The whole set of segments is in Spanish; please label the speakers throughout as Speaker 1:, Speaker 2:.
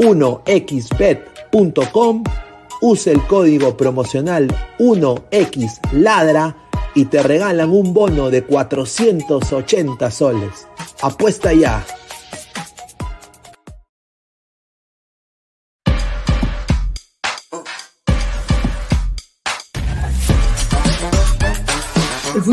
Speaker 1: 1xbet.com, use el código promocional 1xladra y te regalan un bono de 480 soles. Apuesta ya.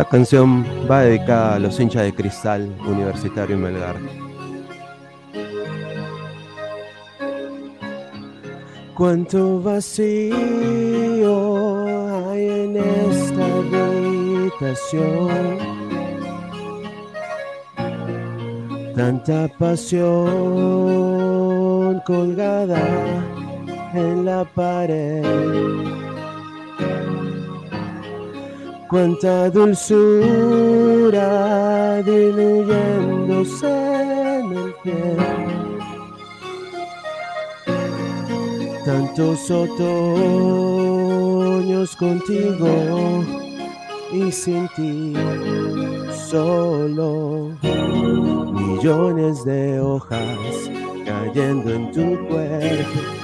Speaker 2: Esta canción va dedicada a los hinchas de Cristal, Universitario y Melgar. Cuánto vacío hay en esta habitación. Tanta pasión colgada en la pared cuánta dulzura diluyéndose en el piel. Tantos otoños contigo y sin ti solo millones de hojas cayendo en tu cuerpo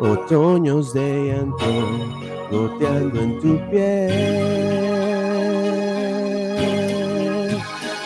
Speaker 2: otoños de llanto goteando en tu piel,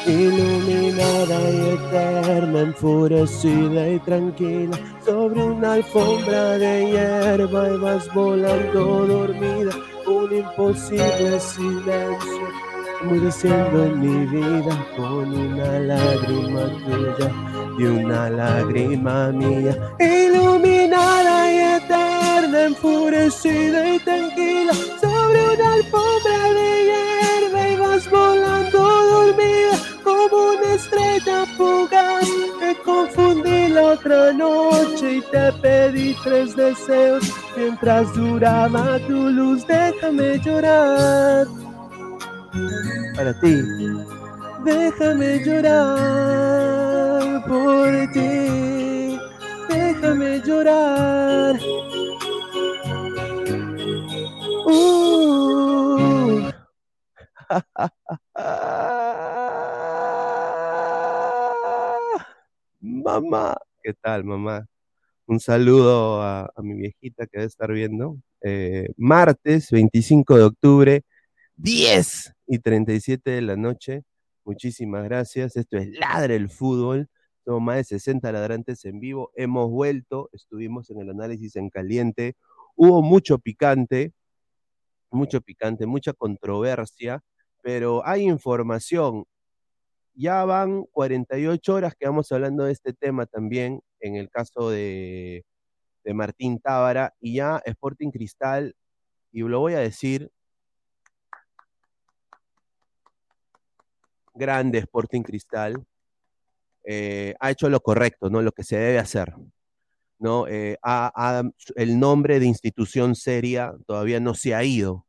Speaker 2: iluminada y eterna, enfurecida y tranquila, sobre una alfombra de hierba y vas volando dormida, un imposible silencio mudeciendo en mi vida con una lágrima tuya y una lágrima mía, iluminada y eterna, enfurecida y tranquila, sobre una alfombra de hierba y vas volando dormida como una estrella fugaz. Me confundí la otra noche y te pedí tres deseos mientras duraba tu luz, déjame llorar para ti. Déjame llorar por ti. Déjame llorar. Uh. mamá, ¿qué tal, mamá? Un saludo a, mi viejita que debe estar viendo. Eh, martes 25 de octubre, 10 y 37 de la noche. Muchísimas gracias. Esto es Ladre el Fútbol. Somos más de 60 ladrantes en vivo. Hemos vuelto, estuvimos en el análisis en caliente. Hubo mucho picante, mucho picante, mucha controversia, pero hay información. Ya van 48 horas que vamos hablando de este tema también, en el caso de, de Martín Tábara, y ya Sporting Cristal, y lo voy a decir, grande Sporting Cristal, eh, ha hecho lo correcto, ¿no? Lo que se debe hacer. ¿no? Eh, el nombre de institución seria todavía no se ha ido.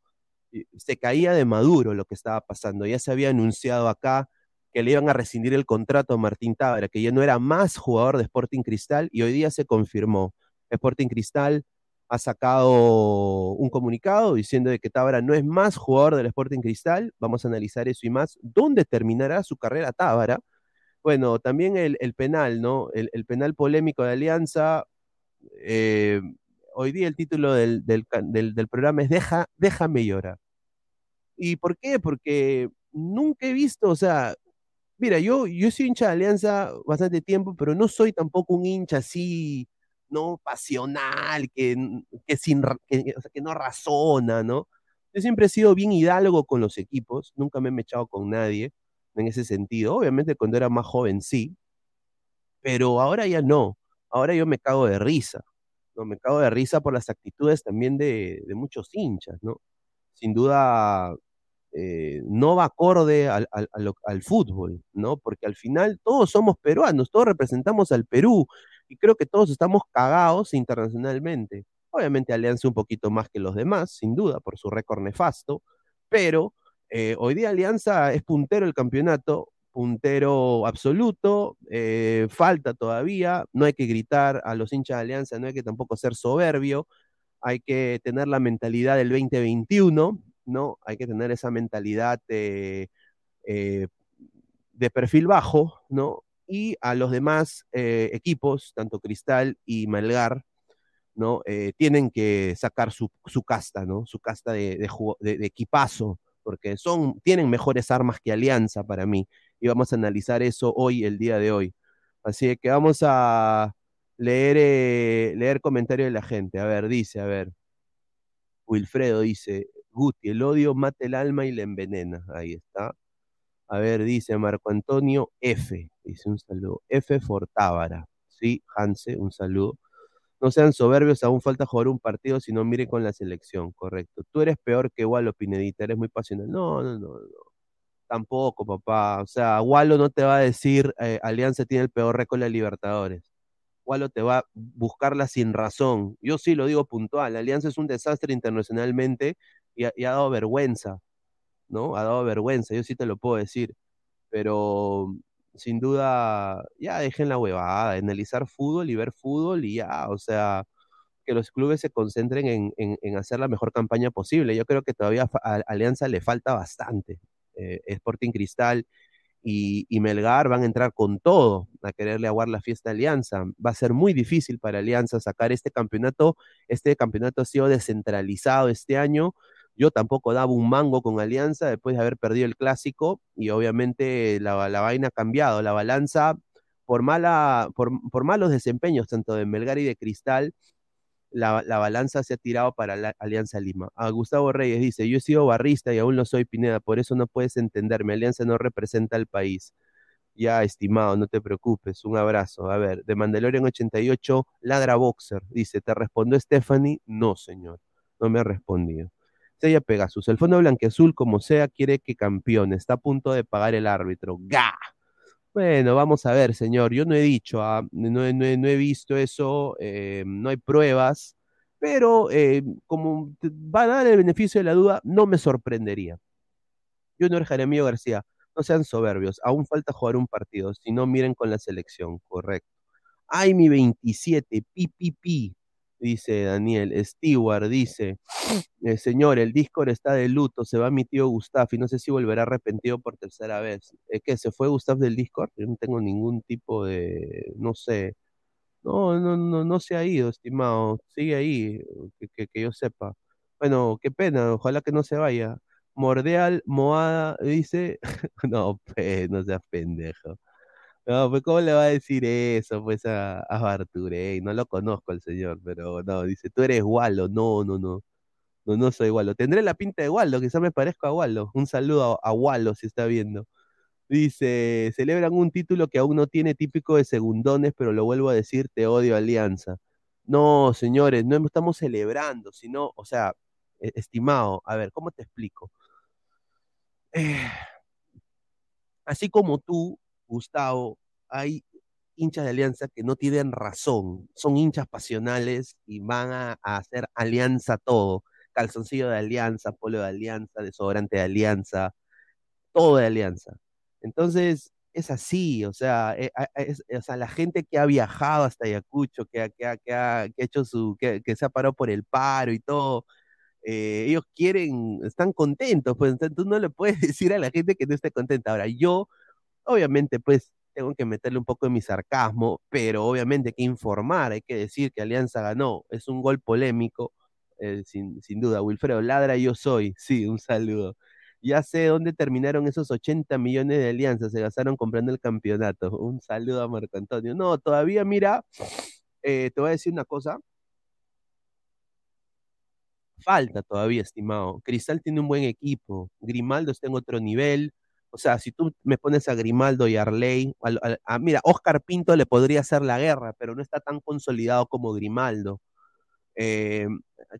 Speaker 2: Se caía de Maduro lo que estaba pasando. Ya se había anunciado acá que le iban a rescindir el contrato a Martín Tábara, que ya no era más jugador de Sporting Cristal y hoy día se confirmó. Sporting Cristal ha sacado un comunicado diciendo de que Tábara no es más jugador del Sporting Cristal. Vamos a analizar eso y más. ¿Dónde terminará su carrera Tábara? Bueno, también el, el penal, ¿no? El, el penal polémico de Alianza. eh, hoy día el título del, del del- del programa es Deja, Déjame llorar. ¿Y por qué? Porque nunca he visto, o sea, mira, yo, yo soy hincha de Alianza bastante tiempo, pero no soy tampoco un hincha así, no pasional, que, que, sin, que, no razona, ¿no? Yo siempre he sido bien hidalgo con los equipos, nunca me he mechado con nadie en ese sentido. Obviamente cuando era más joven sí, pero ahora ya no. Ahora yo me cago de risa, ¿no? Me cago de risa por las actitudes también de, muchos hinchas, ¿no? Sin duda eh, no va acorde al, al- al fútbol, ¿no? Porque al final todos somos peruanos, todos representamos al Perú y creo que todos estamos cagados internacionalmente. Obviamente Alianza un poquito más que los demás, sin duda, por su récord nefasto, pero eh, hoy día Alianza es puntero del campeonato, puntero absoluto, eh, falta todavía, no hay que gritar a los hinchas de Alianza, no hay que tampoco ser soberbio, hay que tener la mentalidad del 2021, ¿no? Hay que tener esa mentalidad eh, de perfil bajo, ¿no? Y a los demás eh, equipos, tanto Cristal y Melgar, ¿no? Eh, tienen que sacar su, su casta, ¿no? Su casta de, de, equipazo, porque son, tienen mejores armas que Alianza para mí. Y vamos a analizar eso hoy, el día de hoy. Así que vamos a leer, eh, leer comentarios de la gente. A ver, dice, a ver. Wilfredo dice, Guti, el odio mata el alma y la envenena. Ahí está. A ver, dice Marco Antonio F. Dice un saludo. F Fortábara. Sí, Hanse, un saludo. No sean soberbios, aún falta jugar un partido, si no miren con la selección, correcto. Tú eres peor que Walo Pinedita, eres muy pasional. No, no, no, no. Tampoco, papá. O sea, Walo no te va a decir eh, Alianza tiene el peor récord de Libertadores. Walo te va a buscarla sin razón. Yo sí lo digo puntual. Alianza es un desastre internacionalmente ha, y ha dado vergüenza, ¿no? Ha dado vergüenza, yo sí te lo puedo decir. Pero sin duda, ya dejen la huevada, analizar fútbol y ver fútbol y ya, o sea, que los clubes se concentren en, en- hacer la mejor campaña posible. Yo creo que todavía a Alianza le falta bastante. Eh, Sporting Cristal y, y Melgar van a entrar con todo a quererle aguar la fiesta a Alianza. Va a ser muy difícil para Alianza sacar este campeonato. Este campeonato ha sido descentralizado este año. Yo tampoco daba un mango con Alianza después de haber perdido el clásico y obviamente la, la vaina ha cambiado. La balanza, por, mala, por, por malos desempeños tanto de Melgar y de Cristal, la, la balanza se ha tirado para la Alianza Lima. A Gustavo Reyes dice, yo he sido barrista y aún lo soy Pineda, por eso no puedes entenderme, Alianza no representa al país. Ya, estimado, no te preocupes, un abrazo. A ver, de Mandalorian 88, Ladra Boxer, dice, ¿te respondió Stephanie? No, señor, no me ha respondido. Sella Pegasus, el Fondo Blanqueazul, como sea, quiere que campeone, está a punto de pagar el árbitro. ¡Ga! Bueno, vamos a ver, señor. Yo no he dicho, ah, no, he- no no visto eso, eh, no hay pruebas, pero eh, como va a dar el beneficio de la duda, no me sorprendería. Junior Jeremío García, no sean soberbios, aún falta jugar un partido, si no miren con la selección, correcto. Ay, mi 27, pi, pi, pi, dice Daniel. Stewart dice, eh, señor, el Discord está de luto, se va mi tío Gustav y no sé si volverá arrepentido por tercera vez. ¿Es que se fue Gustav del Discord? Yo no tengo ningún tipo de, no sé. No, no, no, no se ha ido, estimado. Sigue ahí, que, yo sepa. Bueno, qué pena, ojalá que no se vaya. Mordeal Moada dice, no, pues, no seas pendejo. No, pues, ¿cómo le va a decir eso, pues, a, a Barturey? No lo conozco al señor, pero no, dice, tú eres Wallo. No, no, no. No, no soy Wallo. Tendré la pinta de Wallo, quizá me parezco a Wallo. Un saludo a, a Wallo si está viendo. Dice, celebran un título que aún no tiene típico de segundones, pero lo vuelvo a decir, te odio Alianza. No, señores, no estamos celebrando, sino, o sea, e- estimado, a ver, ¿cómo te explico? Eh, así como tú, Gustavo, hay hinchas de Alianza que no tienen razón, son hinchas pasionales y van a, hacer Alianza todo, calzoncillo de Alianza, polo de Alianza, desodorante de Alianza, todo de Alianza. Entonces, es así, o sea, eh, es- la gente que ha viajado hasta Ayacucho, que que ha- que ha- hecho su, que se ha parado por el paro y todo, eh, ellos quieren, están contentos, pues entonces tú no le puedes decir a la gente que no esté contenta. Ahora, yo, obviamente, pues tengo que meterle un poco de mi sarcasmo, pero obviamente hay que informar, hay que decir que Alianza ganó, es un gol polémico, eh, sin, sin duda. Wilfredo, ladra yo soy, sí, un saludo. Ya sé dónde terminaron esos 80 millones de alianzas, se gastaron comprando el campeonato. Un saludo a Marco Antonio. No, todavía, mira, eh, te voy a decir una cosa. Falta todavía, estimado. Cristal tiene un buen equipo. Grimaldo está en otro nivel. O sea, si tú me pones a Grimaldo y Arley, mira, Oscar Pinto le podría hacer la guerra, pero no está tan consolidado como Grimaldo. Eh,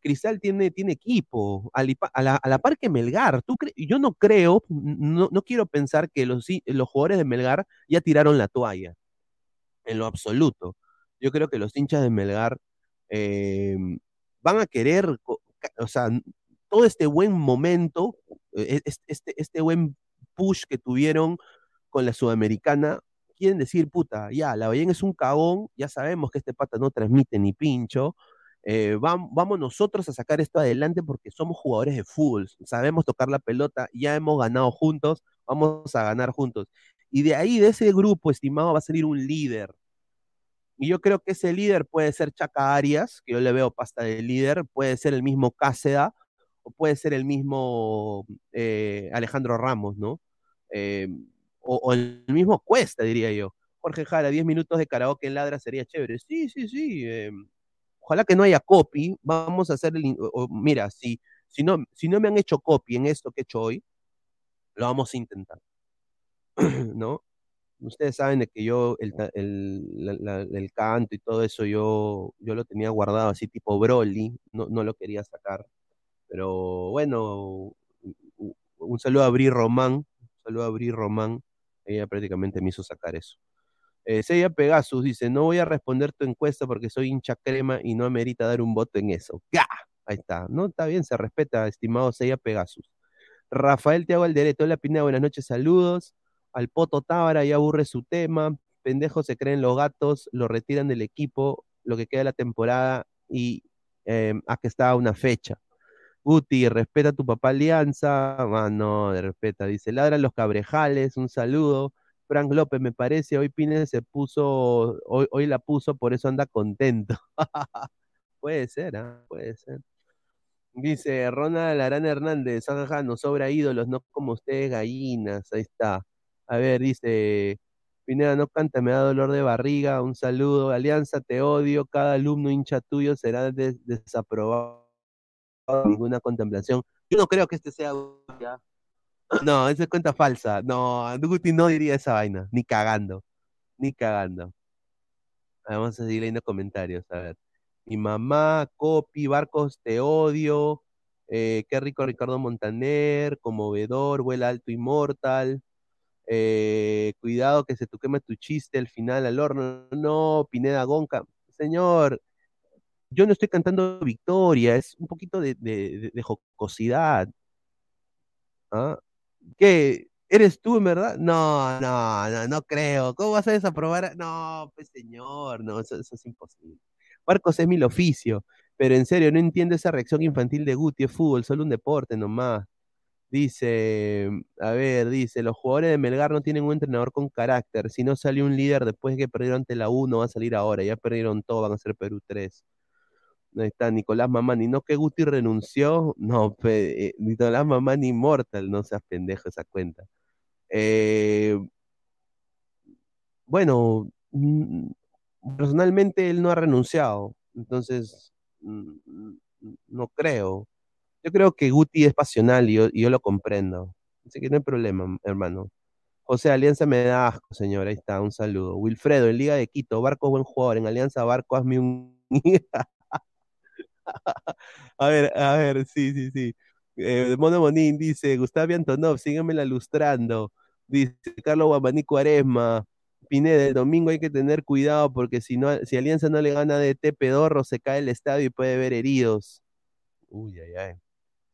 Speaker 2: Cristal tiene, tiene equipo, a, la, par que Melgar. ¿Tú yo no creo, no, no quiero pensar que los, los jugadores de Melgar ya tiraron la toalla, en lo absoluto. Yo creo que los hinchas de Melgar eh, van a querer, o sea, todo este buen momento, eh, es- este, este buen push que tuvieron con la Sudamericana, quieren decir, puta, ya, la Ballén es un cagón, ya sabemos que este pata no transmite ni pincho, eh, vam- vamos nosotros a sacar esto adelante porque somos jugadores de fútbol, sabemos tocar la pelota, ya hemos ganado juntos, vamos a ganar juntos. Y de ahí, de ese grupo, estimado, va a salir un líder. Y yo creo que ese líder puede ser Chaca Arias, que yo le veo pasta de líder, puede ser el mismo Cáceda, puede ser el mismo eh, Alejandro Ramos, ¿no? Eh, o, el mismo Cuesta, diría yo. Jorge Jara, 10 minutos de karaoke en ladra sería chévere. Sí, sí, sí. eh, ojalá que no haya copy. Vamos a hacer el. mira, si, si, no, si no me han hecho copy en esto que he hecho hoy, lo vamos a intentar. ¿No? Ustedes saben de que yo, el, el, el canto y todo eso, yo, yo lo tenía guardado así tipo Broly, no, no lo quería sacar. Pero bueno, un saludo a Bri Román, un saludo a Bri Román, ella prácticamente me hizo sacar eso. Eh, Pegasus dice, no voy a responder tu encuesta porque soy hincha crema y no amerita dar un voto en eso. ¡Ga! Ahí está, ¿no? Está bien, se respeta, estimado Seiya Pegasus. Rafael Te hago el derecho, hola Pineda, buenas noches, saludos. Al Poto Tábara ya aburre su tema, pendejos se creen los gatos, lo retiran del equipo, lo que queda de la temporada y eh, aquí está una fecha. Guti, respeta a tu papá Alianza. Ah, no, de respeta. Dice, ladran los cabrejales, un saludo. Frank López, me parece, hoy Pines se puso, hoy, la puso, por eso anda contento. Puede ser, ¿ah? Puede ser. Dice Ronald Arana Hernández, ajá, nos sobra ídolos, no como ustedes gallinas, ahí está. A ver, dice, Pineda no canta, me da dolor de barriga, un saludo, Alianza, te odio, cada alumno hincha tuyo será des- desaprobado, ninguna contemplación. Yo no creo que este sea... No, esa es cuenta falsa, no, Guti no diría esa vaina, ni cagando, ni cagando. Vamos a seguir leyendo comentarios, a ver. Mi mamá, Copi, Barcos, te odio. eh, qué rico Ricardo Montaner, conmovedor, vuela alto inmortal. eh, cuidado que se te quema tu chiste al final al horno. No, Pineda Gonca. Señor, yo no estoy cantando victoria, es un poquito de, jocosidad. ¿ah? ¿Qué? ¿Eres tú en verdad? No, no, no, no creo. ¿Cómo vas a desaprobar? No, pues señor, no, eso, es imposible. Marcos es mil oficio, pero en serio, no entiendo esa reacción infantil de Guti, es fútbol, solo un deporte nomás. Dice, a ver, dice, los jugadores de Melgar no tienen un entrenador con carácter. Si no salió un líder después de que perdieron ante la U, no va a salir ahora. Ya perdieron todo, van a ser Perú 3. Está Nicolás Mamani. No que Guti renunció. No, pe- eh, Nicolás Mamani Immortal. No seas pendejo esa cuenta. Eh, bueno, mm, personalmente él no ha renunciado. Entonces, mm, mm, no creo. Yo creo que Guti es pasional y yo, lo comprendo. Así que no hay problema, hermano. José, Alianza me da asco, señor. Ahí está, un saludo. Wilfredo, en Liga de Quito, Barco buen jugador. En Alianza Barco, hazme un. A ver, a ver, sí, sí, sí. Eh, Mono Bonín dice, Gustavo Antonov, síguemela lustrando. Dice Carlos Guamaní Cuaresma. Pineda, el domingo hay que tener cuidado porque si no, si Alianza no le gana de T Pedorro, se cae el estadio y puede haber heridos. Uy, ay, ay.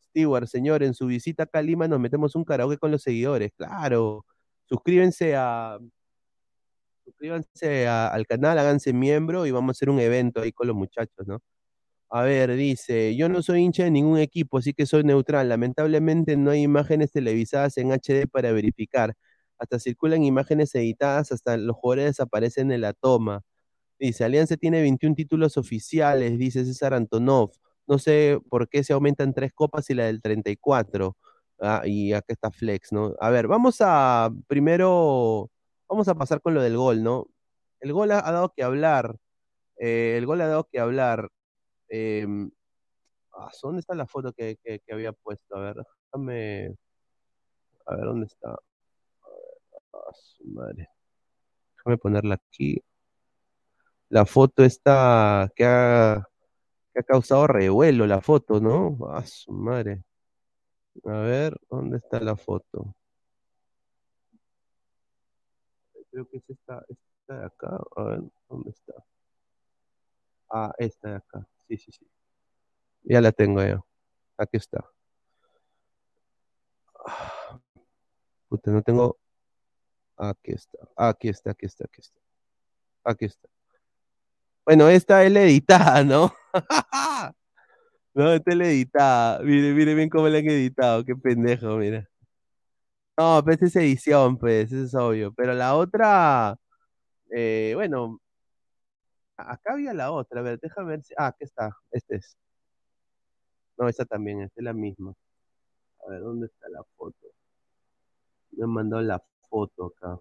Speaker 2: Stewart, señor, en su visita acá a Lima nos metemos un karaoke con los seguidores. Claro. Suscríbense a, suscríbanse al canal, háganse miembro y vamos a hacer un evento ahí con los muchachos, ¿no? A ver, dice, yo no soy hincha de ningún equipo, así que soy neutral. Lamentablemente no hay imágenes televisadas en HD para verificar. Hasta circulan imágenes editadas, hasta los jugadores desaparecen en la toma. Dice, Alianza tiene 21 títulos oficiales, dice César Antonov. No sé por qué se aumentan tres copas y la del 34. Ah, y acá está Flex, ¿no? A ver, vamos a primero, vamos a pasar con lo del gol, ¿no? El gol ha, ha dado que hablar. eh, el gol ha dado que hablar. Eh, ah, ¿dónde está la foto que, había puesto? A ver, déjame. A ver, ¿dónde está? Ah, su madre. Déjame ponerla aquí. La foto está que ha, que ha causado revuelo, la foto, ¿no? Ah, su madre. A ver, ¿dónde está la foto? Creo que es esta, esta de acá. A ver, ¿dónde está? Ah, esta de acá. Sí, sí, sí. Ya la tengo ya. Aquí está. Puta, no tengo. Aquí está. Aquí está, aquí está, aquí está. Aquí está. Bueno, esta es la editada, ¿no? No, esta es la editada. Mire, mire bien cómo la han editado. Qué pendejo, mira. No, pues es edición, pues, eso es obvio. Pero la otra, eh, bueno, acá había la otra. A ver, déjame ver si. Ah, aquí está. Este es. No, esta también, esta es la misma. A ver, ¿dónde está la foto? Me han mandado la foto acá.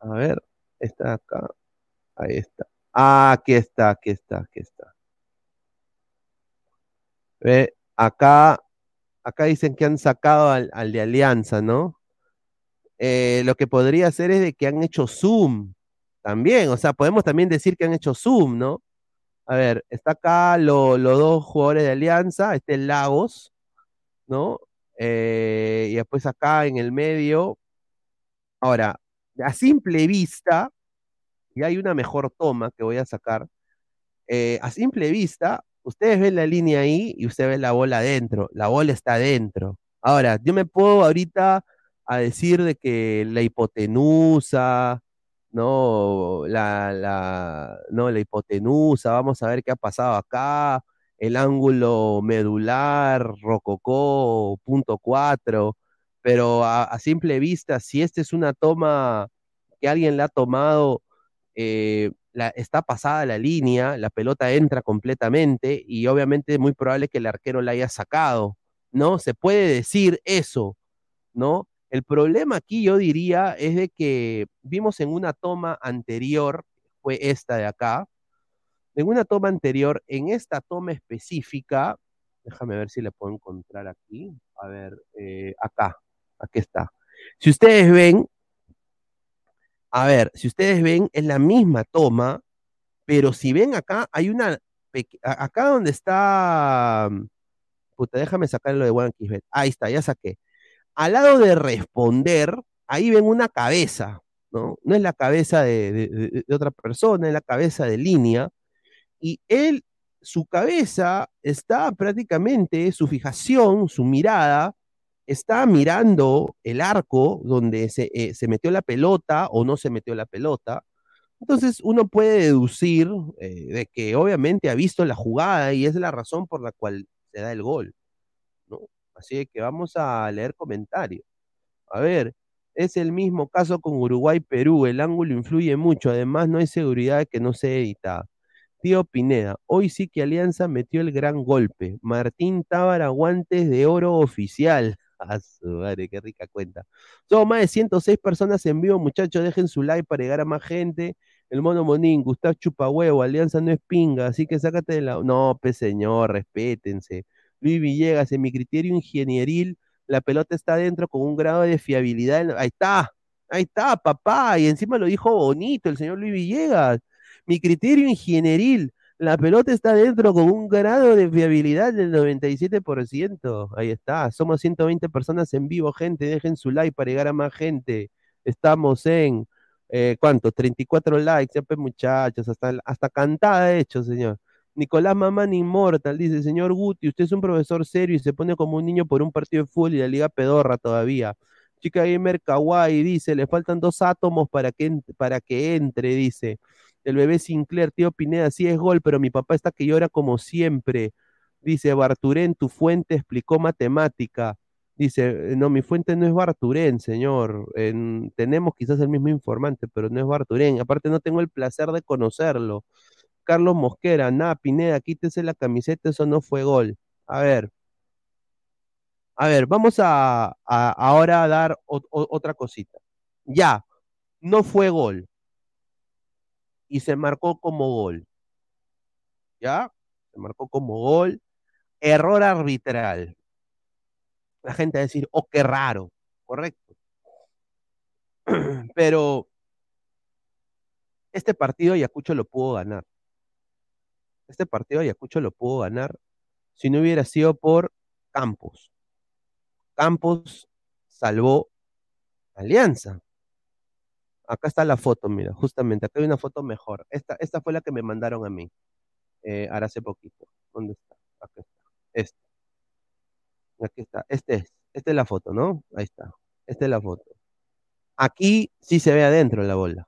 Speaker 2: A ver, esta acá. Ahí está. Ah, aquí está, aquí está, aquí está. Ve, acá, acá dicen que han sacado al, al de Alianza, ¿no? Eh, lo que podría ser es de que han hecho Zoom también, o sea, podemos también decir que han hecho Zoom, ¿no? A ver, está acá lo- los dos jugadores de Alianza, este es Lagos, ¿no? Eh, y después acá en el medio. Ahora, a simple vista, y hay una mejor toma que voy a sacar. eh, a simple vista, ustedes ven la línea ahí y usted ve la bola adentro. La bola está adentro. Ahora, yo me puedo ahorita a decir de que la hipotenusa, no, la, la, no, la hipotenusa, vamos a ver qué ha pasado acá, el ángulo medular, rococó, punto cuatro, pero a, simple vista, si esta es una toma que alguien la ha tomado, eh, está pasada la línea, la pelota entra completamente y obviamente es muy probable que el arquero la haya sacado, ¿no? Se puede decir eso, ¿no? El problema aquí yo diría es de que vimos en una toma anterior, fue esta de acá, en una toma anterior, en esta toma específica, déjame ver si la puedo encontrar aquí, a ver, eh, acá, aquí está. Si ustedes ven, a ver, si ustedes ven, es la misma toma, pero si ven acá, hay una, acá donde está, puta, déjame sacarlo de OneXBet, ahí está, ya saqué. Al lado de responder, ahí ven una cabeza, ¿no? No es la cabeza de, otra persona, es la cabeza de línea, y él, su cabeza está prácticamente, su fijación, su mirada, está mirando el arco donde se, eh, metió la pelota o no se metió la pelota. Entonces uno puede deducir eh, de que obviamente ha visto la jugada y es la razón por la cual se da el gol. Así que vamos a leer comentarios. A ver, es el mismo caso con Uruguay-Perú, el ángulo influye mucho, además no hay seguridad que no sea editada. Tío Pineda, hoy sí que Alianza metió el gran golpe. Martín Tábara, guantes de oro oficial. A su madre, qué rica cuenta. Somos más de 106 personas en vivo, muchachos. Dejen su like para llegar a más gente. El mono Monín, Gustav Chupahuevo, Alianza no es pinga, así que sácate de la. No, pe señor, respétense. Luis Villegas, en mi criterio ingenieril, la pelota está adentro con un grado de fiabilidad. Ahí está, ahí está, papá. Y encima lo dijo bonito el señor Luis Villegas. Mi criterio ingenieril, la pelota está adentro con un grado de fiabilidad del 97%. Ahí está, somos 120 personas en vivo, gente. Dejen su like para llegar a más gente. Estamos en, eh, ¿cuántos? 34 likes, ya pues muchachos, hasta, hasta cantada hecho, señor. Nicolás Mamán Inmortal dice, señor Guti, usted es un profesor serio y se pone como un niño por un partido de fútbol y la liga pedorra todavía. Chica Gamer Kawaii dice, le faltan dos átomos para que, para que entre, dice. El bebé Sinclair, tío Pineda, sí es gol, pero mi papá está que llora como siempre. Dice, Barturén, tu fuente explicó matemática. Dice, no, mi fuente no es Barturén, señor. En, tenemos quizás el mismo informante, pero no es Barturén. Aparte no tengo el placer de conocerlo. Carlos Mosquera, nada, Pineda, quítese la camiseta, eso no fue gol. A ver. A ver, vamos a, ahora a dar otra cosita. Ya, no fue gol. Y se marcó como gol. ¿Ya? Se marcó como gol. Error arbitral. La gente va a decir, oh, qué raro. Correcto. Pero este partido Ayacucho lo pudo ganar. Este partido Ayacucho lo pudo ganar si no hubiera sido por Campos. Campos salvó Alianza. Acá está la foto, mira, justamente, acá hay una foto mejor. Esta, esta fue la que me mandaron a mí, eh, ahora hace poquito. ¿Dónde está? Acá está. Esta. Aquí está. Este es. Esta es la foto, ¿no? Ahí está. Esta es la foto. Aquí sí se ve adentro la bola.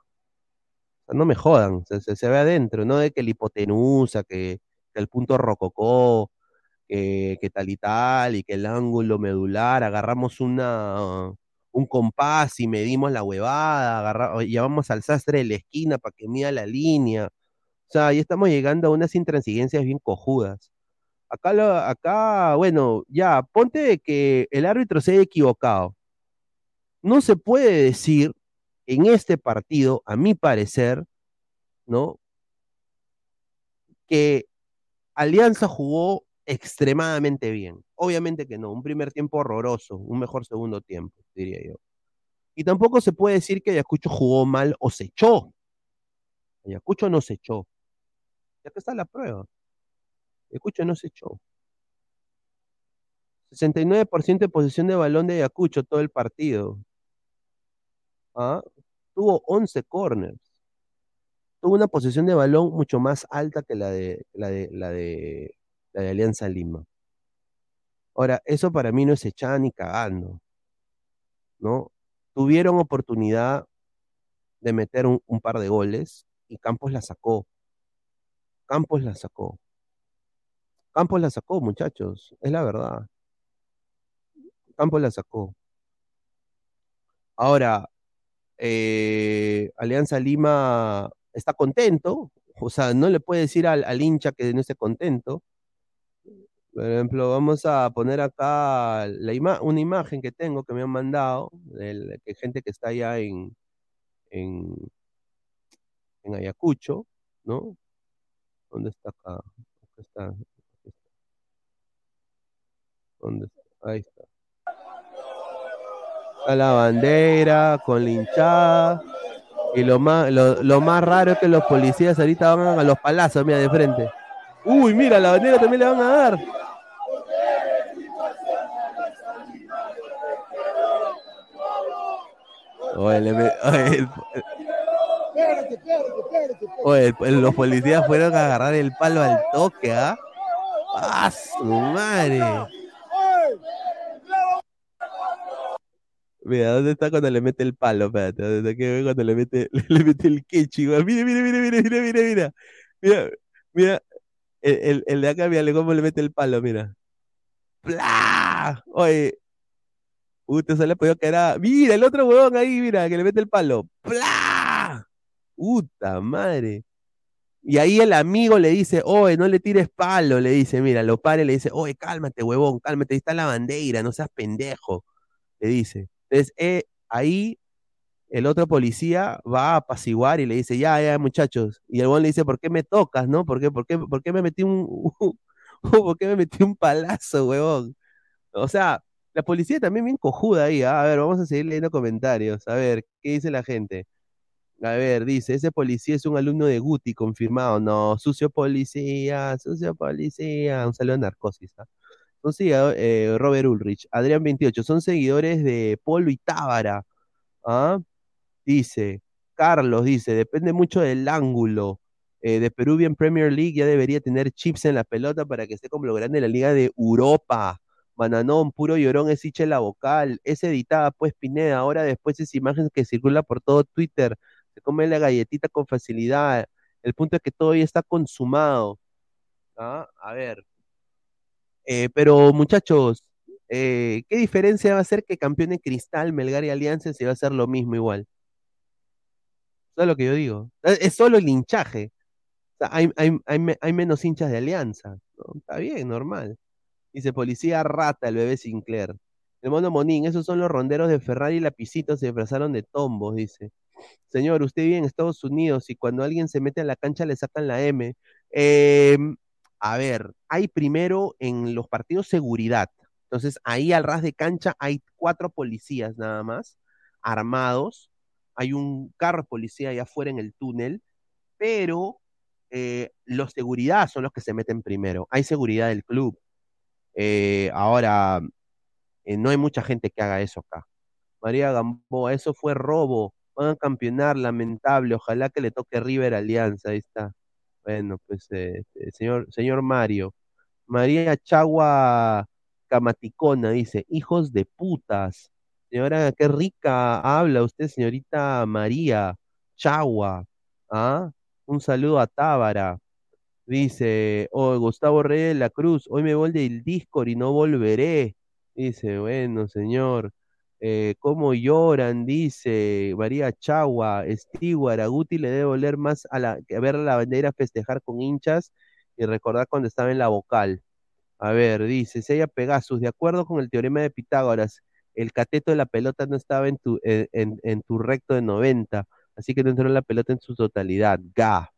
Speaker 2: Sea, no me jodan, se, se, ve adentro, no de que la hipotenusa, que, que el punto rococó, que, que, tal y tal, y que el ángulo medular, agarramos una, un compás y medimos la huevada, agarramos, llevamos al sastre de la esquina para que mida la línea. O sea, ahí estamos llegando a unas intransigencias bien cojudas. Acá, lo, acá, bueno, ya, ponte que el árbitro se haya equivocado. No se puede decir en este partido, a mi parecer, ¿no? Que Alianza jugó extremadamente bien. Obviamente que no, un primer tiempo horroroso, un mejor segundo tiempo, diría yo. Y tampoco se puede decir que Ayacucho jugó mal o se echó. Ayacucho no se echó. Ya que está la prueba. Ayacucho no se echó. 69% de posesión de balón de Ayacucho todo el partido. ¿Ah? Tuvo 11 corners. Tuvo una posesión de balón mucho más alta que la de la de la de, la Alianza Lima. Ahora, eso para mí no es echada ni cagando. ¿No? Tuvieron oportunidad de meter un par de goles y Campos la sacó. Campos la sacó. Campos la sacó, muchachos, es la verdad. Campos la sacó. Ahora, eh, Alianza Lima está contento, o sea, no le puede decir al, hincha que no esté contento. Por ejemplo, vamos a poner acá una imagen que tengo que me han mandado, de gente que está allá en, en, Ayacucho, ¿no? ¿Dónde está acá? Acá está. Acá está. ¿Dónde está? Ahí está. A la bandera, con la hinchada. Y lo más, lo, lo, más raro es que los policías ahorita van a los palazos, mira, de frente. Uy, mira, la bandera también le van a dar. Oye, le, oye, oye, los policías fueron a agarrar el palo al toque, ¿ah? ¡Ah, su madre! Mira, ¿dónde está cuando le mete el palo? Espérate, ¿dónde está cuando le mete, le mete el quechi? Mira, mira, mira, mira, mira, mira, mira, mira. Mira. El, el, el de acá, mira cómo le mete el palo, mira. ¡Plah! Oye. Usted se le podido que era. Mira, el otro huevón ahí, mira, que le mete el palo. ¡Plah! Puta madre. Y ahí el amigo le dice, oye, no le tires palo, le dice, mira, lo pare, le dice, oye, cálmate, huevón, cálmate, ahí está la bandera, no seas pendejo, le dice. Entonces, eh, ahí el otro policía va a apaciguar y le dice, ya, ya, muchachos. Y el huevón le dice, ¿por qué me tocas, no? ¿Por qué, por qué, por qué me metí un, ¿por qué me metí un palazo, huevón? O sea, la policía también bien cojuda ahí. ¿ah? A ver, vamos a seguir leyendo comentarios. A ver, ¿qué dice la gente? A ver, dice, ese policía es un alumno de Guti, confirmado. No, sucio policía, sucio policía. Un saludo a Narcosis. ¿ah? Son eh, Robert Ulrich, Adrián 28, son seguidores de Polo y Tábara. ¿ah? Dice, Carlos dice, depende mucho del ángulo. Eh, de Peruvian Premier League ya debería tener chips en la pelota para que esté como lo grande de la Liga de Europa. Bananón, puro llorón es hincha la vocal. Es editada, pues, Pineda. Ahora después esa imagen que circula por todo Twitter. Se come la galletita con facilidad. El punto es que todo ya está consumado. ¿Ah? A ver. Eh, pero, muchachos, eh, ¿qué diferencia va a ser que campeone Cristal, Melgar y Alianza si va a ser lo mismo igual? Eso es lo que yo digo. Es solo el hinchaje. O sea, hay, menos hinchas de Alianza. Está bien, normal. Dice policía rata, el bebé Sinclair. El mono Monín, esos son los ronderos de Ferrari y Lapicito se disfrazaron de tombos, dice. Señor, usted vive en Estados Unidos y cuando alguien se mete a la cancha le sacan la M. Eh, a ver, hay primero en los partidos seguridad. Entonces, ahí al ras de cancha hay cuatro policías nada más, armados. Hay un carro policía allá afuera en el túnel, pero eh, los seguridad son los que se meten primero. Hay seguridad del club. Eh, ahora, eh, no hay mucha gente que haga eso acá. María Gamboa, eso fue robo. Van a campeonar, lamentable. Ojalá que le toque River Alianza. Ahí está. Bueno, pues, eh, señor, señor Mario. María Chagua Camaticona dice: Hijos de putas. Señora, qué rica habla usted, señorita María Chagua. ¿Ah? Un saludo a Tábara. Dice, oh, Gustavo Reyes de la Cruz, hoy me voy del Discord y no volveré. Dice, bueno, señor. Eh, ¿Cómo lloran? Dice María Chagua, Stewart, a Guti le debe oler más a, la, a ver la bandera festejar con hinchas y recordar cuando estaba en la vocal. A ver, dice, Sella Pegasus, de acuerdo con el teorema de Pitágoras, el cateto de la pelota no estaba en tu, recto de 90, así que no entró la pelota en su totalidad. Ga.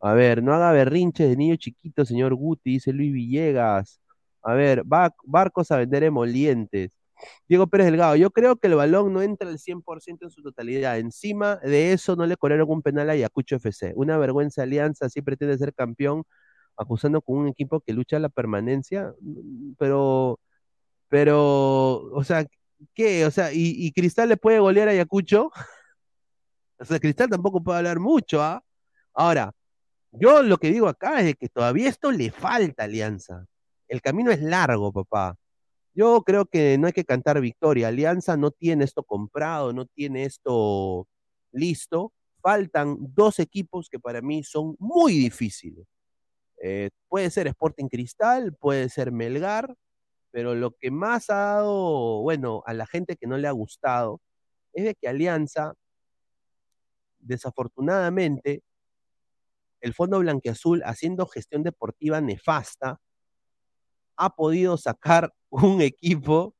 Speaker 2: A ver, no haga berrinches de niño chiquito, señor Guti, dice Luis Villegas. A ver, barcos a vender emolientes. Diego Pérez Delgado, yo creo que el balón no entra al 100% en su totalidad. Encima de eso no le corrieron un penal a Ayacucho FC. Una vergüenza alianza, así pretende ser campeón, acusando con un equipo que lucha la permanencia. Pero, pero, o sea, ¿qué? O sea, ¿y, Cristal le puede golear a Ayacucho? o sea, Cristal tampoco puede hablar mucho, ¿ah? Ahora, yo lo que digo acá es que todavía esto le falta Alianza. El camino es largo, papá. Yo creo que no hay que cantar victoria. Alianza no tiene esto comprado, no tiene esto listo. Faltan dos equipos que para mí son muy difíciles. Eh, puede ser Sporting Cristal, puede ser Melgar, pero lo que más ha dado, bueno, a la gente que no le ha gustado, es de que Alianza, desafortunadamente, el Fondo Blanqueazul, haciendo gestión deportiva nefasta, ha podido sacar un equipo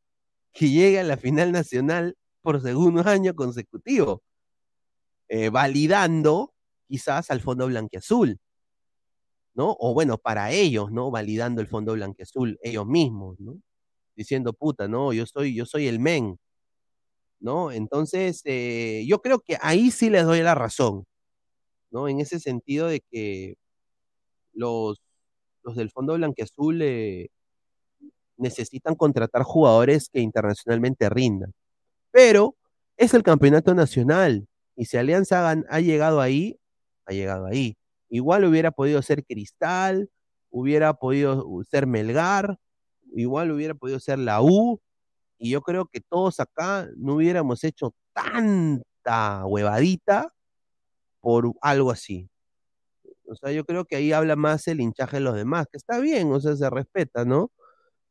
Speaker 2: que llega a la final nacional por segundo año consecutivo, eh, validando quizás al Fondo Blanqueazul, ¿no? O bueno, para ellos, ¿no? Validando el Fondo Blanqueazul, ellos mismos, ¿no? Diciendo, puta, no, yo soy, yo soy el men, ¿no? Entonces, eh, yo creo que ahí sí les doy la razón. ¿no? En ese sentido de que los, los del Fondo Blanqueazul eh, necesitan contratar jugadores que internacionalmente rindan. Pero es el campeonato nacional y si Alianza ha llegado ahí, ha llegado ahí. Igual hubiera podido ser Cristal, hubiera podido ser Melgar, igual hubiera podido ser la U, y yo creo que todos acá no hubiéramos hecho tanta huevadita por algo así. O sea, yo creo que ahí habla más el hinchaje de los demás, que está bien, o sea, se respeta, ¿no?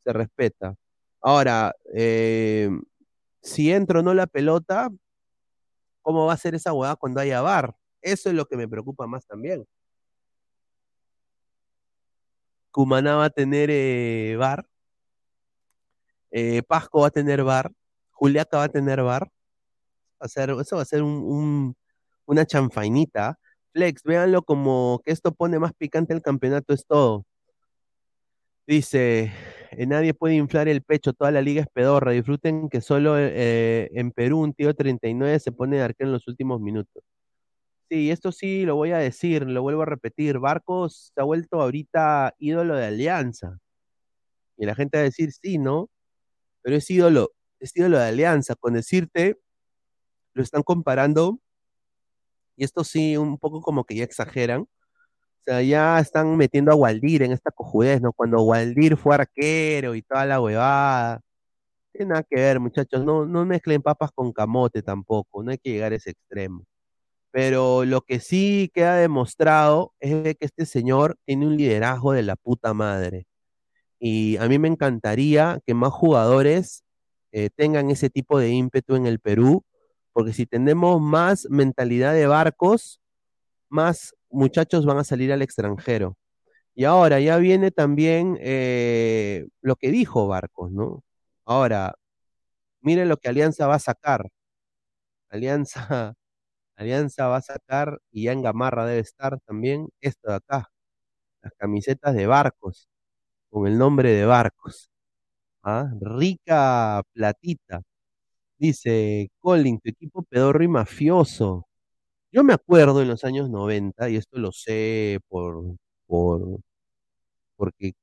Speaker 2: Se respeta. Ahora, eh, si entro o no la pelota, ¿cómo va a ser esa hueá cuando haya bar? Eso es lo que me preocupa más también. Cumaná va a tener eh, bar. Eh, Pasco va a tener bar. Juliaca va a tener bar. Va a ser, eso va a ser un, un- una chanfainita. Flex, véanlo como que esto pone más picante el campeonato, es todo. Dice, eh, nadie puede inflar el pecho, toda la liga es pedorra. Disfruten que solo eh, en Perú un tío 39 se pone de arquero en los últimos minutos. Sí, esto sí lo voy a decir, lo vuelvo a repetir. Barcos se ha vuelto ahorita ídolo de Alianza. Y la gente va a decir, sí, ¿no? Pero es ídolo, es ídolo de Alianza. Con decirte, lo están comparando, y esto sí, un poco como que ya exageran. Sea, ya están metiendo a Waldir en esta cojudez, ¿no? Cuando Waldir fue arquero y toda la huevada. Tiene nada que ver, muchachos. No, no mezclen papas con camote tampoco. No hay que llegar a ese extremo. Pero lo que sí queda demostrado es que este señor tiene un liderazgo de la puta madre. Y a mí me encantaría que más jugadores eh, tengan ese tipo de ímpetu en el Perú, porque si tenemos más mentalidad de barcos, más muchachos van a salir al extranjero. Y ahora ya viene también eh, lo que dijo Barcos, ¿no? Ahora, miren lo que Alianza va a sacar. Alianza, Alianza va a sacar, y ya en Gamarra debe estar también, esto de acá, las camisetas de Barcos, con el nombre de Barcos. ¿Ah? Rica platita. Dice, Colin, tu equipo pedorro y mafioso. Yo me acuerdo en los años 90, y esto lo sé por, por, porque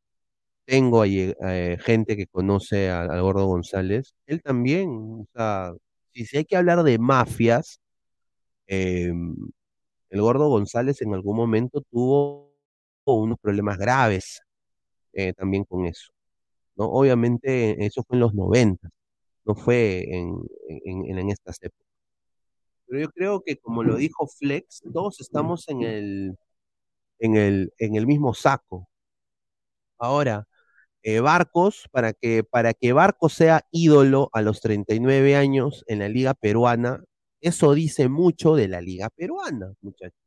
Speaker 2: tengo ahí, eh, gente que conoce al Gordo González. Él también, si, si hay que hablar de mafias, eh, el Gordo González en algún momento tuvo unos problemas graves eh, también con eso, ¿no? Obviamente eso fue en los 90, no fue en, en- en estas épocas. Pero yo creo que como lo dijo Flex, todos estamos en el, en el, en el mismo saco. Ahora, eh, Barcos, para que, para que Barcos sea ídolo a los 39 años en la liga peruana, eso dice mucho de la liga peruana, muchachos.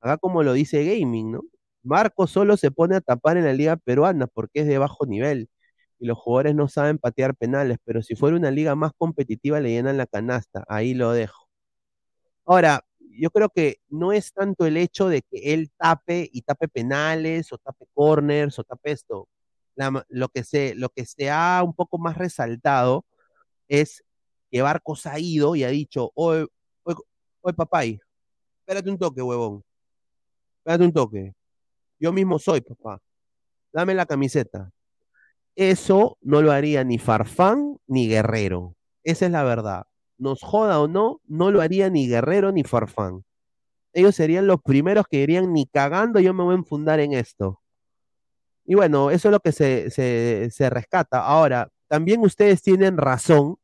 Speaker 2: Acá como lo dice Gaming, ¿no? Barcos solo se pone a tapar en la liga peruana porque es de bajo nivel y los jugadores no saben patear penales, pero si fuera una liga más competitiva le llenan la canasta, ahí lo dejo. Ahora, yo creo que no es tanto el hecho de que él tape y tape penales o tape corners o tape esto. Lo, que se, lo que se ha un poco más resaltado es que Barcos ha ido y ha dicho, oye, oye, espérate un toque, huevón, espérate un toque. Yo mismo soy, papá. Dame la camiseta. Eso no lo haría ni Farfán ni Guerrero. Esa es la verdad. Nos joda o no, no lo haría ni Guerrero ni Farfán. Ellos serían los primeros que dirían, ni cagando yo me voy a enfundar en esto. Y bueno, eso es lo que se, se, se rescata. Ahora, también ustedes tienen razón,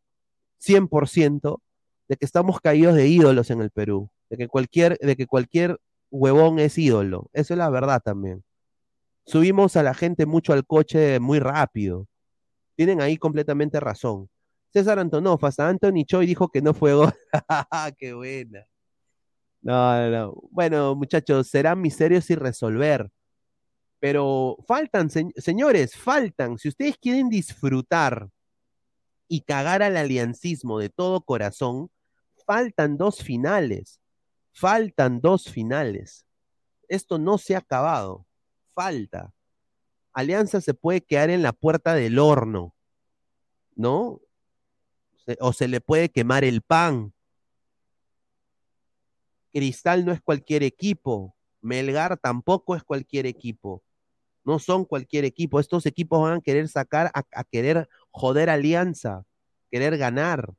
Speaker 2: 100%, de que estamos caídos de ídolos en el Perú. De que cualquier, de que cualquier huevón es ídolo. Eso es la verdad también. Subimos a la gente mucho al coche muy rápido. Tienen ahí completamente razón. César Antonov, hasta Anthony Choi dijo que no fue gol. ¡Qué buena! No, no, no. Bueno, muchachos, serán misterios sin resolver. Pero faltan, se- señores, faltan. Si ustedes quieren disfrutar y cagar al aliancismo de todo corazón, faltan dos finales. Faltan dos finales. Esto no se ha acabado. Falta. Alianza se puede quedar en la puerta del horno, ¿no? Se- o se le puede quemar el pan. Cristal no es cualquier equipo. Melgar tampoco es cualquier equipo. No son cualquier equipo. Estos equipos van a querer sacar, a, querer joder Alianza, querer ganar.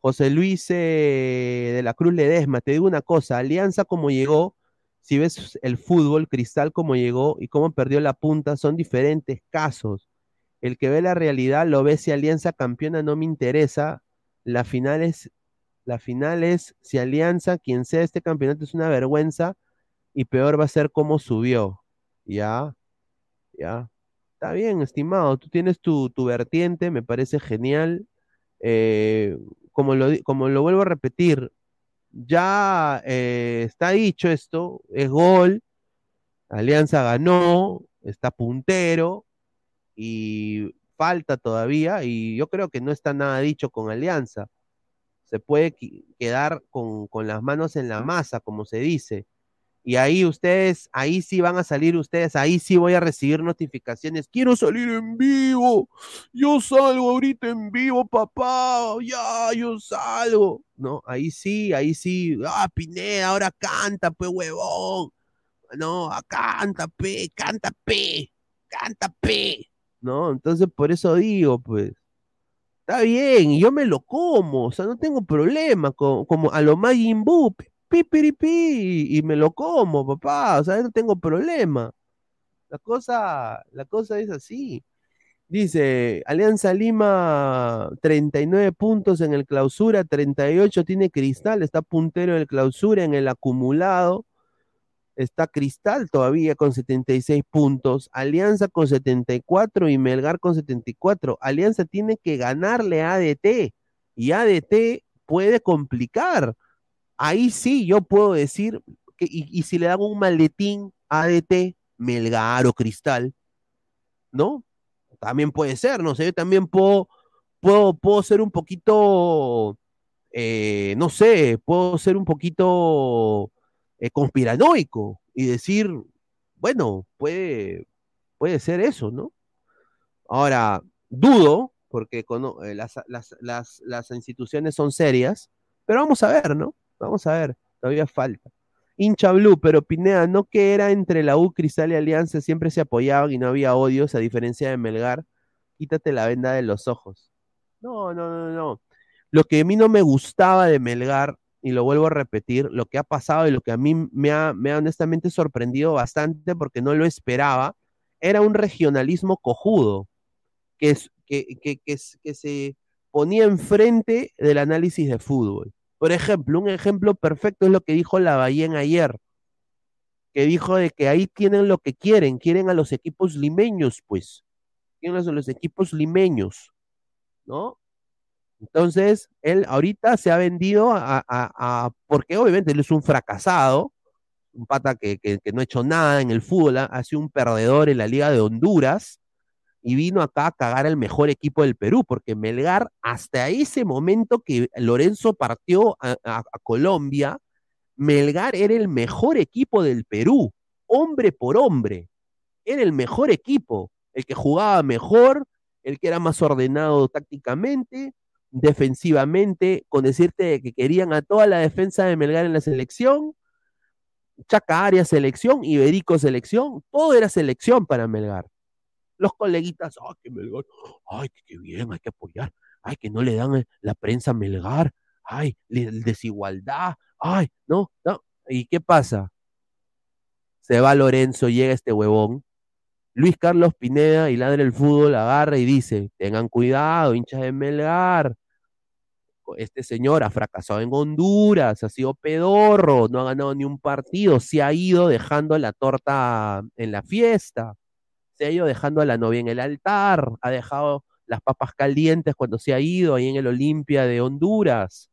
Speaker 2: José Luis eh, de la Cruz Ledesma, te digo una cosa, Alianza como llegó, si ves el fútbol, Cristal como llegó y cómo perdió la punta, son diferentes casos. El que ve la realidad lo ve si Alianza campeona no me interesa. La final es, si Alianza, quien sea este campeonato, es una vergüenza y peor va a ser cómo subió. Ya, ya. Está bien, estimado, tú tienes tu, tu vertiente, me parece genial. Eh, como lo, como lo vuelvo a repetir, ya eh, está dicho esto, es gol, Alianza ganó, está puntero y falta todavía y yo creo que no está nada dicho con Alianza. Se puede quedar con, con las manos en la masa, como se dice. Y ahí ustedes, ahí sí van a salir ustedes, ahí sí voy a recibir notificaciones. Quiero salir en vivo. Yo salgo ahorita en vivo, papá. Ya, yo salgo. No, ahí sí, ahí sí. Ah, Pineda, ahora canta, pe huevón. No, ah, canta, pe, canta, pe, canta, pe. ¿No? Entonces, por eso digo, pues, está bien, y yo me lo como, o sea, no tengo problema, co- como a lo Majin Buu, pi, pi, piri, pi, y me lo como, papá, o sea, no tengo problema. La cosa, la cosa es así. Dice, Alianza Lima, 39 puntos en el clausura, 38 tiene Cristal, está puntero en el clausura, en el acumulado está Cristal todavía con 76 puntos, Alianza con 74 y Melgar con 74. Alianza tiene que ganarle a ADT y ADT puede complicar. Ahí sí yo puedo decir que, y, si le dan un maletín a ADT, Melgar o Cristal, ¿no? También puede ser, no sé, yo también puedo, puedo, puedo ser un poquito, eh, no sé, puedo ser un poquito eh, conspiranoico y decir, bueno, puede, puede ser eso, ¿no? Ahora, dudo, porque cono- eh, las, las- las- las instituciones son serias, pero vamos a ver, ¿no? Vamos a ver, todavía falta. Hincha Blue, pero Pineda, ¿no que era entre la U, Cristal y Alianza? Siempre se apoyaban y no había odios, a diferencia de Melgar. Quítate la venda de los ojos. No, no, no, no. Lo que a mí no me gustaba de Melgar, y lo vuelvo a repetir, lo que ha pasado y lo que a mí me ha, me ha honestamente sorprendido bastante porque no lo esperaba, era un regionalismo cojudo, que, es, que, que, que, se ponía enfrente del análisis de fútbol. Por ejemplo, un ejemplo perfecto es lo que dijo Lavallén ayer, que dijo de que ahí tienen lo que quieren, quieren a los equipos limeños, pues, quieren a los equipos limeños, ¿no? Entonces, él ahorita se ha vendido a, porque obviamente él es un fracasado, un pata que, no ha hecho nada en el fútbol, ha, sido un perdedor en la Liga de Honduras y vino acá a cagar al mejor equipo del Perú, porque Melgar, hasta ese momento que Lorenzo partió a Colombia, Melgar era el mejor equipo del Perú, hombre por hombre, era el mejor equipo, el que jugaba mejor, el que era más ordenado tácticamente, defensivamente, con decirte que querían a toda la defensa de Melgar en la selección, Chaca Arias selección, Iberico selección, todo era selección para Melgar. Los coleguitas, ay, que Melgar, ay, que bien, hay que apoyar, ay, que no le dan la prensa a Melgar, ay, desigualdad, ay, no, no. ¿Y qué pasa? Se va Lorenzo, llega este huevón, Luis Carlos Pineda y Ladre el Fútbol agarra y dice, tengan cuidado, hinchas de Melgar, este señor ha fracasado en Honduras, ha sido pedorro, no ha ganado ni un partido, se ha ido dejando la torta en la fiesta, se ha ido dejando a la novia en el altar, ha dejado las papas calientes cuando se ha ido ahí en el Olimpia de Honduras.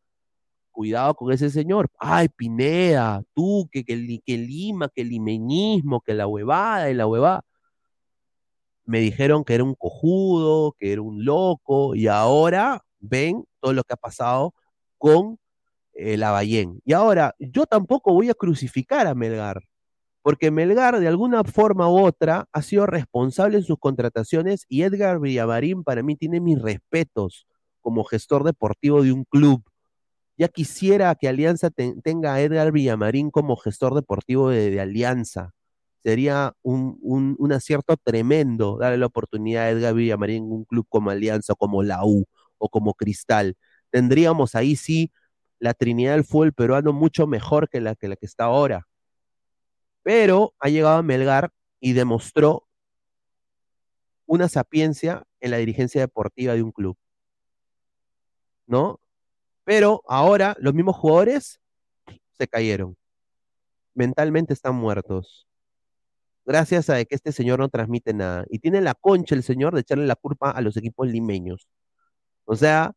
Speaker 2: Cuidado con ese señor. Ay, Pineda, tú, que, que, que Lima, que limeñismo, que la huevada y la huevada. Me dijeron que era un cojudo, que era un loco, y ahora ven todo lo que ha pasado con eh, Lavallén. Y ahora, yo tampoco voy a crucificar a Melgar, porque Melgar de alguna forma u otra ha sido responsable en sus contrataciones y Edgar Villamarín para mí tiene mis respetos como gestor deportivo de un club. Ya quisiera que Alianza te- tenga a Edgar Villamarín como gestor deportivo de, de Alianza. Sería un, un- un acierto tremendo darle la oportunidad a Edgar Villamarín en un club como Alianza, como la U o como Cristal. Tendríamos ahí sí la Trinidad del fútbol peruano mucho mejor que la que, está ahora. Pero ha llegado a Melgar y demostró una sapiencia en la dirigencia deportiva de un club. ¿No? Pero ahora los mismos jugadores se cayeron. Mentalmente están muertos. Gracias a que este señor no transmite nada. Y tiene la concha el señor de echarle la culpa a los equipos limeños. O sea,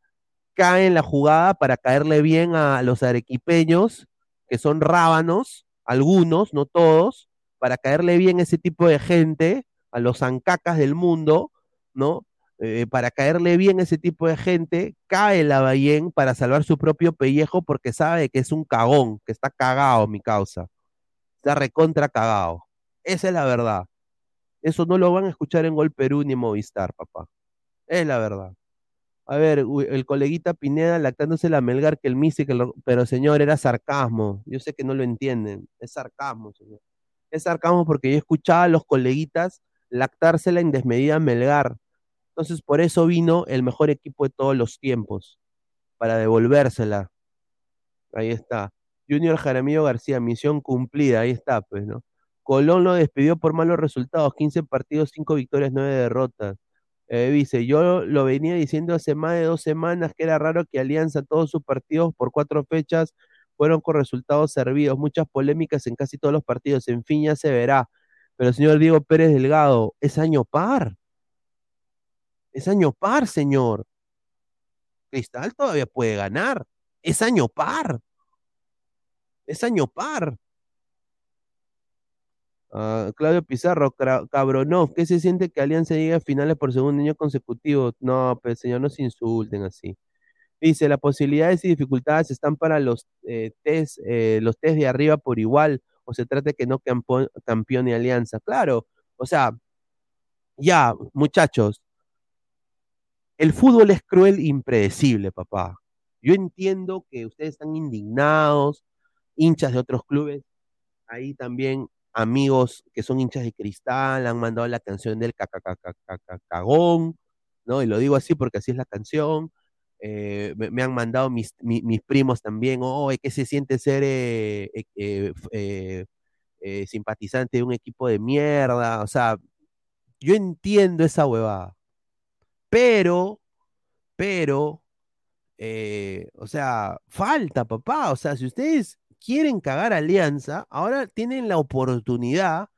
Speaker 2: cae en la jugada para caerle bien a los arequipeños, que son rábanos, algunos, no todos, para caerle bien a ese tipo de gente, a los zancacas del mundo, ¿no? Eh, para caerle bien a ese tipo de gente, cae la Lavallén para salvar su propio pellejo porque sabe que es un cagón, que está cagado mi causa. Está recontra cagado. Esa es la verdad. Eso no lo van a escuchar en Gol Perú ni Movistar, papá. Es la verdad. A ver, el coleguita Pineda lactándose la Melgar que el Misi, que pero señor, era sarcasmo. Yo sé que no lo entienden. Es sarcasmo, señor. Es sarcasmo porque yo escuchaba a los coleguitas lactársela en desmedida Melgar. Entonces, por eso vino el mejor equipo de todos los tiempos, para devolvérsela. Ahí está. Junior Jaramillo García, misión cumplida, ahí está, pues, ¿no? Colón lo despidió por malos resultados, 15 partidos, 5 victorias, 9 derrotas. Eh, dice, yo lo venía diciendo hace más de dos semanas que era raro que Alianza todos sus partidos por cuatro fechas fueron con resultados servidos, muchas polémicas en casi todos los partidos, en fin, ya se verá. Pero señor Diego Pérez Delgado, es año par, es año par, señor. Cristal todavía puede ganar, es año par, es año par. Ah, Claudio Pizarro, Cabronov, ¿qué se siente que Alianza llegue a finales por segundo año consecutivo? No, pues señor, no se insulten así. Dice, las posibilidades y dificultades están para los eh, test, eh, los test de arriba por igual, o se trata de que no campeone Alianza. Claro, o sea, ya, muchachos, el fútbol es cruel e impredecible, papá. Yo entiendo que ustedes están indignados, hinchas de otros clubes, ahí también amigos que son hinchas de cristal han mandado la canción del cagón, ¿no? Y lo digo así porque así es la canción. Eh, me, han mandado mis, mi- mis primos también, oh, ¿qué se siente ser eh, eh, eh, simpatizante de un equipo de mierda? O sea, yo entiendo esa huevada, pero, pero, o sea, falta, papá. O sea, si ustedes quieren cagar Alianza, ahora tienen la oportunidad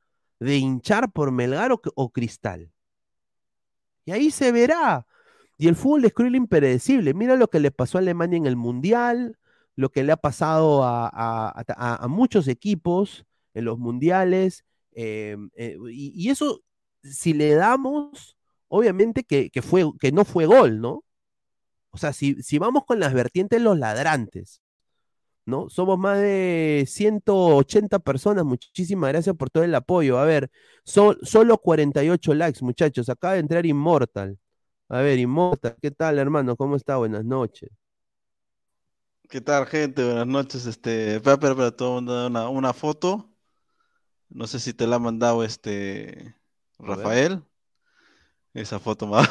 Speaker 2: de hinchar por Melgar o, Cristal. Y ahí se verá. Y el fútbol es cruel impredecible. Mira lo que le pasó a Alemania en el Mundial, lo que le ha pasado a, muchos equipos en los mundiales. eh, eh, y, eso, si le damos, obviamente que, que fue, que no fue gol, ¿no? O sea, si, si vamos con las vertientes los ladrantes, ¿no? Somos más de 180 personas. Muchísimas gracias por todo el apoyo. A ver, sol- solo 48 likes, muchachos. Acaba de entrar Immortal. A ver, Immortal, ¿qué tal, hermano? ¿Cómo está? Buenas noches.
Speaker 3: ¿Qué tal, gente? Buenas noches. Este, espera, espera, espera, todo mundo una, una foto. No sé si te la ha mandado este Rafael. Esa foto más.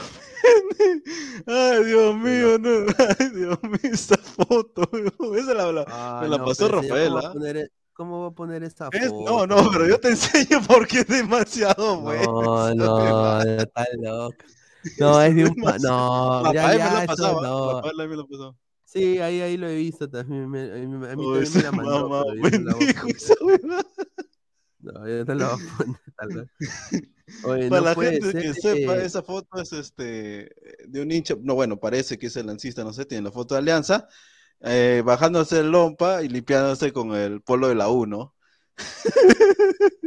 Speaker 3: Ay, Dios mío, no. Ay, Dios mío, esa foto. Esa la, la- me la
Speaker 2: no,
Speaker 3: pasó Rafael,
Speaker 2: ¿cómo poner, e- ¿Cómo va a poner esta
Speaker 3: Es-
Speaker 2: foto?
Speaker 3: no, no, pero yo te enseño porque es demasiado bueno.
Speaker 2: No, no, está loco. No, es de un... No, ya,
Speaker 3: Rafael me
Speaker 2: ya,
Speaker 3: la
Speaker 2: eso
Speaker 3: pasaba,
Speaker 2: no.
Speaker 3: Rafael me la pasó.
Speaker 2: Sí, ahí, ahí lo he visto también. me- a mí, a mí
Speaker 3: Oh,
Speaker 2: también me la mandó,
Speaker 3: mamá,
Speaker 2: la voy
Speaker 3: bendijo esa.
Speaker 2: No, yo te la voy a poner. tal vez. Oye,
Speaker 3: Para
Speaker 2: no
Speaker 3: la gente
Speaker 2: ser.
Speaker 3: que sepa,
Speaker 2: eh,
Speaker 3: esa foto es este de un hincha, no, bueno, parece que es el lancista, no sé, tiene la foto de Alianza, eh, bajándose el lompa y limpiándose con el polo de la U, ¿no?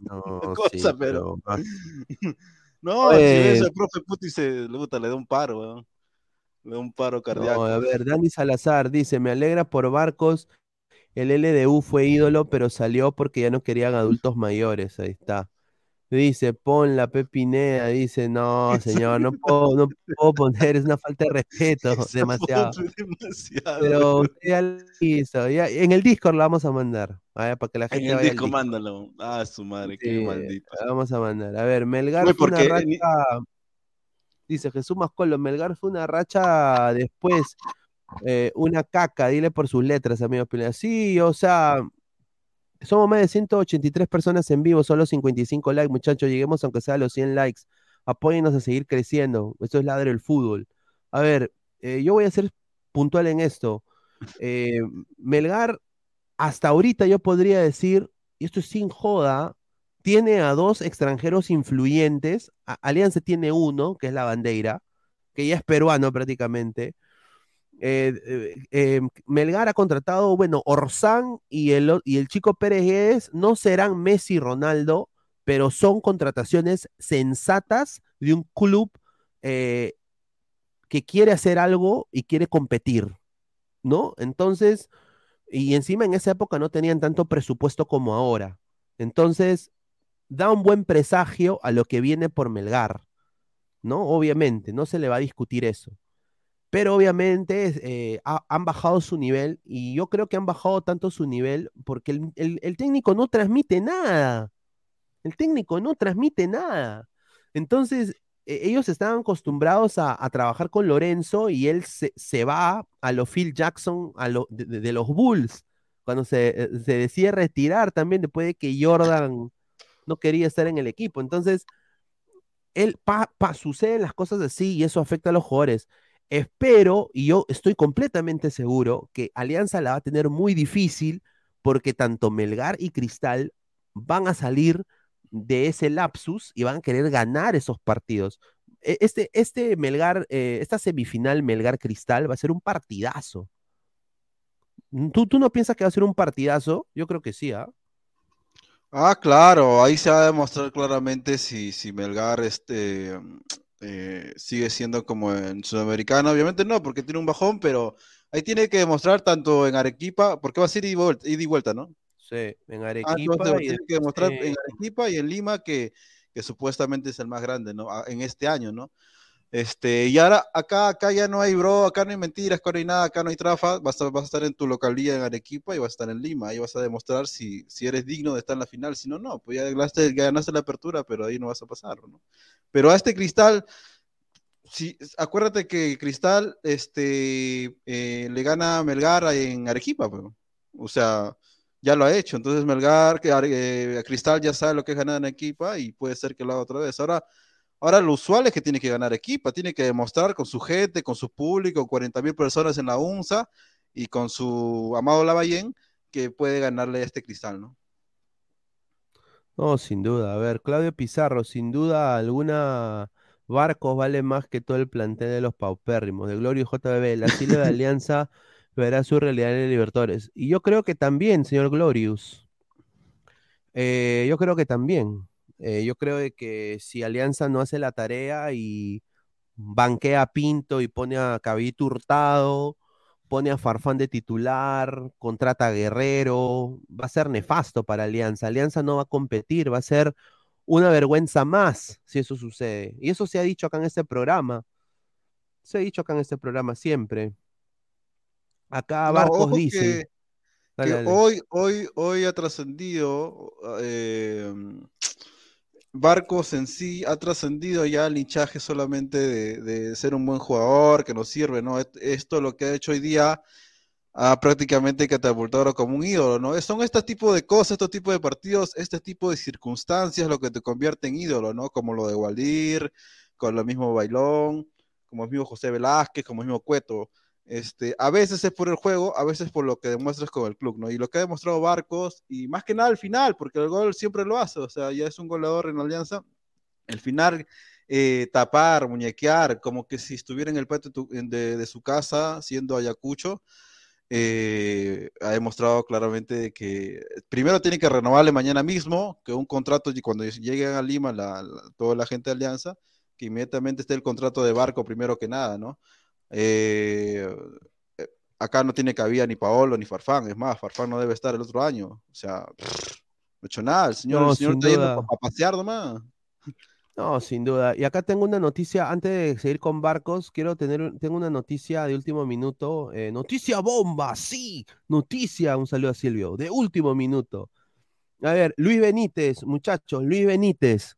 Speaker 2: No,
Speaker 3: cosa,
Speaker 2: sí,
Speaker 3: pero-
Speaker 2: pero...
Speaker 3: No,
Speaker 2: Oye.
Speaker 3: si ves al profe Puti se le gusta, le da un paro, weón. Le da un paro cardíaco.
Speaker 2: No, a ver, Dani Salazar dice, me alegra por Barcos, el LDU fue ídolo, pero salió porque ya no querían adultos mayores, ahí está. Dice, pon la Pepineda, dice, no, señor, no puedo, no puedo poner, es una falta de respeto, demasiado. Pero usted ya lo hizo, ya- en el Discord la vamos a mandar, para que la gente
Speaker 3: en el
Speaker 2: vaya
Speaker 3: disco, mándalo. Ah, su madre, qué maldito.
Speaker 2: la vamos a mandar. A ver, Melgar fue una racha. Dice Jesús Mascolo, Melgar fue una racha después, eh, una caca, dile por sus letras, amigo Pineda. Sí, o sea, somos más de 183 personas en vivo, solo 55 likes, muchachos. Lleguemos aunque sea a los 100 likes. Apóyennos a seguir creciendo. Esto es ladre el fútbol. A ver, eh, yo voy a ser puntual en esto. Eh, Melgar, hasta ahorita yo podría decir, y esto es sin joda, tiene a dos extranjeros influyentes. A- Alianza tiene uno, que es la bandera, que ya es peruano prácticamente. Eh, eh, eh, Melgar ha contratado, bueno, Orsán y el, y el chico Pérez no serán Messi y Ronaldo, pero son contrataciones sensatas de un club que quiere hacer algo y quiere competir, ¿no? Entonces, y encima en esa época no tenían tanto presupuesto como ahora. Entonces, da un buen presagio a lo que viene por Melgar, ¿no? Obviamente, no se le va a discutir eso. Pero obviamente eh, ha- han bajado su nivel y yo creo que han bajado tanto su nivel porque el, el- técnico no transmite nada. El técnico no transmite nada. Entonces, eh, ellos estaban acostumbrados a, trabajar con Lorenzo y él se, se va a lo Phil Jackson a lo, de los Bulls, cuando se, eh, se decide retirar también después de que Jordan no quería estar en el equipo. Entonces, él pa, pa- suceden las cosas así y eso afecta a los jugadores. Espero, y yo estoy completamente seguro, que Alianza la va a tener muy difícil porque tanto Melgar y Cristal van a salir de ese lapsus y van a querer ganar esos partidos. E- Este, este Melgar, eh, esta semifinal Melgar Cristal va a ser un partidazo. ¿Tú, tú no piensas que va a ser un partidazo? Yo creo que sí, ¿ah?
Speaker 3: Ah, claro, ahí se va a demostrar claramente si, si Melgar este, eh, sigue siendo como en Sudamericana. Obviamente no, porque tiene un bajón, pero ahí tiene que demostrar tanto en Arequipa, porque va a ser ida y vuelta, ida y vuelta, ¿no?
Speaker 2: Sí, en
Speaker 3: Ah,
Speaker 2: Arequipa.
Speaker 3: entonces
Speaker 2: y
Speaker 3: tiene que demostrar
Speaker 2: eh,
Speaker 3: en Arequipa y en Lima que, que supuestamente es el más grande, ¿no? Ah, En este año, ¿no? Este, y ahora acá, acá ya no hay bro, acá no hay mentiras, acá no hay nada, acá no hay trafa, vas a, vas a estar en tu localidad en Arequipa y vas a estar en Lima, ahí vas a demostrar si, si eres digno de estar en la final, si no, no, pues ya ganaste, ganaste la apertura, pero ahí no vas a pasar, ¿no? Pero a este Cristal, si, acuérdate que Cristal este, eh, le gana a Melgar en Arequipa, pues. o sea, ya lo ha hecho, entonces Melgar, que, eh, Cristal ya sabe lo que es ganar en Arequipa y puede ser que lo haga otra vez. Ahora, Ahora lo usual es que tiene que ganar equipa, tiene que demostrar con su gente, con su público, 40 mil personas en la UNSA y con su amado Lavallén que puede ganarle a este cristal, ¿no?
Speaker 2: No, sin duda. A ver, Claudio Pizarro, sin duda alguna, Barcos vale más que todo el plantel de los paupérrimos, de Glorio JBB. La Silva de Alianza verá su realidad en el Libertadores. Y yo creo que también, señor Glorious. Eh, yo creo que también. Eh, yo creo de que si Alianza no hace la tarea y banquea a Pinto y pone a Caballito Hurtado, pone a Farfán de titular, contrata a Guerrero, va a ser nefasto para Alianza. Alianza no va a competir, va a ser una vergüenza más si eso sucede. Y eso se ha dicho acá en este programa. Se ha dicho acá en este programa siempre. Acá Barcos dice.
Speaker 3: que,
Speaker 2: Dale,
Speaker 3: que
Speaker 2: dale.
Speaker 3: hoy, hoy, hoy ha trascendido, eh, Barcos en sí ha trascendido ya el hinchaje solamente de, de ser un buen jugador, que nos sirve, ¿no? Esto lo que ha hecho hoy día ha prácticamente catapultado como un ídolo, ¿no? Son este tipo de cosas, estos tipos de partidos, este tipo de circunstancias lo que te convierte en ídolo, ¿no? Como lo de Waldir, con lo mismo Bailón, como el mismo José Velázquez, como el mismo Cueto. Este, a veces es por el juego, a veces por lo que demuestras con el club, ¿no? Y lo que ha demostrado Barcos, y más que nada al final, porque el gol siempre lo hace, o sea, ya es un goleador en Alianza. El final, eh, tapar, muñequear, como que si estuviera en el patio de, su casa, siendo Ayacucho, eh, ha demostrado claramente que primero tiene que renovarle mañana mismo, que un contrato, y cuando lleguen a Lima, toda la gente de Alianza, que inmediatamente esté el contrato de barco primero que nada, ¿no? Eh, eh, acá no tiene cabida ni Paolo ni Farfán, es más, Farfán no debe estar el otro año, o sea, pff, no ha hecho nada, el señor,
Speaker 2: No,
Speaker 3: el señor
Speaker 2: sin
Speaker 3: está yendo
Speaker 2: duda.
Speaker 3: a pasear nomás.
Speaker 2: No, sin duda. Y acá tengo una noticia, antes de seguir con Barcos, quiero tener, tengo una noticia de último minuto. eh, noticia bomba, sí, noticia, un saludo a Silvio, de último minuto. A ver, Luis Benítez, muchachos, Luis Benítez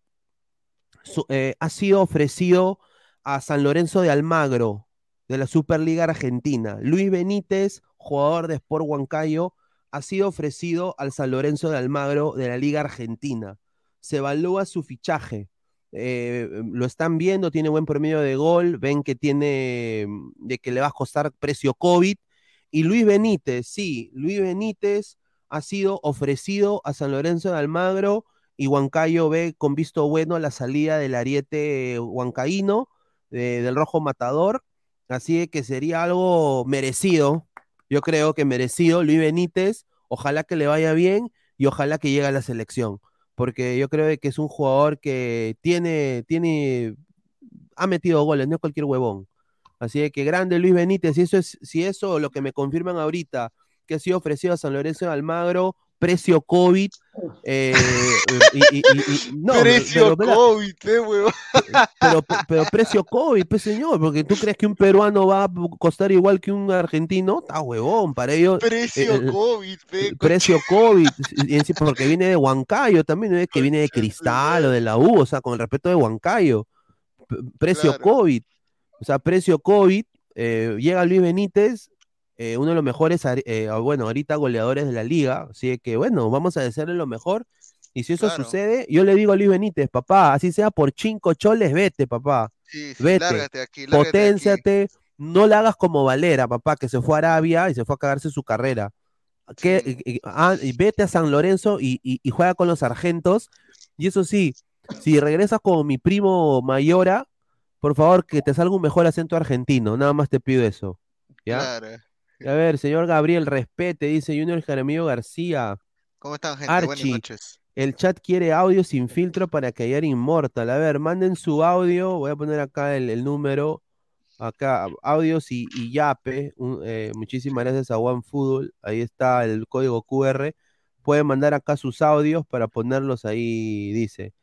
Speaker 2: su- eh, ha sido ofrecido a San Lorenzo de Almagro, de la Superliga Argentina. Luis Benítez, jugador de Sport Huancayo, ha sido ofrecido al San Lorenzo de Almagro de la Liga Argentina. Se evalúa su fichaje. Eh, lo están viendo, tiene buen promedio de gol, ven que tiene, mm, de que le va a costar precio COVID. Y Luis Benítez, sí, Luis Benítez ha sido ofrecido a San Lorenzo de Almagro y Huancayo ve con visto bueno la salida del ariete huancaíno, del rojo matador. Así que sería algo merecido, yo creo que merecido. Luis Benítez, ojalá que le vaya bien y ojalá que llegue a la selección. porque yo creo que es un jugador que tiene, tiene, ha metido goles, no es cualquier huevón. Así que grande Luis Benítez, si eso es, si eso lo que me confirman ahorita, que ha sido ofrecido a San Lorenzo de Almagro, precio COVID, eh, y, y- y- y- no,
Speaker 4: Precio
Speaker 2: pero- pero-
Speaker 4: COVID, eh, huevón.
Speaker 2: pero, pero precio COVID, pues señor, porque tú crees que un peruano va a costar igual que un argentino, está huevón, para ellos.
Speaker 4: Precio
Speaker 2: eh,
Speaker 4: COVID, pe,
Speaker 2: el precio COVID, porque viene de Huancayo también, no es que viene de Cristal o de la U, o sea, con el respeto de Huancayo. Precio
Speaker 4: Claro.
Speaker 2: COVID, o sea, precio COVID, eh, llega Luis Benítez, eh, uno de los mejores, eh, bueno, ahorita goleadores de la liga, así que bueno, vamos a desearle lo mejor. Y si eso
Speaker 4: Claro.
Speaker 2: sucede, yo le digo a Luis Benítez, papá, así sea por cinco choles, vete, papá.
Speaker 4: Sí, sí,
Speaker 2: Vete,
Speaker 4: lárgate aquí, lárgate aquí.
Speaker 2: Potenciate, no la hagas como Valera, papá, que se fue a Arabia y se fue a cagarse su carrera. Que,
Speaker 4: Sí.
Speaker 2: y- y- ah, y vete a San Lorenzo y juega con los sargentos. Y eso sí, si regresas con mi primo Mayora, por favor, que te salga un mejor acento argentino. Nada más te pido eso. ¿ya?
Speaker 4: Claro.
Speaker 2: A ver, señor Gabriel, respete, dice Junior Jaramillo García.
Speaker 4: ¿Cómo están, gente? Buenas
Speaker 2: Archie,
Speaker 4: noches.
Speaker 2: el chat quiere audio sin filtro para haya inmortal. A ver, manden su audio. Voy a poner acá el, el número. Acá, audios y, y yape. un- eh, muchísimas gracias a OneFootball. Ahí está el código QR. Pueden mandar acá sus audios para ponerlos ahí, dice.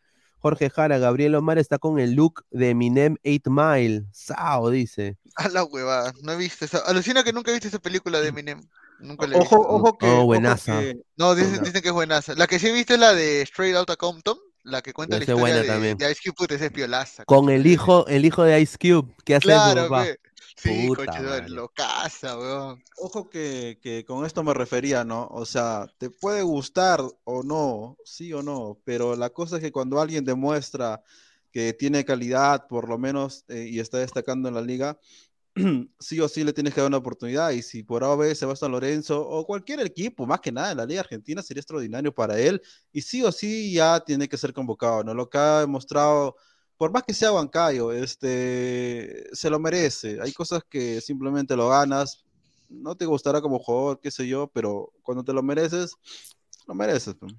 Speaker 2: Jorge Jara, Gabriel Omar está con el look de Eminem 8 Mile. Sao, dice.
Speaker 4: A la huevada, no he visto esa. Alucina que nunca he visto esa película de Eminem. Nunca la he
Speaker 3: Ojo,
Speaker 4: visto.
Speaker 3: ojo que.
Speaker 2: Oh,
Speaker 3: ojo
Speaker 2: buenaza.
Speaker 3: que-
Speaker 4: No, dicen, dicen que es buenaza. La que sí he visto es la de Straight Outta Compton, la que cuenta la historia
Speaker 2: buena
Speaker 4: de, Ice Cube, puta, esa es piolaza.
Speaker 2: Con el hijo, el hijo de Ice Cube. ¿Qué hace
Speaker 4: Claro,
Speaker 2: su papá?
Speaker 4: pe. Sí,
Speaker 2: Puta
Speaker 4: coche,
Speaker 2: madre.
Speaker 4: lo caza, weón.
Speaker 3: Ojo que, que con esto me refería, ¿no? O sea, te puede gustar o no, sí o no, pero la cosa es que cuando alguien demuestra que tiene calidad, por lo menos, eh, y está destacando en la liga, sí o sí le tienes que dar una oportunidad. Y si por A o B se va a San Lorenzo o cualquier equipo, más que nada en la Liga Argentina, sería extraordinario para él. Y sí o sí ya tiene que ser convocado, ¿no? Lo que ha demostrado, por más que sea Huancayo, este, se lo merece. Hay cosas que simplemente lo ganas, no te gustará como jugador, qué sé yo, pero cuando te lo mereces, lo mereces. pues.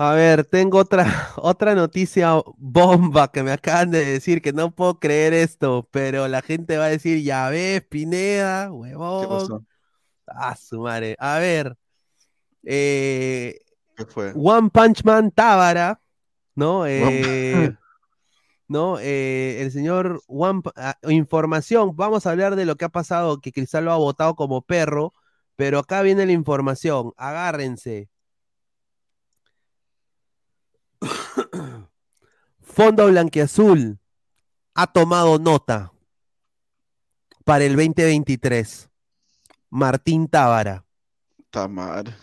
Speaker 2: A ver, tengo otra, otra noticia bomba que me acaban de decir que no puedo creer esto, pero la gente va a decir, ya ves, Pineda,
Speaker 3: ¿Qué
Speaker 2: huevón.
Speaker 3: pasó?
Speaker 2: Ah, su madre. A ver, eh,
Speaker 3: ¿Qué fue?
Speaker 2: One Punch Man Tábara, ¿no? Eh, ¿no? Eh, el señor Pu- ah, información, vamos a hablar de lo que ha pasado, que Cristal lo ha votado como perro, pero acá viene la información, agárrense. Fondo Blanquiazul ha tomado nota para el 2023. Martín Tábara.
Speaker 3: Tamar.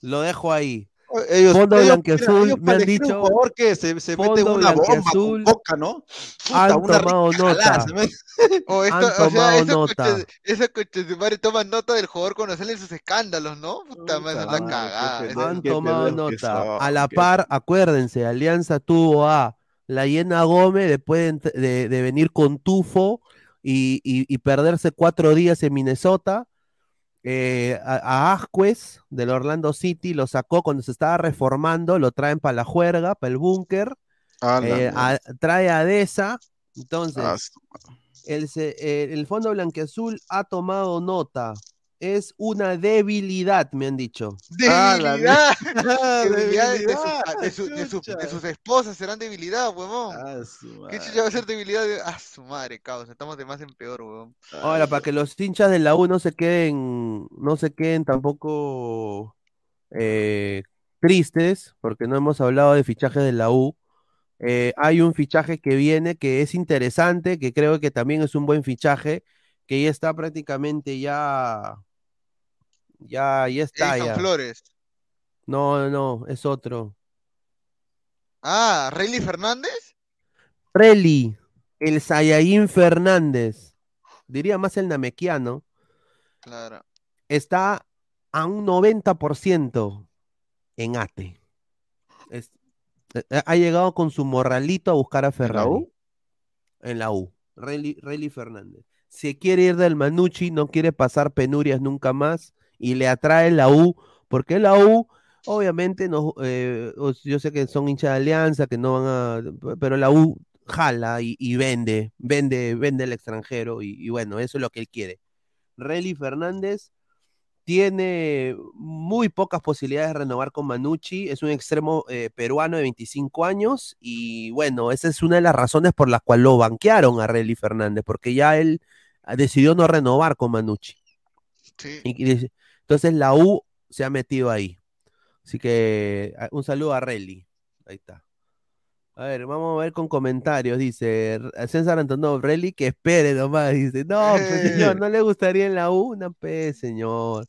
Speaker 2: Lo dejo ahí.
Speaker 3: Ellos,
Speaker 2: Fondo
Speaker 3: ellos,
Speaker 2: blanquiazul,
Speaker 3: mira, ellos
Speaker 2: me han dicho,
Speaker 3: un jugador que se, se mete
Speaker 2: Fondo
Speaker 3: una bomba con coca, ¿no? Puta,
Speaker 2: han
Speaker 3: una
Speaker 2: tomado nota.
Speaker 3: mete.
Speaker 4: O, esto,
Speaker 2: Han
Speaker 4: o sea,
Speaker 2: tomado
Speaker 4: esos
Speaker 2: nota.
Speaker 4: coches, esos coches de madre toman nota del jugador cuando salen sus escándalos, ¿no? Puta madre,
Speaker 3: madre,
Speaker 4: cagada.
Speaker 2: Han tomado nota.
Speaker 3: son,
Speaker 2: A la par, acuérdense, Alianza tuvo a la Hiena Gómez después de, de- de venir con Tufo y, y- y perderse cuatro días en Minnesota. Eh, a, a Ascuez del Orlando City lo sacó cuando se estaba reformando, lo traen para la juerga, para el búnker.
Speaker 3: Ah,
Speaker 2: Eh, trae a Deza. Entonces,
Speaker 3: Ah,
Speaker 2: el, eh, el Fondo Blanquiazul ha tomado nota. Es una debilidad, me han dicho.
Speaker 4: Debilidad.
Speaker 3: Ah,
Speaker 4: Debilidad de,
Speaker 3: debilidad,
Speaker 4: su- de su- de su-
Speaker 3: chucha.
Speaker 4: de sus esposas serán debilidad, huevón.
Speaker 3: Ah, su
Speaker 4: ¿Qué chucha va a ser debilidad? De... Ah, su madre, causa. Estamos de más en peor, huevón.
Speaker 2: Ahora, para que los hinchas de la U no se queden, no se queden tampoco eh, tristes, porque no hemos hablado de fichajes de la U. eh, hay un fichaje que viene que es interesante, que creo que también es un buen fichaje, que ya está prácticamente ya, ya, ya está
Speaker 4: Edison
Speaker 2: ya.
Speaker 4: Flores.
Speaker 2: No, no, es otro.
Speaker 4: Ah, Rayleigh Fernández.
Speaker 2: Preli, el Sayaín Fernández, diría más el namequiano.
Speaker 4: Claro.
Speaker 2: está a un 90% en ATE. Es- eh, ha llegado con su morralito a buscar a Ferrari.
Speaker 3: U?
Speaker 2: En la U. Rayleigh Rayleigh Fernández. Si quiere ir del Manucci, no quiere pasar penurias nunca más y le atrae la U, porque la U Obviamente, no, eh, yo sé que son hinchas de Alianza, que no van a. Pero la U jala y, y vende, vende, vende al extranjero, y, y bueno, eso es lo que él quiere. Relly Fernández tiene muy pocas posibilidades de renovar con Manucci, es un extremo eh, peruano de 25 años, y bueno, esa es una de las razones por las cuales lo banquearon a Relly Fernández, porque ya él ah, decidió no renovar con Manucci.
Speaker 4: Sí.
Speaker 2: Y- entonces la U se ha metido ahí. Así que a- un saludo a Relly. Ahí está. A ver, vamos a ver con comentarios. Dice César Antonio Relly que espere nomás. Dice, no, pues, señor, no le gustaría en la U, una P, señor.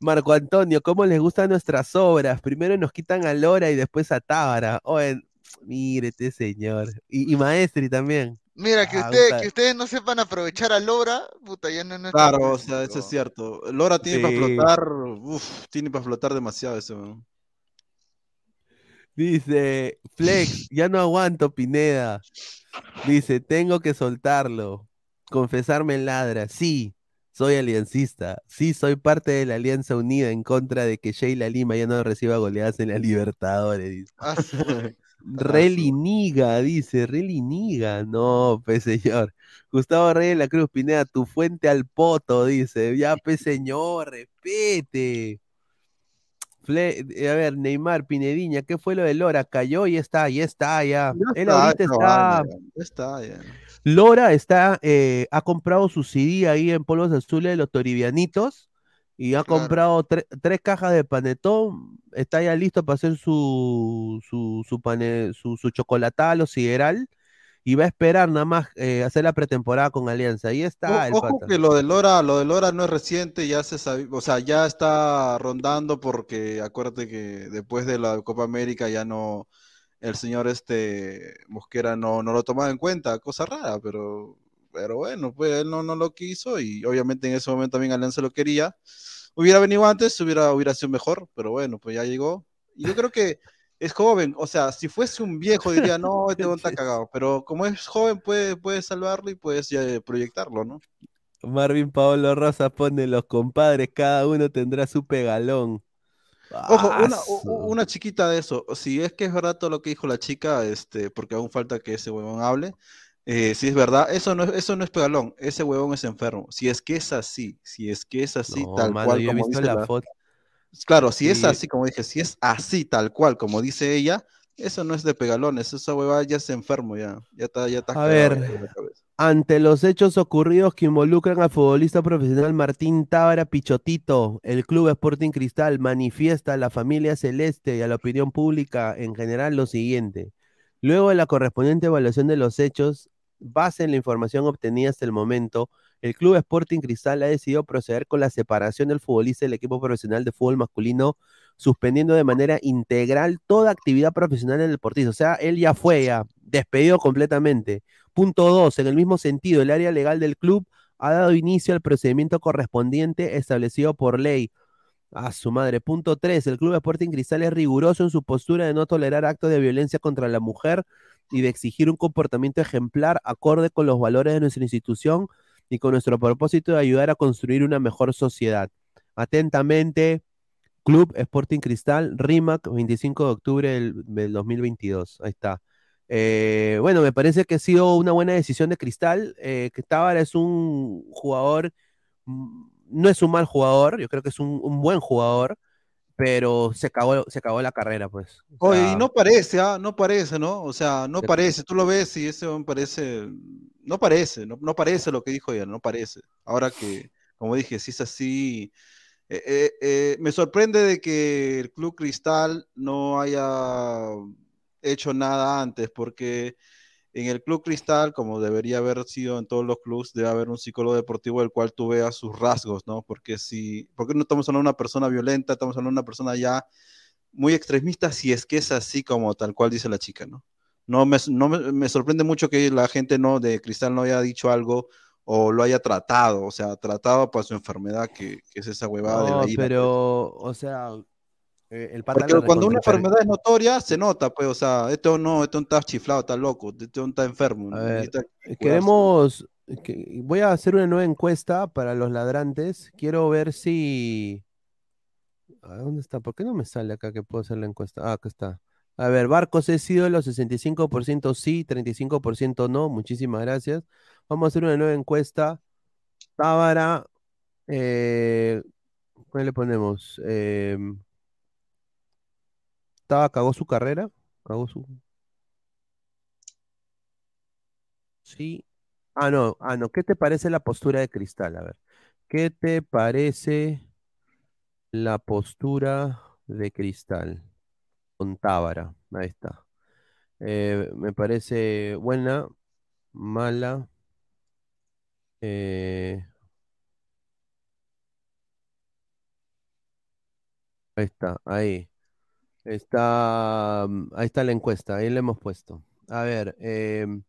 Speaker 2: Marco Antonio, ¿cómo les gustan nuestras obras? Primero nos quitan a Lora y después a Tábara. Oye, mírete, señor. Y, y Maestri también.
Speaker 4: Mira, que,
Speaker 2: Ah,
Speaker 4: usted-
Speaker 2: puta.
Speaker 4: que ustedes no sepan aprovechar a Lora, puta, ya no, no es
Speaker 3: Claro, o sea, eso es cierto. Lora tiene para flotar, uff, tiene para flotar demasiado ese, weón.
Speaker 2: Dice, Flex, ya no aguanto, Pineda. Dice, tengo que soltarlo. Confesarme en ladra. Sí, soy aliancista. Sí, soy parte de la Alianza Unida en contra de que Sheila Lima ya no reciba goleadas en la Libertadores. Dice.
Speaker 4: Ah, su madre.
Speaker 2: Reli Niga, dice, Reli Niga. No, pues señor. Gustavo Reyes de la Cruz Pineda, tu fuente al poto, dice. Ya, pues señor, respete. Fle- eh, a ver, Neymar, Pinediña, ¿qué fue lo de Lora? Cayó y está, ya está, ya.
Speaker 3: Ya
Speaker 2: Él
Speaker 3: está,
Speaker 2: ahorita está.
Speaker 3: ya está, ya.
Speaker 2: Lora está, eh, ha comprado su CD ahí en Polvos Azules de los Toribianitos y ha
Speaker 4: Claro.
Speaker 2: comprado tre- tres cajas de panetón. Está ya listo para hacer su, su, su, pane- su, su chocolatada, lo sideral. Y va a esperar nada más eh, hacer la pretemporada con Alianza. Ahí está el
Speaker 3: O- Ojo
Speaker 2: pata.
Speaker 3: que lo de Lora, lo de Lora no es reciente, ya se sabía, o sea, ya está rondando porque acuérdate que después de la Copa América ya no, el señor este Mosquera no, no lo tomaba en cuenta, cosa rara, pero, pero bueno, pues él no, no lo quiso y obviamente en ese momento también Alianza lo quería. Hubiera venido antes, hubiera, hubiera sido mejor, pero bueno, pues ya llegó. Y yo creo que es joven, o sea, si fuese un viejo diría, no, este don está cagado, pero como es joven puede, puede salvarlo y puedes ya eh, proyectarlo, ¿no?
Speaker 2: Marvin Paolo Rosa pone los compadres, cada uno tendrá su pegalón.
Speaker 3: Ojo, una, una chiquita de eso. Si es que es verdad todo lo que dijo la chica, este, porque aún falta que ese huevón hable. Eh, si es verdad, eso no es, eso no es pegalón, ese huevón es enfermo. Si es que es así, si es que es así,
Speaker 2: No,
Speaker 3: tal
Speaker 2: mano,
Speaker 3: cual
Speaker 2: yo he
Speaker 3: como
Speaker 2: visto
Speaker 3: dice
Speaker 2: la foto.
Speaker 3: Claro, si es
Speaker 2: Sí.
Speaker 3: así, como dije, si es así, tal cual, como dice ella, eso no es de pegalones, esa huevada ya es enfermo, ya, ya está, ya está
Speaker 2: A ver. Ante los hechos ocurridos que involucran al futbolista profesional Martín Tábara Pichotito, el Club Sporting Cristal manifiesta a la familia celeste y a la opinión pública en general lo siguiente. Luego de la correspondiente evaluación de los hechos, base en la información obtenida hasta el momento, el Club Sporting Cristal ha decidido proceder con la separación del futbolista del equipo profesional de fútbol masculino, suspendiendo de manera integral toda actividad profesional en el deportista. O sea, él ya fue, ya despedido completamente. Punto 2. En el mismo sentido, el área legal del club ha dado inicio al procedimiento correspondiente establecido por ley. A su madre. Punto 3. El Club Sporting Cristal es riguroso en su postura de no tolerar actos de violencia contra la mujer y de exigir un comportamiento ejemplar acorde con los valores de nuestra institución y con nuestro propósito de ayudar a construir una mejor sociedad. Atentamente, Club Sporting Cristal, RIMAC, 25 de octubre del, del 2022. Ahí está. Eh, bueno, me parece que ha sido una buena decisión de Cristal. Eh, que Tábara es un jugador, mm, no es un mal jugador, yo creo que es un, un buen jugador, pero se acabó, se acabó la carrera, pues. O sea,
Speaker 3: y no parece, ¿ah? No parece, ¿no? O sea, no parece, tú lo ves y ese hombre parece, no parece, no, no parece lo que dijo ella, no parece. Ahora que, como dije, si es así, eh, eh, eh, me sorprende de que el Club Cristal no haya hecho nada antes, porque en el Club Cristal, como debería haber sido en todos los clubes, debe haber un psicólogo deportivo del cual tú veas sus rasgos, ¿no? Porque si, porque no estamos hablando de una persona violenta, estamos hablando de una persona ya muy extremista, si es que es así como tal cual dice la chica, ¿no? No me, no me, me sorprende mucho que la gente no de Cristal no haya dicho algo o lo haya tratado, o sea, tratado para su enfermedad, que, que es esa huevada de
Speaker 2: no,
Speaker 3: la ira.
Speaker 2: pero, o sea, eh, el pata
Speaker 3: Porque
Speaker 2: la
Speaker 3: cuando una enfermedad es notoria, se nota, pues, o sea, esto no, esto no está chiflado, está loco, esto no está enfermo.
Speaker 2: Ver,
Speaker 3: cuidarse.
Speaker 2: Queremos, que- voy a hacer una nueva encuesta para los ladrantes. Quiero ver si, ¿Dónde está? ¿Por qué no me sale acá que puedo hacer la encuesta? Ah, acá está. A ver, Barcos es ídolo, 65% sí, 35% no. Muchísimas gracias. Vamos a hacer una nueva encuesta. Tábara, eh, ¿cuál le ponemos? Eh, Tábara cagó su carrera. Cagó su. Sí. Ah, no, ah, no. ¿Qué te parece la postura de Cristal? A ver. ¿Qué te parece la postura de Cristal? Con Tábara. Ahí está. Eh, me parece buena, mala. eh, ahí está, ahí. Está, mm, ahí está la encuesta, ahí le hemos puesto. A ver, em,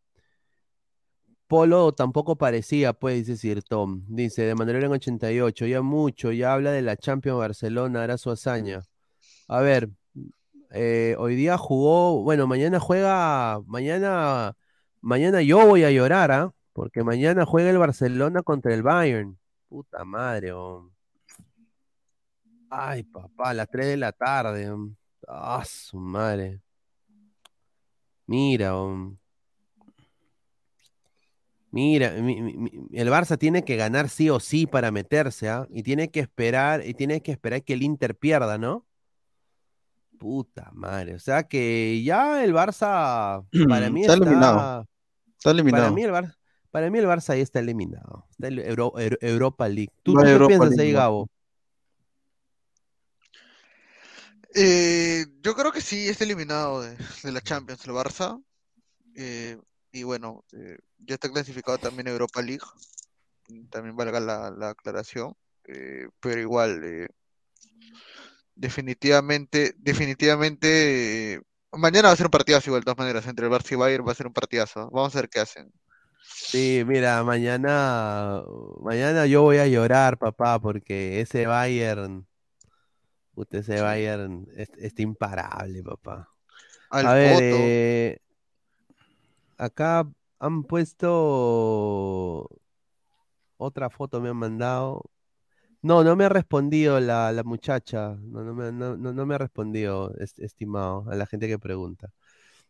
Speaker 2: Polo tampoco parecía, pues, dice Tom. Dice, de manera en 88, ya mucho, ya habla de la Champions Barcelona, hará su hazaña. A ver, eh, hoy día jugó, bueno, mañana juega, mañana, mañana yo voy a llorar, ¿ah? Porque mañana juega el Barcelona contra el Bayern. Puta madre. Ay, papá, a las 3 de la tarde. Ah, su madre. Mira, oh. Mira, mi- mi- mi- el Barça tiene que ganar sí o sí para meterse, ¿ah? Y tiene que esperar, y tiene que esperar que el Inter pierda, ¿no? Puta madre. O sea que ya el Barça, para mí
Speaker 3: Está
Speaker 2: está,
Speaker 3: eliminado. Está
Speaker 2: para mí el Barça, para mí el Barça ahí está eliminado. Está Euro- Euro- Europa League. ¿Tú,
Speaker 3: a
Speaker 2: qué piensas
Speaker 3: League,
Speaker 2: ahí. Gabo?
Speaker 4: Eh, yo creo que sí, está eliminado de, la Champions el Barça. Eh, y bueno, eh, ya está clasificado también Europa League. También valga la, la aclaración. Eh, pero igual, eh, definitivamente, definitivamente, mañana va a ser un partidazo igual, de todas maneras, entre el Barça y Bayern va a ser un partidazo. Vamos a ver qué hacen.
Speaker 2: Sí, mira, mañana, mañana yo voy a llorar, papá, porque ese Bayern, puta, ese Bayern es, está imparable, papá.
Speaker 4: Al
Speaker 2: A ver, eh, acá han puesto otra foto, me han mandado. No, no me ha respondido la, la muchacha, no, no me, no, no- me ha respondido, es- estimado, a la gente que pregunta.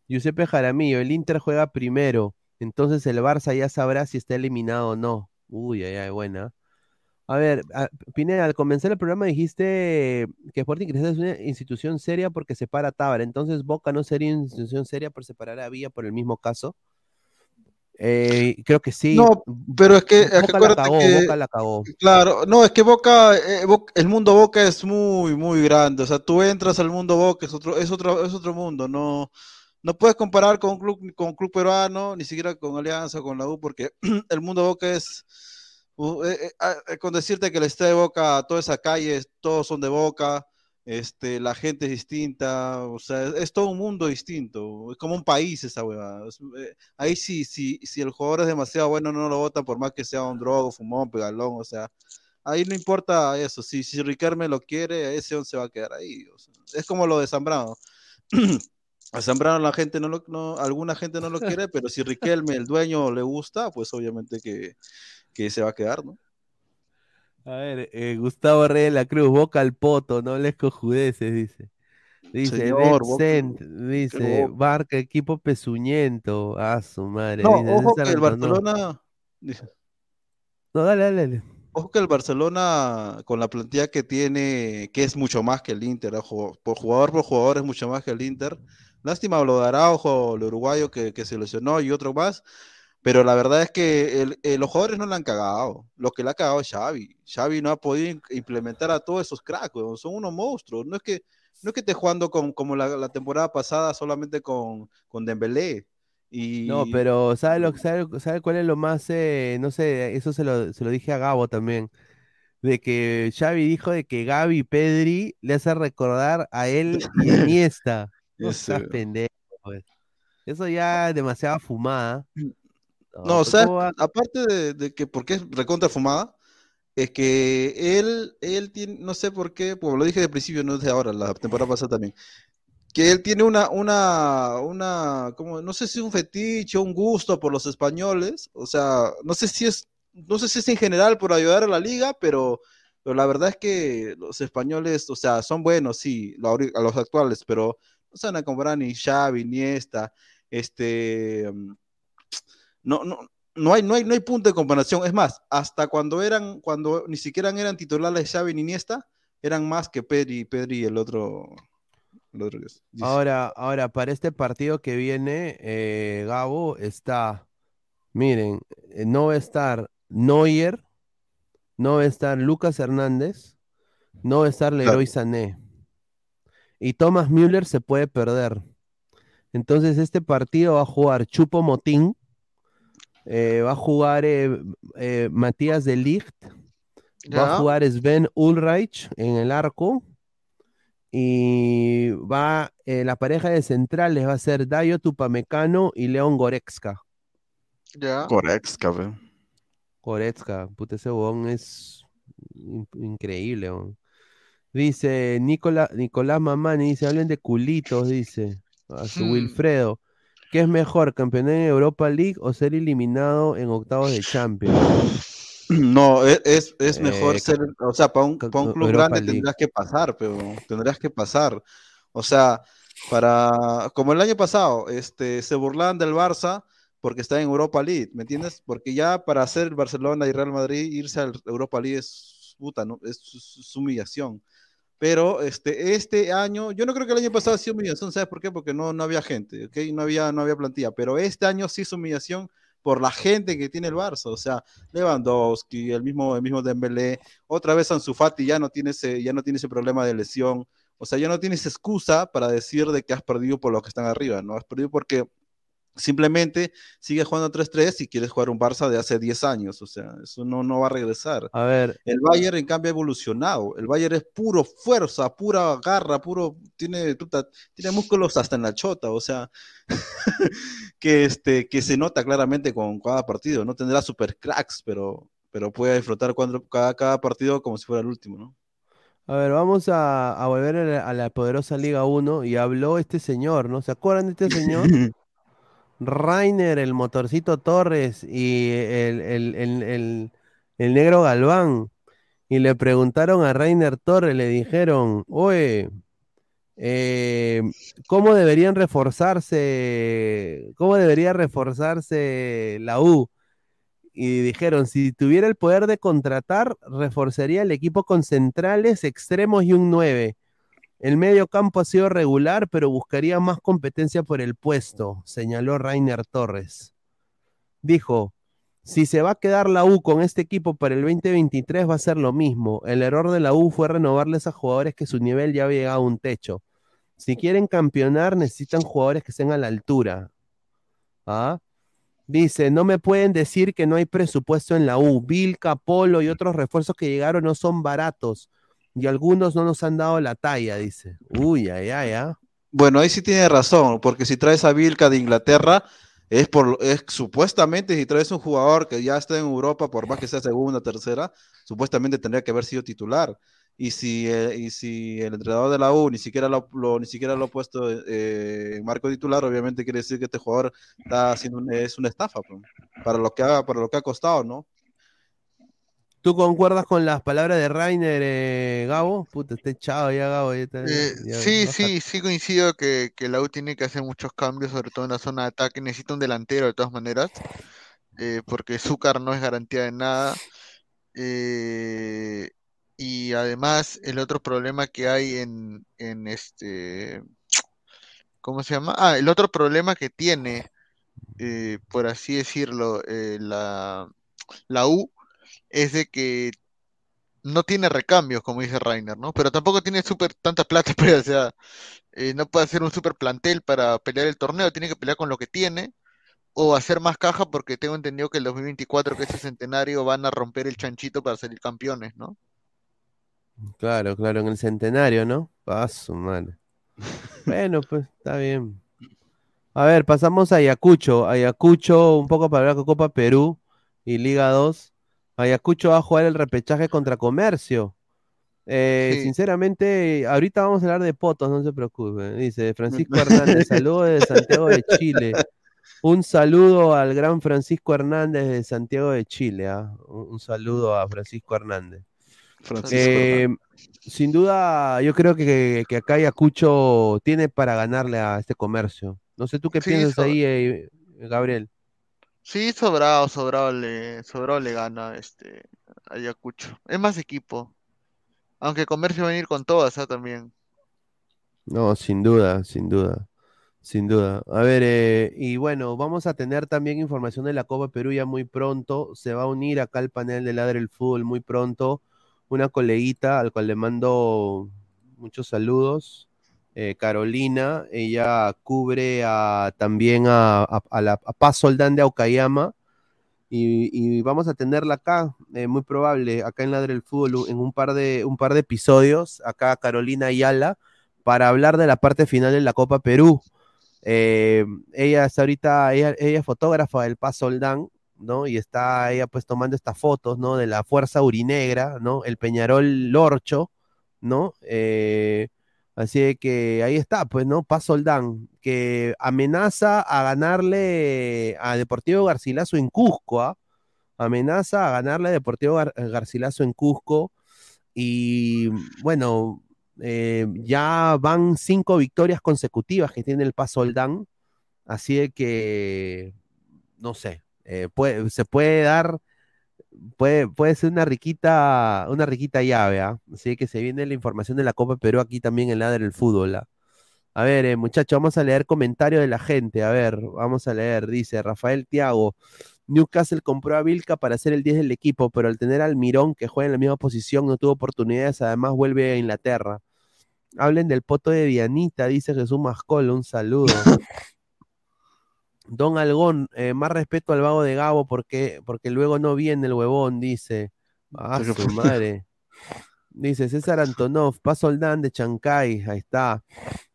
Speaker 2: Giuseppe Jaramillo, el Inter juega primero, entonces el Barça ya sabrá si está eliminado o no. Uy, ay, ay, buena. A ver, a- Pineda, al comenzar el programa dijiste que Sporting Cristal es una institución seria porque separa a Tábara, entonces Boca no sería una institución seria por separar a Villa por el mismo caso. Eh, creo que sí.
Speaker 3: No, pero es que, es que
Speaker 2: Boca la cagó,
Speaker 3: que-
Speaker 2: Boca la cagó.
Speaker 3: Claro, no, es que Boca, eh, Bo- el mundo Boca es muy, muy grande. O sea, tú entras al mundo Boca, es otro, es otro, es otro mundo. No, no puedes comparar con un club, con un club peruano, ni siquiera con Alianza, con la U, porque el mundo Boca es, eh, eh, ah, eh, con decirte que el estadio de Boca, toda esa calle, todos son de Boca, este, la gente es distinta, o sea, es, todo un mundo distinto. Es como un país esa huevada. Es, eh, ahí sí, sí, si el jugador es demasiado bueno, no lo votan por más que sea un drogo, fumón, pegalón, o sea, ahí no importa eso. Si, si Riquelme lo quiere, ese once va a quedar ahí. es como lo de Zambrano. A Zambrano la gente no lo, no, alguna gente no lo quiere, pero si Riquelme, el dueño, le gusta, pues obviamente que, que se va a quedar, ¿no?
Speaker 2: A ver, eh, Gustavo Reyes de la Cruz, Boca al poto, no les cojudeces, dice. Dice,
Speaker 3: Señor,
Speaker 2: Red
Speaker 3: Boca-
Speaker 2: Cent, dice, Barca, equipo pezuñento. Ah, su madre.
Speaker 3: No,
Speaker 2: dice
Speaker 3: ojo que el. Barcelona,
Speaker 2: No, dale, dale, dale.
Speaker 3: Ojo que el Barcelona, con la plantilla que tiene, que es mucho más que el Inter, ojo, por jugador por jugador es mucho más que el Inter. Lástima lo de Araujo, el uruguayo que, que se lesionó y otro más. Pero la verdad es que el- eh, los jugadores no le han cagado. Lo que le ha cagado es Xavi. Xavi no ha podido implementar a todos esos cracks, weón. Son unos monstruos. No es que, no es que esté jugando con, como la, la temporada pasada solamente con, con Dembélé. Y,
Speaker 2: No, pero ¿sabe, lo, sabe, sabe cuál es lo más, eh, no sé, eso se lo, se lo dije a Gabo también, de que Xavi dijo de que Gaby Pedri le hace recordar a él y a Iniesta. No seas pendejo, pues. Eso ya es demasiada fumada.
Speaker 3: No, o
Speaker 2: pues,
Speaker 3: sea,
Speaker 2: ¿cómo va?
Speaker 3: aparte de, de que porque es recontra fumada, es que él, él tiene, no sé por qué, como lo dije de principio, no desde ahora, la temporada pasada también, que él tiene una, una, una, como, no sé si un fetiche o un gusto por los españoles, o sea, no sé si es, no sé si es en general por ayudar a la liga, pero Pero la verdad es que los españoles, o sea, son buenos, sí, a los actuales, pero no se van a comparar ni Xavi, ni esta, este, no, no, no hay, no hay, no hay punto de comparación. Es más, hasta cuando eran, cuando ni siquiera eran titulares Xavi ni Iniesta, eran más que Pedri, Pedri y el otro, el otro que es- dice.
Speaker 2: Ahora, ahora, para este partido que viene, eh, Gabo, está, miren, eh, no va a estar Neuer, no va a estar Lucas Hernández, no va a estar Leroy Sané. Y Thomas Müller se puede perder. Entonces, este partido va a jugar Chupo Motín, eh, va a jugar eh, eh, Matías de Ligt, va a jugar Sven Ulreich en el arco. Y va, eh, la pareja de centrales va a ser Dayo Tupamecano y León Goretzka.
Speaker 4: Ya.
Speaker 3: Correcto, cabrón.
Speaker 2: Goretzka, puta, ese huevón es in- increíble. Dice Nicola, Nicolás Mamani, dice, hablen de culitos, dice. A su
Speaker 4: Hmm.
Speaker 2: Wilfredo. ¿Qué es mejor, campeonar en Europa League o ser eliminado en octavos de Champions?
Speaker 3: No, e- es, es mejor
Speaker 2: Eh,
Speaker 3: ser, o sea, para un, pa' un club
Speaker 2: Europa
Speaker 3: grande
Speaker 2: League.
Speaker 3: tendrás que pasar, pero tendrás que pasar. O sea, para, como el año pasado, este, se burlaban del Barça porque está en Europa League, ¿me entiendes? Porque ya para hacer el Barcelona y Real Madrid, irse al Europa League es puta, ¿no? Es, es- es humillación. Pero este, este año, yo no creo que el año pasado sea humillación, ¿sabes por qué? Porque no, no había gente, ¿ok? No había, no había plantilla, pero este año sí es humillación por la gente que tiene el Barça, o sea, Lewandowski, el mismo, el mismo Dembélé, otra vez Ansu Fati ya no tiene ese, ya no tiene ese problema de lesión, o sea, ya no tienes excusa para decir de que has perdido por los que están arriba, ¿no? Has perdido porque simplemente sigues jugando 3-3 y quieres jugar un Barça de hace 10 años, o sea, eso no, no va a regresar.
Speaker 2: A ver,
Speaker 3: El Bayern, en cambio, ha evolucionado. El Bayern es puro fuerza, pura garra, puro, tiene, tiene músculos hasta en la chota, o sea, que, este, que se nota claramente con cada partido. No tendrá super cracks, pero, pero puede disfrutar cuando, cada, cada partido como si fuera el último, ¿no?
Speaker 2: A ver, vamos a, a volver a la, a la poderosa Liga 1 y habló este señor, ¿no? ¿Se acuerdan de este señor? Rainer, el motorcito Torres y el, el- el- el- negro Galván. Y le preguntaron a Rainer Torres, le dijeron, oye, eh, ¿cómo deberían reforzarse, cómo debería reforzarse la U? Y dijeron, si tuviera el poder de contratar, reforzaría el equipo con centrales, extremos y un 9. El medio campo ha sido regular, pero buscaría más competencia por el puesto, señaló Rainer Torres. Dijo, si se va a quedar la U con este equipo para el 2023 va a ser lo mismo. El error de la U fue renovarles a jugadores que su nivel ya había llegado a un techo. Si quieren campeonar, necesitan jugadores que estén a la altura. ¿Ah? Dice, no me pueden decir que no hay presupuesto en la U. Vilca, Polo y otros refuerzos que llegaron no son baratos. Y algunos no nos han dado la talla, dice. Uy, ay, ay, ah.
Speaker 3: Bueno, ahí sí tiene razón, porque si traes a Vilca de Inglaterra, es por es supuestamente si traes un jugador que ya está en Europa, por más que sea segunda, tercera, supuestamente tendría que haber sido titular. Y si, eh, y si el entrenador de la U ni siquiera lo, lo- ni siquiera lo ha puesto eh, en marco titular, obviamente quiere decir que este jugador está haciendo un- es una estafa pues, para lo que ha, para lo que ha costado, ¿no?
Speaker 2: ¿Tú concuerdas con las palabras de Rainer, eh, Gabo? Puta, está echado ya, Gabo. ya está-
Speaker 4: Eh,
Speaker 2: ya,
Speaker 4: sí,
Speaker 2: baja.
Speaker 4: sí, sí coincido que, que la U tiene que hacer muchos cambios, sobre todo en la zona de ataque. Necesita un delantero de todas maneras, eh, porque Zúcar no es garantía de nada. Y además, el otro problema que hay en, en este, ¿cómo se llama? Ah, el otro problema que tiene, por así decirlo, la, la U es de que no tiene recambios, como dice Rainer, ¿no? Pero tampoco tiene súper tanta plata, pues, o sea, eh, no puede hacer un super plantel para pelear el torneo, tiene que pelear con lo que tiene, o hacer más caja, porque tengo entendido que el 2024, que es el centenario, van a romper el chanchito para salir campeones, ¿no?
Speaker 2: Claro, claro, en el centenario, ¿no? Paso, mano. Bueno, pues está bien. A ver, pasamos a Ayacucho. Ayacucho, un poco para hablar con Copa Perú y Liga 2. Ayacucho va a jugar el repechaje contra Comercio. Eh,
Speaker 4: Sí.
Speaker 2: Sinceramente, ahorita vamos a hablar de potos, no se preocupe. Dice Francisco Hernández, saludos de Santiago de Chile. Un saludo al gran Francisco Hernández de Santiago de Chile. ¿ah? Un, saludo a Francisco Hernández.
Speaker 3: Francisco.
Speaker 2: Eh, sin duda, yo creo que, que acá Ayacucho tiene para ganarle a este comercio. No sé tú qué
Speaker 4: Sí,
Speaker 2: piensas ahí, eh, Gabriel.
Speaker 4: Sí, sobrado, sobrado le, sobrado le gana este Ayacucho. Es más equipo. Aunque Comercio va a ir con todas, ¿ah? También.
Speaker 2: No, sin duda, sin duda, sin duda. A ver, eh, y bueno, vamos a tener también información de la Copa Perú ya muy pronto. Se va a unir acá al panel de Ladre el Fútbol muy pronto. Una coleguita al cual le mando muchos saludos. Eh, Carolina, ella cubre a- también a, la, Paz Soldán de Aucayama. Y, vamos a tenerla acá, eh, muy probable, acá en Ladre el Fútbol, en un par de, un par de episodios, acá Carolina Ayala para hablar de la parte final de la Copa Perú. Eh, ella está ahorita, ella, ella es fotógrafa del Paz Soldán, ¿no? Y está ella pues tomando estas fotos, ¿no? De la Fuerza Urinegra, ¿no? El Peñarol Lorcho, ¿no? Así que ahí está, pues, ¿no? Paz Soldán, que amenaza a ganarle a Deportivo Garcilaso en Cusco, ¿ah? Amenaza a ganarle a Deportivo Gar- Garcilaso en Cusco. Y bueno, eh, ya van cinco victorias consecutivas que tiene el Paz Soldán, así que, no sé, eh, se puede dar, puede, puede ser una riquita, una riquita llave, ¿ah? Así que se viene la información de la Copa Perú aquí también en Ladre el Fútbol, ¿ah? A ver, eh, muchachos, vamos a leer comentarios de la gente, a ver, vamos a leer, dice Rafael Tiago. Newcastle compró a Vilca para ser el 10 del equipo, pero al tener al Mirón que juega en la misma posición no tuvo oportunidades, además vuelve a Inglaterra. Hablen del poto de Dianita, dice Jesús Mascol, un saludo. Don Algón, eh, más respeto al vago de Gabo porque, porque luego no viene el huevón, dice. Ah, su madre. Dice César Antonov, Paso Oldán de Chancay, ahí está.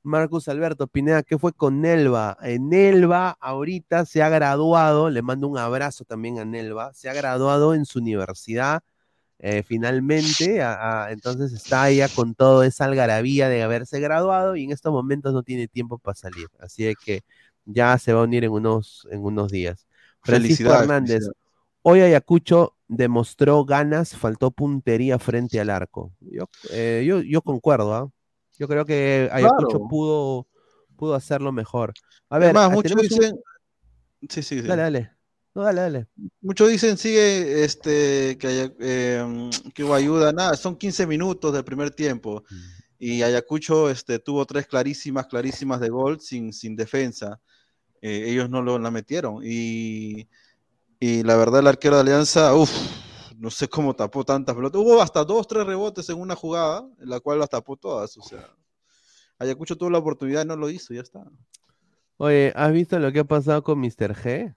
Speaker 2: Marcus Alberto Pineda, ¿qué fue con Nelva? En Nelva ahorita se ha graduado, le mando un abrazo también a Nelva, se ha graduado en su universidad eh, finalmente, a- a- entonces está ella con toda esa algarabía de haberse graduado y en estos momentos no tiene tiempo para salir, así es que ya se va a unir en unos, en unos días. Francisco
Speaker 3: Felicidades,
Speaker 2: Hernández, hoy Ayacucho demostró ganas, faltó puntería frente al arco. Yo, eh, yo, yo concuerdo, ¿ah? Yo creo que Ayacucho
Speaker 3: Claro.
Speaker 2: pudo, pudo hacerlo mejor. A ver,
Speaker 3: Además,
Speaker 2: ah,
Speaker 3: muchos
Speaker 2: un-
Speaker 3: dicen. Sí, sí, sí.
Speaker 2: Dale, dale. No, dale, dale.
Speaker 3: Muchos dicen, sigue, este, que, Aya- eh, que hubo ayuda, nada, son 15 minutos del primer tiempo. Y Ayacucho este, tuvo tres clarísimas, clarísimas de gol sin, sin defensa. Eh, ellos no lo la metieron. Y, y la verdad, el arquero de Alianza, uff, no sé cómo tapó tantas pelotas. Hubo hasta dos, tres rebotes en una jugada, en la cual las tapó todas. O sea, Ayacucho tuvo la oportunidad y no lo hizo, ya está.
Speaker 2: Oye, ¿has visto lo que ha pasado con Mr. G?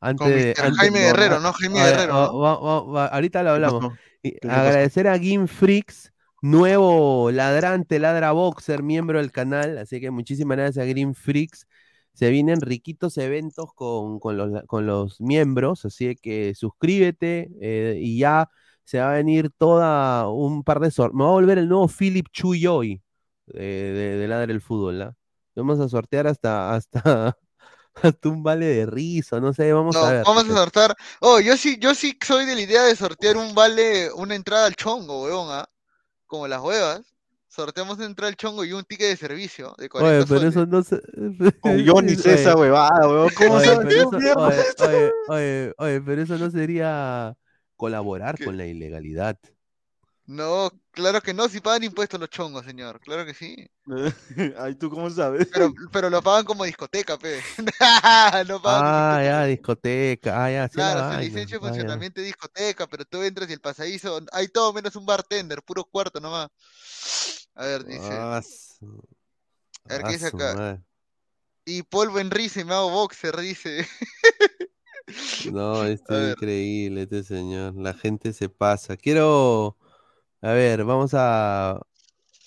Speaker 2: Antes
Speaker 4: Con Mr.
Speaker 2: antes-
Speaker 4: Jaime Guerrero, ¿no? Jaime
Speaker 2: a
Speaker 4: Guerrero,
Speaker 2: ahorita lo hablamos. agradecer a Game Freaks, nuevo ladrante, ladra boxer, miembro del canal. Así que muchísimas gracias a Green Freaks. Se vienen riquitos eventos con, con los, con los miembros, así que suscríbete eh, y ya se va a venir toda un par de sorteos. Me va a volver el nuevo Philip Chuyoy eh, de, de Ladra el Fútbol. ¿ah? Vamos a sortear hasta, hasta, hasta un vale de risa, no sé, vamos
Speaker 4: No,
Speaker 2: a ver.
Speaker 4: vamos a sortear. Oh, yo sí, yo sí soy de la idea de sortear un vale, una entrada al chongo, weón, ¿ah? Como las huevas. Sorteamos entrada al chongo y un ticket de servicio de 40
Speaker 2: Oye, pero
Speaker 4: soles.
Speaker 2: eso no se.
Speaker 3: Yo ni sé esa huevada, weón. ¿Cómo
Speaker 2: Oye,
Speaker 3: qué
Speaker 2: eso, oye, oye, oye, oye, pero eso no sería colaborar
Speaker 4: ¿Qué?
Speaker 2: con la ilegalidad.
Speaker 4: No, claro que no, si pagan impuestos los chongos, señor. Claro que sí.
Speaker 3: Ay, ¿tú cómo sabes?
Speaker 4: Pero, pero lo pagan como discoteca, pe. no pagan
Speaker 2: Ah, ya,
Speaker 4: discoteca.
Speaker 2: Ah, ya, sí, la
Speaker 4: Claro, se
Speaker 2: vaina.
Speaker 4: licencia de
Speaker 2: Ah,
Speaker 4: funcionamiento de discoteca, pero tú entras y el pasadizo, hay todo menos un bartender, puro cuarto nomás. A ver, dice.
Speaker 2: Ah,
Speaker 4: A ver,
Speaker 2: ah,
Speaker 4: ¿qué dice
Speaker 2: su
Speaker 4: acá? Y polvo en risa y me hago boxer, dice.
Speaker 2: No, esto es increíble, este señor. La gente se pasa. Quiero, a ver, vamos a,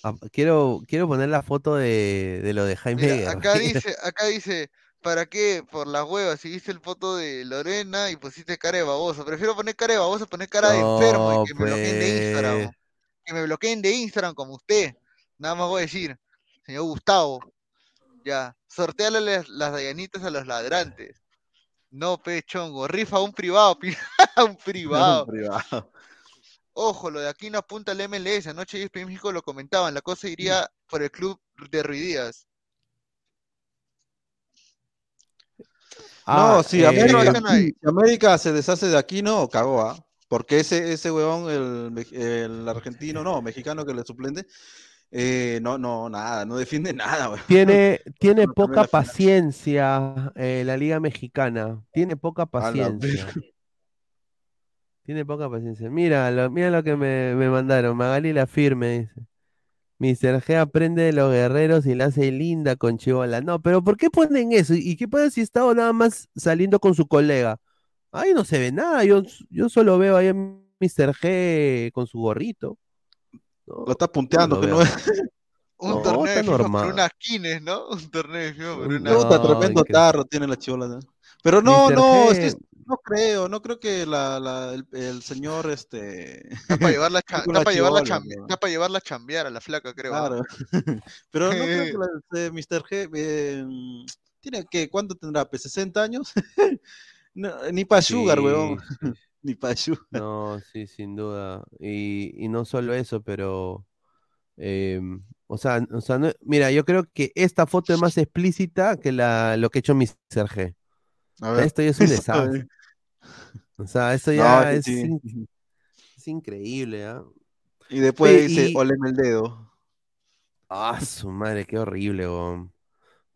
Speaker 2: a- quiero, quiero poner la foto de, de lo de Jaime
Speaker 4: Mira, acá dice, acá dice, ¿para qué? Por las huevas, si viste el foto de Lorena y pusiste cara de baboso. Prefiero poner cara de baboso, poner cara de enfermo y que me bloqueen de Instagram. Que me bloqueen de Instagram como usted. Nada más voy a decir, señor Gustavo. Ya, sorteale las, las Dayanitas a los ladrantes. No, pe chongo, rifa un privado, un privado.
Speaker 3: Privado.
Speaker 4: Ojo, lo de Aquino apunta al MLS. Anoche ESPN México lo comentaban. La cosa iría por el club de Ruidías.
Speaker 2: Ah,
Speaker 3: no, si
Speaker 2: eh,
Speaker 3: América,
Speaker 4: ahí.
Speaker 3: si América se deshace de Aquino, cagó, ¿ah? Porque ese, ese huevón, el, el argentino, no, mexicano que le suplente, eh, no, no, nada, no defiende nada, weón.
Speaker 2: Tiene, tiene
Speaker 3: No,
Speaker 2: poca
Speaker 3: la
Speaker 2: paciencia eh, la Liga Mexicana. Tiene poca paciencia. Tiene poca paciencia. Mira lo, mira lo que me, me mandaron. Magali la firme, dice. Mr. G aprende de los guerreros y la hace linda con Chivola. No, pero ¿por qué ponen eso? ¿Y qué pasa si estaba nada más saliendo con su colega? Ahí no se ve nada. Yo, yo solo veo ahí a Mr. G con su gorrito. ¿no?
Speaker 3: Lo está punteando, que no es.
Speaker 4: Un
Speaker 2: No,
Speaker 4: torneo de FIFA
Speaker 2: normal.
Speaker 4: por unas quines, ¿no? Un torneo de FIFA por
Speaker 2: No,
Speaker 4: unas
Speaker 3: Puta, tremendo tarro tiene la chivola. ¿no? Pero no,
Speaker 2: Mr.
Speaker 3: no, es que no creo, no creo que la, la- el, el señor, este,
Speaker 4: Está para llevarla, a chambear a la flaca, creo.
Speaker 3: claro. Pero no creo que la, eh, Mr. G, eh, tiene que, ¿cuánto tendrá? Pues, ¿60 años? No, ni para Sugar,
Speaker 2: Sí,
Speaker 3: weón.
Speaker 2: sí.
Speaker 3: Ni para Sugar.
Speaker 2: No, sí, sin duda. Y, y no solo eso, pero, em, o sea, o sea, no- mira, yo creo que esta foto es más explícita que la, lo que ha hecho Mr. G.
Speaker 3: A ver.
Speaker 2: Esto ya es un desastre.
Speaker 3: eh.
Speaker 2: O sea, esto ya es,
Speaker 3: sí.
Speaker 2: in- es increíble, ¿ah?
Speaker 3: Y después dice,
Speaker 2: y-
Speaker 3: oleme el dedo.
Speaker 2: Ah, su madre, qué horrible, weón.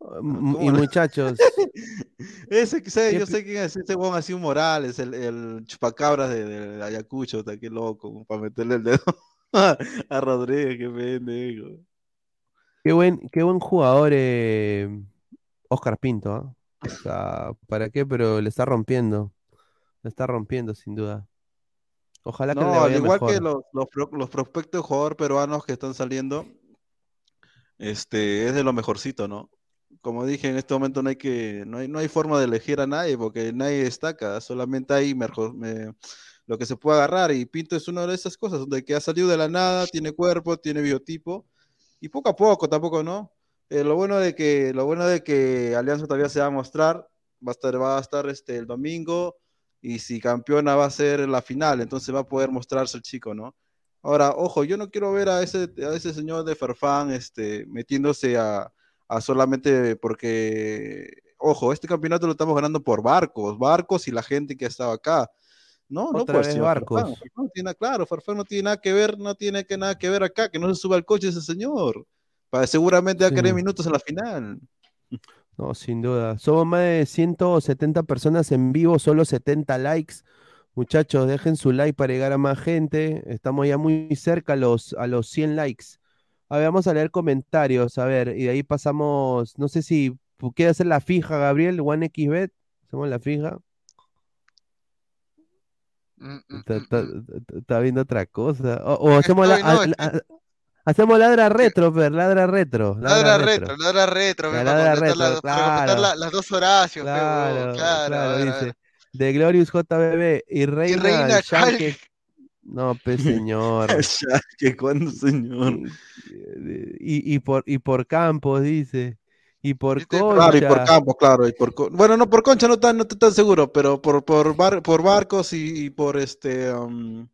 Speaker 3: ¿Cómo
Speaker 2: Y muchachos,
Speaker 3: Ese que sé,
Speaker 2: ¿Qué
Speaker 3: yo sé quién es ese weón así un Morales, el, el chupacabras de, de Ayacucho, está qué loco, para meterle el dedo a Rodríguez, qué pendejo.
Speaker 2: qué buen, qué buen jugador eh, Oscar Pinto, ¿ah? O sea, ¿para qué? Pero le está rompiendo. Le está rompiendo, sin duda. Ojalá que le
Speaker 3: No, al
Speaker 2: vaya
Speaker 3: igual que
Speaker 2: mejor.
Speaker 3: los, los, pro- los prospectos de jugador peruanos que están saliendo, este, es de lo mejorcito, ¿no? Como dije, en este momento no hay que, no hay, no hay forma de elegir a nadie, porque nadie destaca, solamente hay merjo- me- lo que se puede agarrar, y Pinto es una de esas cosas, donde que ha salido de la nada, tiene cuerpo, tiene biotipo, y poco a poco tampoco, ¿no? Eh, lo bueno de que, lo bueno de que Alianza todavía se va a mostrar, va a estar, va a estar este, el domingo, y si campeona va a ser la final, entonces va a poder mostrarse el chico, ¿no? Ahora, ojo, yo no quiero ver a ese, a ese señor de Farfán este, metiéndose a, a solamente porque, ojo, este campeonato lo estamos ganando por barcos, barcos y la gente que ha estado acá. No, no
Speaker 2: Otra
Speaker 3: por
Speaker 2: vez barcos.
Speaker 3: Farfán. Farfán no tiene nada- claro, Farfán no tiene nada que ver, no tiene que nada que ver acá, que no se suba al coche ese señor. Para, seguramente va a
Speaker 2: Sí.
Speaker 3: querer minutos en la final.
Speaker 2: No, sin duda. Somos más de 170 personas en vivo, solo 70 likes. Muchachos, dejen su like para llegar a más gente. Estamos ya muy cerca a los, a los 100 likes. A ver, vamos a leer comentarios, a ver, y de ahí pasamos, no sé si quiere hacer la fija, Gabriel, OneXBet. Hacemos la fija.
Speaker 4: Mm, mm,
Speaker 2: Está,
Speaker 4: mm,
Speaker 2: está- viendo otra cosa. O, o hacemos la,
Speaker 4: no,
Speaker 2: a- la- hacemos ladra retro, Fer, ladra retro.
Speaker 4: Ladra retro, ladra retro, ve,
Speaker 2: ladra retro,
Speaker 4: la-
Speaker 2: claro.
Speaker 4: la- las dos Horacios, pe,
Speaker 2: Claro,
Speaker 4: huevón, claro,
Speaker 2: claro, dice. De Glorious JBB y Reina,
Speaker 4: Reina
Speaker 2: Schalke. No, pues señor.
Speaker 3: Ya, que cuando, señor.
Speaker 2: Y, y por, y por Campos, dice. Y por
Speaker 4: Viste,
Speaker 3: Claro, y por
Speaker 2: Concha.
Speaker 3: campo, claro, y por co- bueno, no por concha no tan, no estoy tan seguro, pero por, por, bar- por barcos y, y por este um,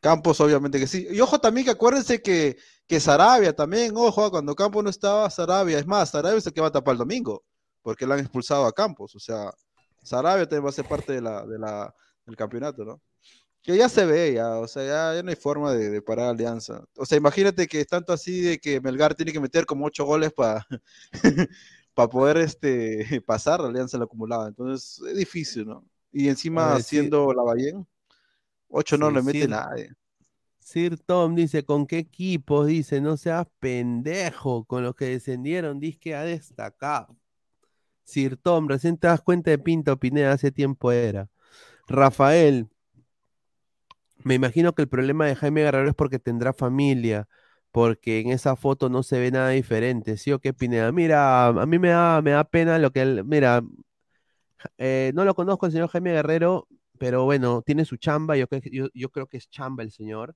Speaker 3: campos, obviamente que sí. Y ojo también que acuérdense que, que Sarabia también, ojo, cuando Campos no estaba, Sarabia, es más, Sarabia es el que va a tapar el domingo, porque le han expulsado a Campos, o sea, Sarabia también va a ser parte de la, de la, del campeonato, ¿no? Que ya se ve, ya, o sea, ya, ya no hay forma de, de parar Alianza. O sea, imagínate que es tanto así de que Melgar tiene que meter como ocho goles para para poder este, pasar la alianza la acumulada. Entonces es difícil, ¿no? Y encima
Speaker 2: ver, sí.
Speaker 3: la Ballén, 8 no le mete
Speaker 2: sí.
Speaker 3: nadie.
Speaker 2: Sir Tom dice, ¿con qué equipos? Dice, no seas pendejo, con los que descendieron, dice que ha destacado. Sir Tom, recién te das cuenta de Pinto Pineda, hace tiempo era. Rafael, me imagino que el problema de Jaime Guerrero es porque tendrá familia, porque en esa foto no se ve nada diferente, ¿sí o qué, Pineda? Mira, a mí me da, me da pena lo que él, mira, eh, no lo conozco el señor Jaime Guerrero, pero bueno, tiene su chamba, yo, creo que- yo, yo creo que es chamba el señor.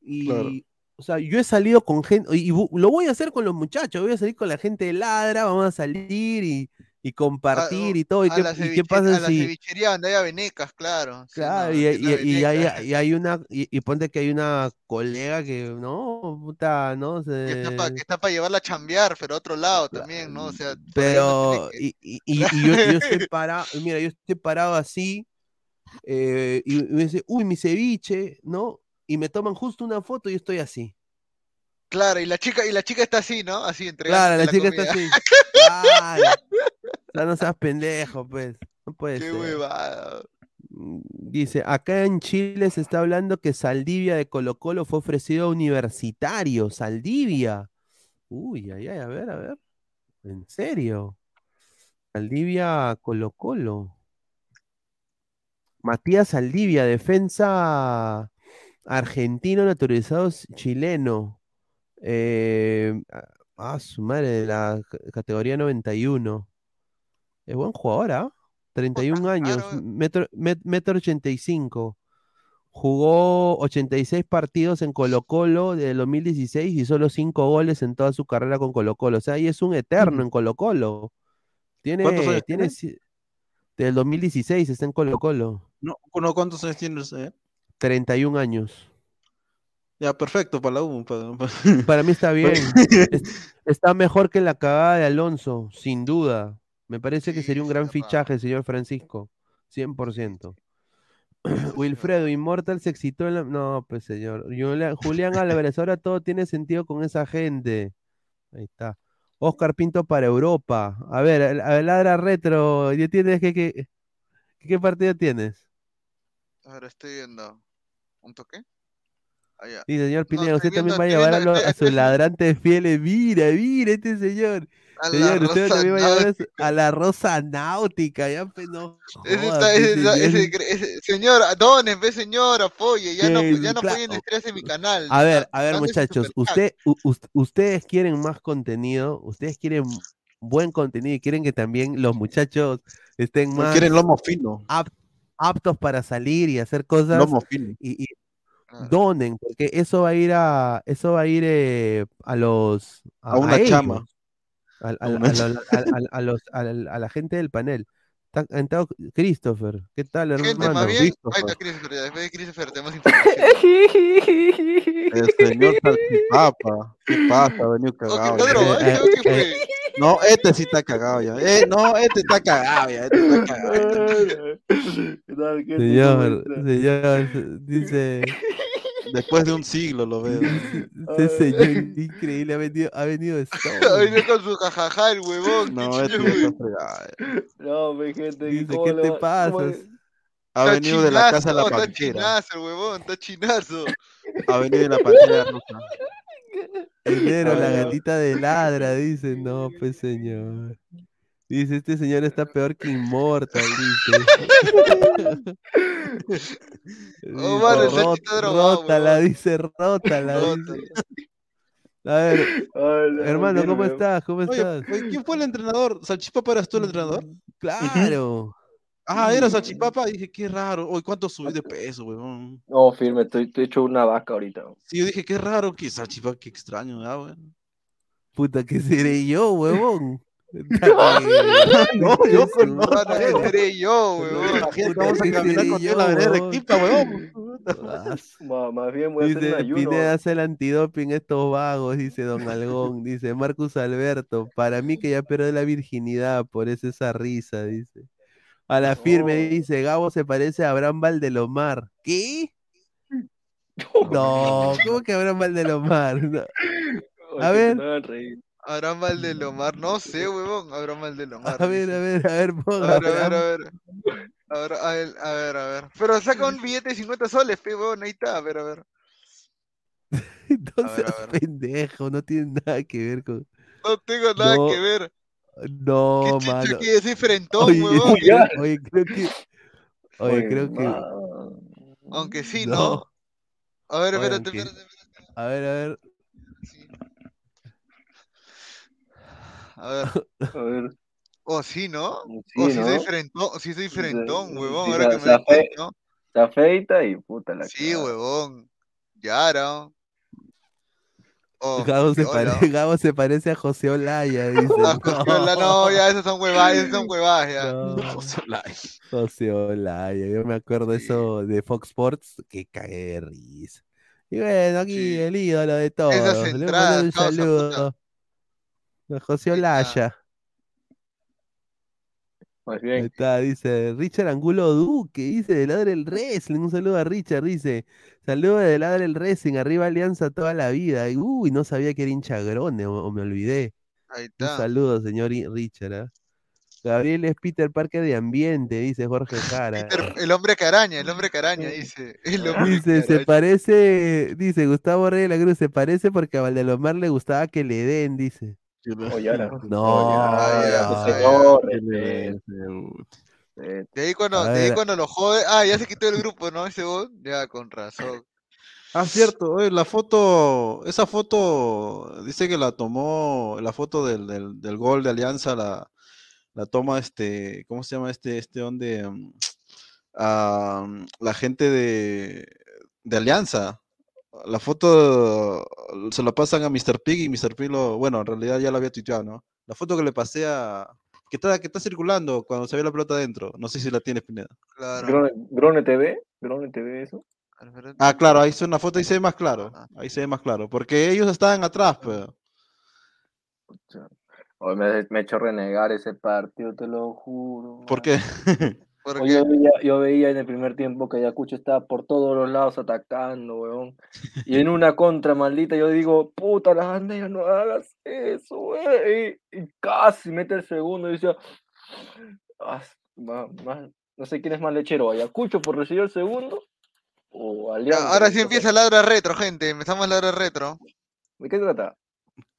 Speaker 2: Y,
Speaker 3: Claro.
Speaker 2: o sea, yo he salido con gente, y bu- lo voy a hacer con los muchachos, voy a salir con la gente de Ladra, vamos a salir y y compartir y todo. ¿Y qué, y qué pasa
Speaker 4: a la
Speaker 2: si,
Speaker 4: cevichería donde haya venecas, claro. sí,
Speaker 2: Claro,
Speaker 4: no,
Speaker 2: y, hay, y hay una, y, ponte que hay una colega que, no, puta, no
Speaker 4: que está para
Speaker 2: sé,
Speaker 4: pa llevarla a chambear, pero a otro lado también, ¿no? O sea,
Speaker 2: pero,
Speaker 4: que-
Speaker 2: y, yo, yo estoy parado, mira, yo estoy parado así, eh, y me dice, uy, mi ceviche, ¿no? Y me toman justo una foto y yo estoy así.
Speaker 4: Claro, y la chica, y la chica está así, ¿no? Así
Speaker 2: Claro,
Speaker 4: entregándote
Speaker 2: la chica está así. Claro. O sea, no seas pendejo, pues. No puede
Speaker 4: Qué
Speaker 2: ser.
Speaker 4: huevada.
Speaker 2: Mm, Dice, acá en Chile se está hablando que Saldivia de Colo Colo fue ofrecido a Universitario. Saldivia. Uy, ay, ay, a ver, a ver. ¿En serio? Saldivia Colo Colo. Matías Saldivia, defensa argentino naturalizado chileno. Eh, ah, su madre, de la ca- categoría 91. Es buen jugador, ¿ah? 31 años,
Speaker 4: claro.
Speaker 2: metro, met- metro 85. Jugó 86 partidos en Colo Colo del 2016 y solo 5 goles en toda su carrera con Colo Colo. O sea, ahí es un eterno en Colo Colo. Tiene,
Speaker 3: ¿Cuántos años
Speaker 2: tiene,
Speaker 3: tiene?
Speaker 2: del 2016 está en Colo Colo.
Speaker 3: No, ¿cuántos años tienes? eh?
Speaker 2: 31 años.
Speaker 3: Ya, perfecto, para la U. pa- pa-
Speaker 2: Para mí está bien. Es- está mejor que la cagada de Alonso, sin duda. Me parece que sería un gran fichaje, señor Francisco. 100%. Wilfredo, Inmortal se excitó en la... No, pues señor. Julián, Álvarez, ahora todo tiene sentido con esa gente. Ahí está. Oscar Pinto para Europa. A ver, a ver, ladra retro. ¿Ya tienes que, que- qué partido tienes?
Speaker 4: Ahora estoy viendo. ¿Un toque? Allá.
Speaker 2: Sí, señor Pineda, usted también va a llevar a, a sus ladrantes fieles. Mira, mira este señor.
Speaker 4: A
Speaker 2: Señor, usted también va a llevar a, su-
Speaker 4: Náutica.
Speaker 2: a la rosa náutica. Ya, pues, no
Speaker 4: Ese
Speaker 2: joda,
Speaker 4: está- ese está-
Speaker 2: señor.
Speaker 4: ese cre- ese- señor, donen, ve señor, apoye, ya no, ya no
Speaker 2: claro.
Speaker 4: apoyen estrés en mi canal.
Speaker 2: A ver, a ver, muchachos, usted, ustedes quieren más contenido, ustedes quieren buen contenido y quieren que también los muchachos estén más
Speaker 3: quieren lomo fino.
Speaker 2: aptos para salir y hacer cosas
Speaker 3: Lomo fino.
Speaker 2: y, y
Speaker 4: Claro.
Speaker 2: donen, porque eso va a ir a, eso va a ir eh, a los
Speaker 3: A chama. A una
Speaker 2: a al- a los- al- a la gente del panel. Está ha entrado Christopher, ¿qué tal,
Speaker 4: Gente,
Speaker 2: hermano?
Speaker 4: más bien, ahí
Speaker 3: Christopher.
Speaker 4: está Christopher, ya, después de Christopher tenemos información.
Speaker 3: El señor Salchipapa. ¿Qué pasa? Ha venido
Speaker 4: ¿O que
Speaker 3: cagado. No, este sí está cagado ya. Eh, no, este está cagado ya. Este está cagado.
Speaker 2: Señor, señor, dice,
Speaker 3: Después de un siglo lo veo.
Speaker 2: este señor increíble ha venido, ha venido
Speaker 4: Ha
Speaker 2: solo.
Speaker 4: venido con su jajaja el huevón.
Speaker 3: No, este.
Speaker 5: No, mi gente,
Speaker 2: Dice,
Speaker 5: ¿cómo
Speaker 2: ¿qué te
Speaker 5: va-
Speaker 2: pasa?
Speaker 3: Ha
Speaker 4: Está
Speaker 3: venido de la casa de la
Speaker 4: chinazo, Está
Speaker 3: panchera.
Speaker 4: chinazo, el huevón, está chinazo.
Speaker 3: Ha venido de la pantalla rosa.
Speaker 2: Dinero, la gatita de ladra, dice, no, pues señor. Dice, este señor está peor que Inmortal, dice.
Speaker 4: Oh, Sachi
Speaker 2: "Rot- rótala, dice, rótala, dice. A ver,
Speaker 5: no,
Speaker 2: hermano, ¿cómo estás? ¿Cómo
Speaker 3: Oye,
Speaker 2: estás?
Speaker 3: oye, ¿quién fue el entrenador? ¿Salchipapa eras tú el entrenador?
Speaker 2: Claro.
Speaker 3: Ah, era Salchipapa. Dije, qué raro. Oye, ¿cuánto subí de peso, weón?
Speaker 5: No, firme, estoy, estoy hecho una vaca ahorita.
Speaker 3: Sí, yo dije, qué raro que Salchipapa, qué extraño. Ah, bueno.
Speaker 2: Puta, ¿qué seré yo, huevón?
Speaker 3: No, yo con no,
Speaker 4: entré yo, huevón.
Speaker 3: Imagínate, vamos a
Speaker 2: ¿qué
Speaker 3: caminar
Speaker 2: seré
Speaker 3: contigo en la avenida
Speaker 2: yo?
Speaker 3: Arequipa, weón.
Speaker 5: Más bien voy a hacer un
Speaker 2: Dice,
Speaker 5: ayuno.
Speaker 2: Pineda hace el antidoping estos vagos, dice Don Algón, dice Marcus Alberto, para mí que ya perdió la virginidad, por eso esa risa, dice. A la firme dice, Gabo se parece a Abraham Valdelomar. ¿Qué? No, ¿cómo que Abraham Valdelomar? No. A ver.
Speaker 4: Abraham Valdelomar, no sé, huevón. Abraham Valdelomar.
Speaker 2: A ver, a ver, a ver,
Speaker 4: A
Speaker 2: ponga
Speaker 4: ver, a ver, a ver. A ver, a ver, a ver, a ver. Pero saca un billete de 50 soles, pe, huevón, ahí está, a ver, a ver.
Speaker 2: No
Speaker 4: A ver, a
Speaker 2: seas
Speaker 4: ver.
Speaker 2: pendejo, no tiene nada que ver con...
Speaker 4: No tengo nada
Speaker 2: No,
Speaker 4: que ver.
Speaker 2: No,
Speaker 4: ¿Qué chucha
Speaker 2: mano.
Speaker 4: aquí? Yo soy frentón,
Speaker 2: Oye,
Speaker 4: huevón.
Speaker 5: ya.
Speaker 2: oye, creo que... Oye,
Speaker 5: Oye,
Speaker 2: creo que...
Speaker 5: ma-
Speaker 4: Aunque sí,
Speaker 2: No.
Speaker 4: ¿no? A ver,
Speaker 2: Oye,
Speaker 4: espérate,
Speaker 2: aunque-
Speaker 4: espérate, espérate.
Speaker 2: A ver, a ver.
Speaker 4: Sí. A ver.
Speaker 5: A ver,
Speaker 4: Oh, sí, ¿no?
Speaker 5: sí,
Speaker 4: oh, sí
Speaker 5: ¿no?
Speaker 4: soy frentón, sí soy frentón,
Speaker 5: sí,
Speaker 4: huevón.
Speaker 5: sí,
Speaker 4: Ahora
Speaker 5: se-
Speaker 4: que me
Speaker 5: se afe-
Speaker 4: ¿no?
Speaker 5: Se afeita y puta la
Speaker 4: Sí,
Speaker 5: cara.
Speaker 4: huevón. Yara. Oh,
Speaker 2: Gabo, se
Speaker 4: hola.
Speaker 2: pare- Gabo se parece a José Olaya, dice.
Speaker 4: Ah, Cosquiola, no, ya esas son huevadas, esas son huevadas ya.
Speaker 2: No,
Speaker 3: José Olaya.
Speaker 2: José Olaya, yo me acuerdo eso de Fox Sports, que cagué de risa. Y bueno, aquí
Speaker 4: Sí.
Speaker 2: el ídolo de todos.
Speaker 4: Esas
Speaker 2: Le un saludo. José
Speaker 4: Ahí
Speaker 2: Ahí
Speaker 5: bien.
Speaker 2: está, dice Richard Angulo Duque, dice de Ladre el Wrestling. Un saludo a Richard, dice. Saludo de Ladre el Wrestling, arriba Alianza toda la vida. Y, Uy, no sabía que era hincha grone, o, o me olvidé.
Speaker 4: Ahí
Speaker 2: Un
Speaker 4: está.
Speaker 2: saludo, señor Richard. ¿ah? Gabriel es Peter Parker de Ambiente, dice Jorge Jara.
Speaker 4: Peter- el hombre que araña, el hombre que araña, dice. El hombre
Speaker 2: Dice, se parece, dice Gustavo Rey de la Cruz, se parece porque a Valdelomar le gustaba que le den, dice. No,
Speaker 4: De ahí cuando, de ahí cuando lo jode. Ah, ya se quitó el grupo, ¿no? Ese bot. Ya, con razón.
Speaker 3: Ah, cierto, oye, la foto, esa foto, dice que la tomó, la foto del, del, del gol de Alianza, la, la toma este, ¿cómo se llama este, este donde, mm, ah, la gente de, de Alianza. La foto se la pasan a Mr. Pig y Mr. Pig lo, bueno, en realidad ya lo había tuiteado, ¿no? La foto que le pasé a, que está, que está circulando cuando se ve la pelota adentro, no sé si la tienes, Pineda.
Speaker 4: Claro.
Speaker 5: Grone, Grone TV, Grone TV, eso.
Speaker 3: Ah, claro, ahí se una foto y se ve más claro.
Speaker 4: Ah.
Speaker 3: Ahí se ve más claro. Porque ellos estaban atrás.
Speaker 5: Pucha. Hoy me, me he hecho renegar ese partido, te lo juro.
Speaker 3: ¿Por qué?
Speaker 4: Porque
Speaker 5: yo, veía, yo veía en el primer tiempo que Ayacucho estaba por todos los lados atacando, weón. Y en una contra maldita yo digo, puta, las banderas, no hagas eso, wey. Y, y casi mete el segundo y decía, "Ah, no sé quién es más lechero, Ayacucho por recibir el segundo o
Speaker 4: Ya,
Speaker 5: Alianza.
Speaker 4: ahora sí empieza la hora retro, gente. Empezamos la hora retro.
Speaker 5: ¿De qué trata?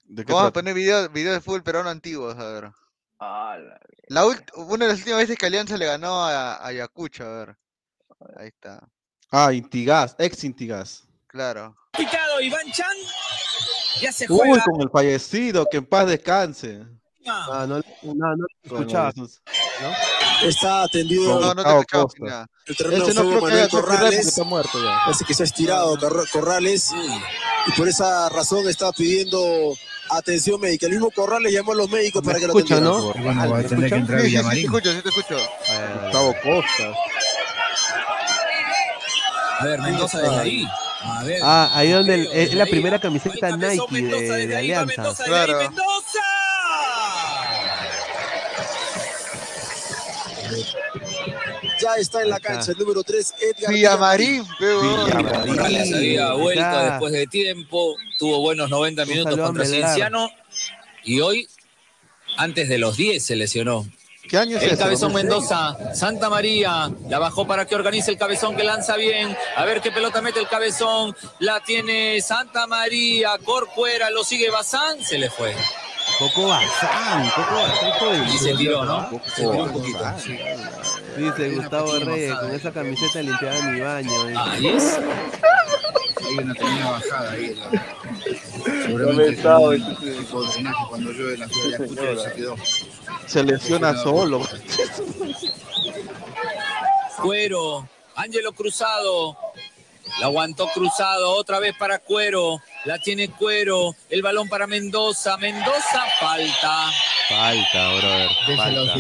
Speaker 3: ¿De qué
Speaker 4: Vamos a
Speaker 3: trata?
Speaker 4: poner videos video de fútbol peruano antiguos, a ver.
Speaker 5: Ah, la-
Speaker 4: La ult- una de las últimas veces que Alianza le ganó a, a Ayacucho, a ver. Ahí está.
Speaker 3: Ah, Intigas, ex Intigas.
Speaker 4: Claro.
Speaker 6: Picado Iván Chan. Ya se
Speaker 3: Uy,
Speaker 6: juega.
Speaker 3: con el fallecido, que en paz descanse.
Speaker 2: Ah, no, no, no
Speaker 3: Con
Speaker 2: escuchaba.
Speaker 3: esos-
Speaker 6: Está atendido
Speaker 4: No, no te nada.
Speaker 6: el terreno
Speaker 3: Ese
Speaker 6: de
Speaker 3: no
Speaker 6: Manuel Corrales.
Speaker 3: está muerto ya.
Speaker 6: Parece que se ha estirado Corra- Corrales y por esa razón está pidiendo atención médica. El mismo Corrales llamó a los médicos para que lo atendieran.
Speaker 2: ¿no?
Speaker 7: Bueno, va a
Speaker 2: ¿Me
Speaker 7: tener que
Speaker 2: escuchan?
Speaker 7: entrar
Speaker 4: Sí, sí, sí, te
Speaker 7: Villamarín.
Speaker 4: escucho, sí te escucho.
Speaker 2: Ah,
Speaker 3: Gustavo Costa.
Speaker 6: A ver, Mendoza desde ahí. A ver.
Speaker 2: Ah, ahí donde es la primera camiseta Nike de, Alianza.
Speaker 6: Mendoza
Speaker 4: Claro.
Speaker 6: Mendoza. Ya está en la cancha el número 3, Edgar
Speaker 4: Villamarín.
Speaker 2: Villamarín.
Speaker 8: Corrales había
Speaker 2: acá.
Speaker 8: después de tiempo, tuvo buenos 90
Speaker 2: Un
Speaker 8: minutos
Speaker 2: saludo a
Speaker 8: contra. Cienciano y hoy, antes de los 10, se lesionó.
Speaker 3: ¿Qué año es
Speaker 8: El
Speaker 3: ese?
Speaker 8: cabezón
Speaker 3: 2006.
Speaker 8: Mendoza, Santa María, la bajó para que organice el cabezón que lanza bien. A ver qué pelota mete el cabezón. La tiene Santa María, Corcuera, lo sigue Bazán, se le fue.
Speaker 2: Coco Bazán, Coco Bazán joven.
Speaker 8: Y se tiró, ¿no? Se tiró un poquito.
Speaker 2: Dice Gustavo Reyes, con esa camiseta limpiaba mi baño. dice.
Speaker 8: Ahí es.
Speaker 7: Hay una pequeña bajada ahí.
Speaker 5: No me
Speaker 7: Seguramente
Speaker 5: sabe,
Speaker 7: es un tipo de drenaje cuando llueve en la ciudad de Ayacucho y se quedó.
Speaker 3: Se lesiona solo.
Speaker 8: Cuero, Ángelo Cruzado, la aguantó Cruzado, otra vez para Cuero, la tiene Cuero, el balón para Mendoza, Mendoza falta.
Speaker 2: Falta, brother. Falta.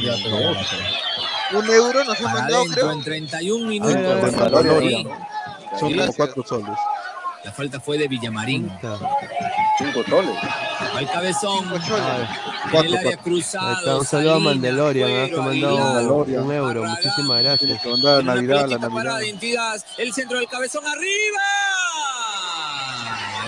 Speaker 4: Un euro nos han mandado,
Speaker 8: adentro
Speaker 4: creo.
Speaker 8: en 31
Speaker 2: A ver, a
Speaker 8: minutos.
Speaker 2: ver,
Speaker 3: Son como cuatro soles.
Speaker 8: La falta fue de Villamarín.
Speaker 2: Falta.
Speaker 5: Cinco soles.
Speaker 8: Al cabezón.
Speaker 2: Ah,
Speaker 8: en el
Speaker 3: Cuatro,
Speaker 8: área cruzado.
Speaker 2: un saludo a que me ha mandado
Speaker 8: Aguilar,
Speaker 2: un euro. Muchísimas gracias.
Speaker 3: Tiene que mandar a
Speaker 8: Una
Speaker 3: Navidad, la Navidad.
Speaker 8: el centro del cabezón arriba.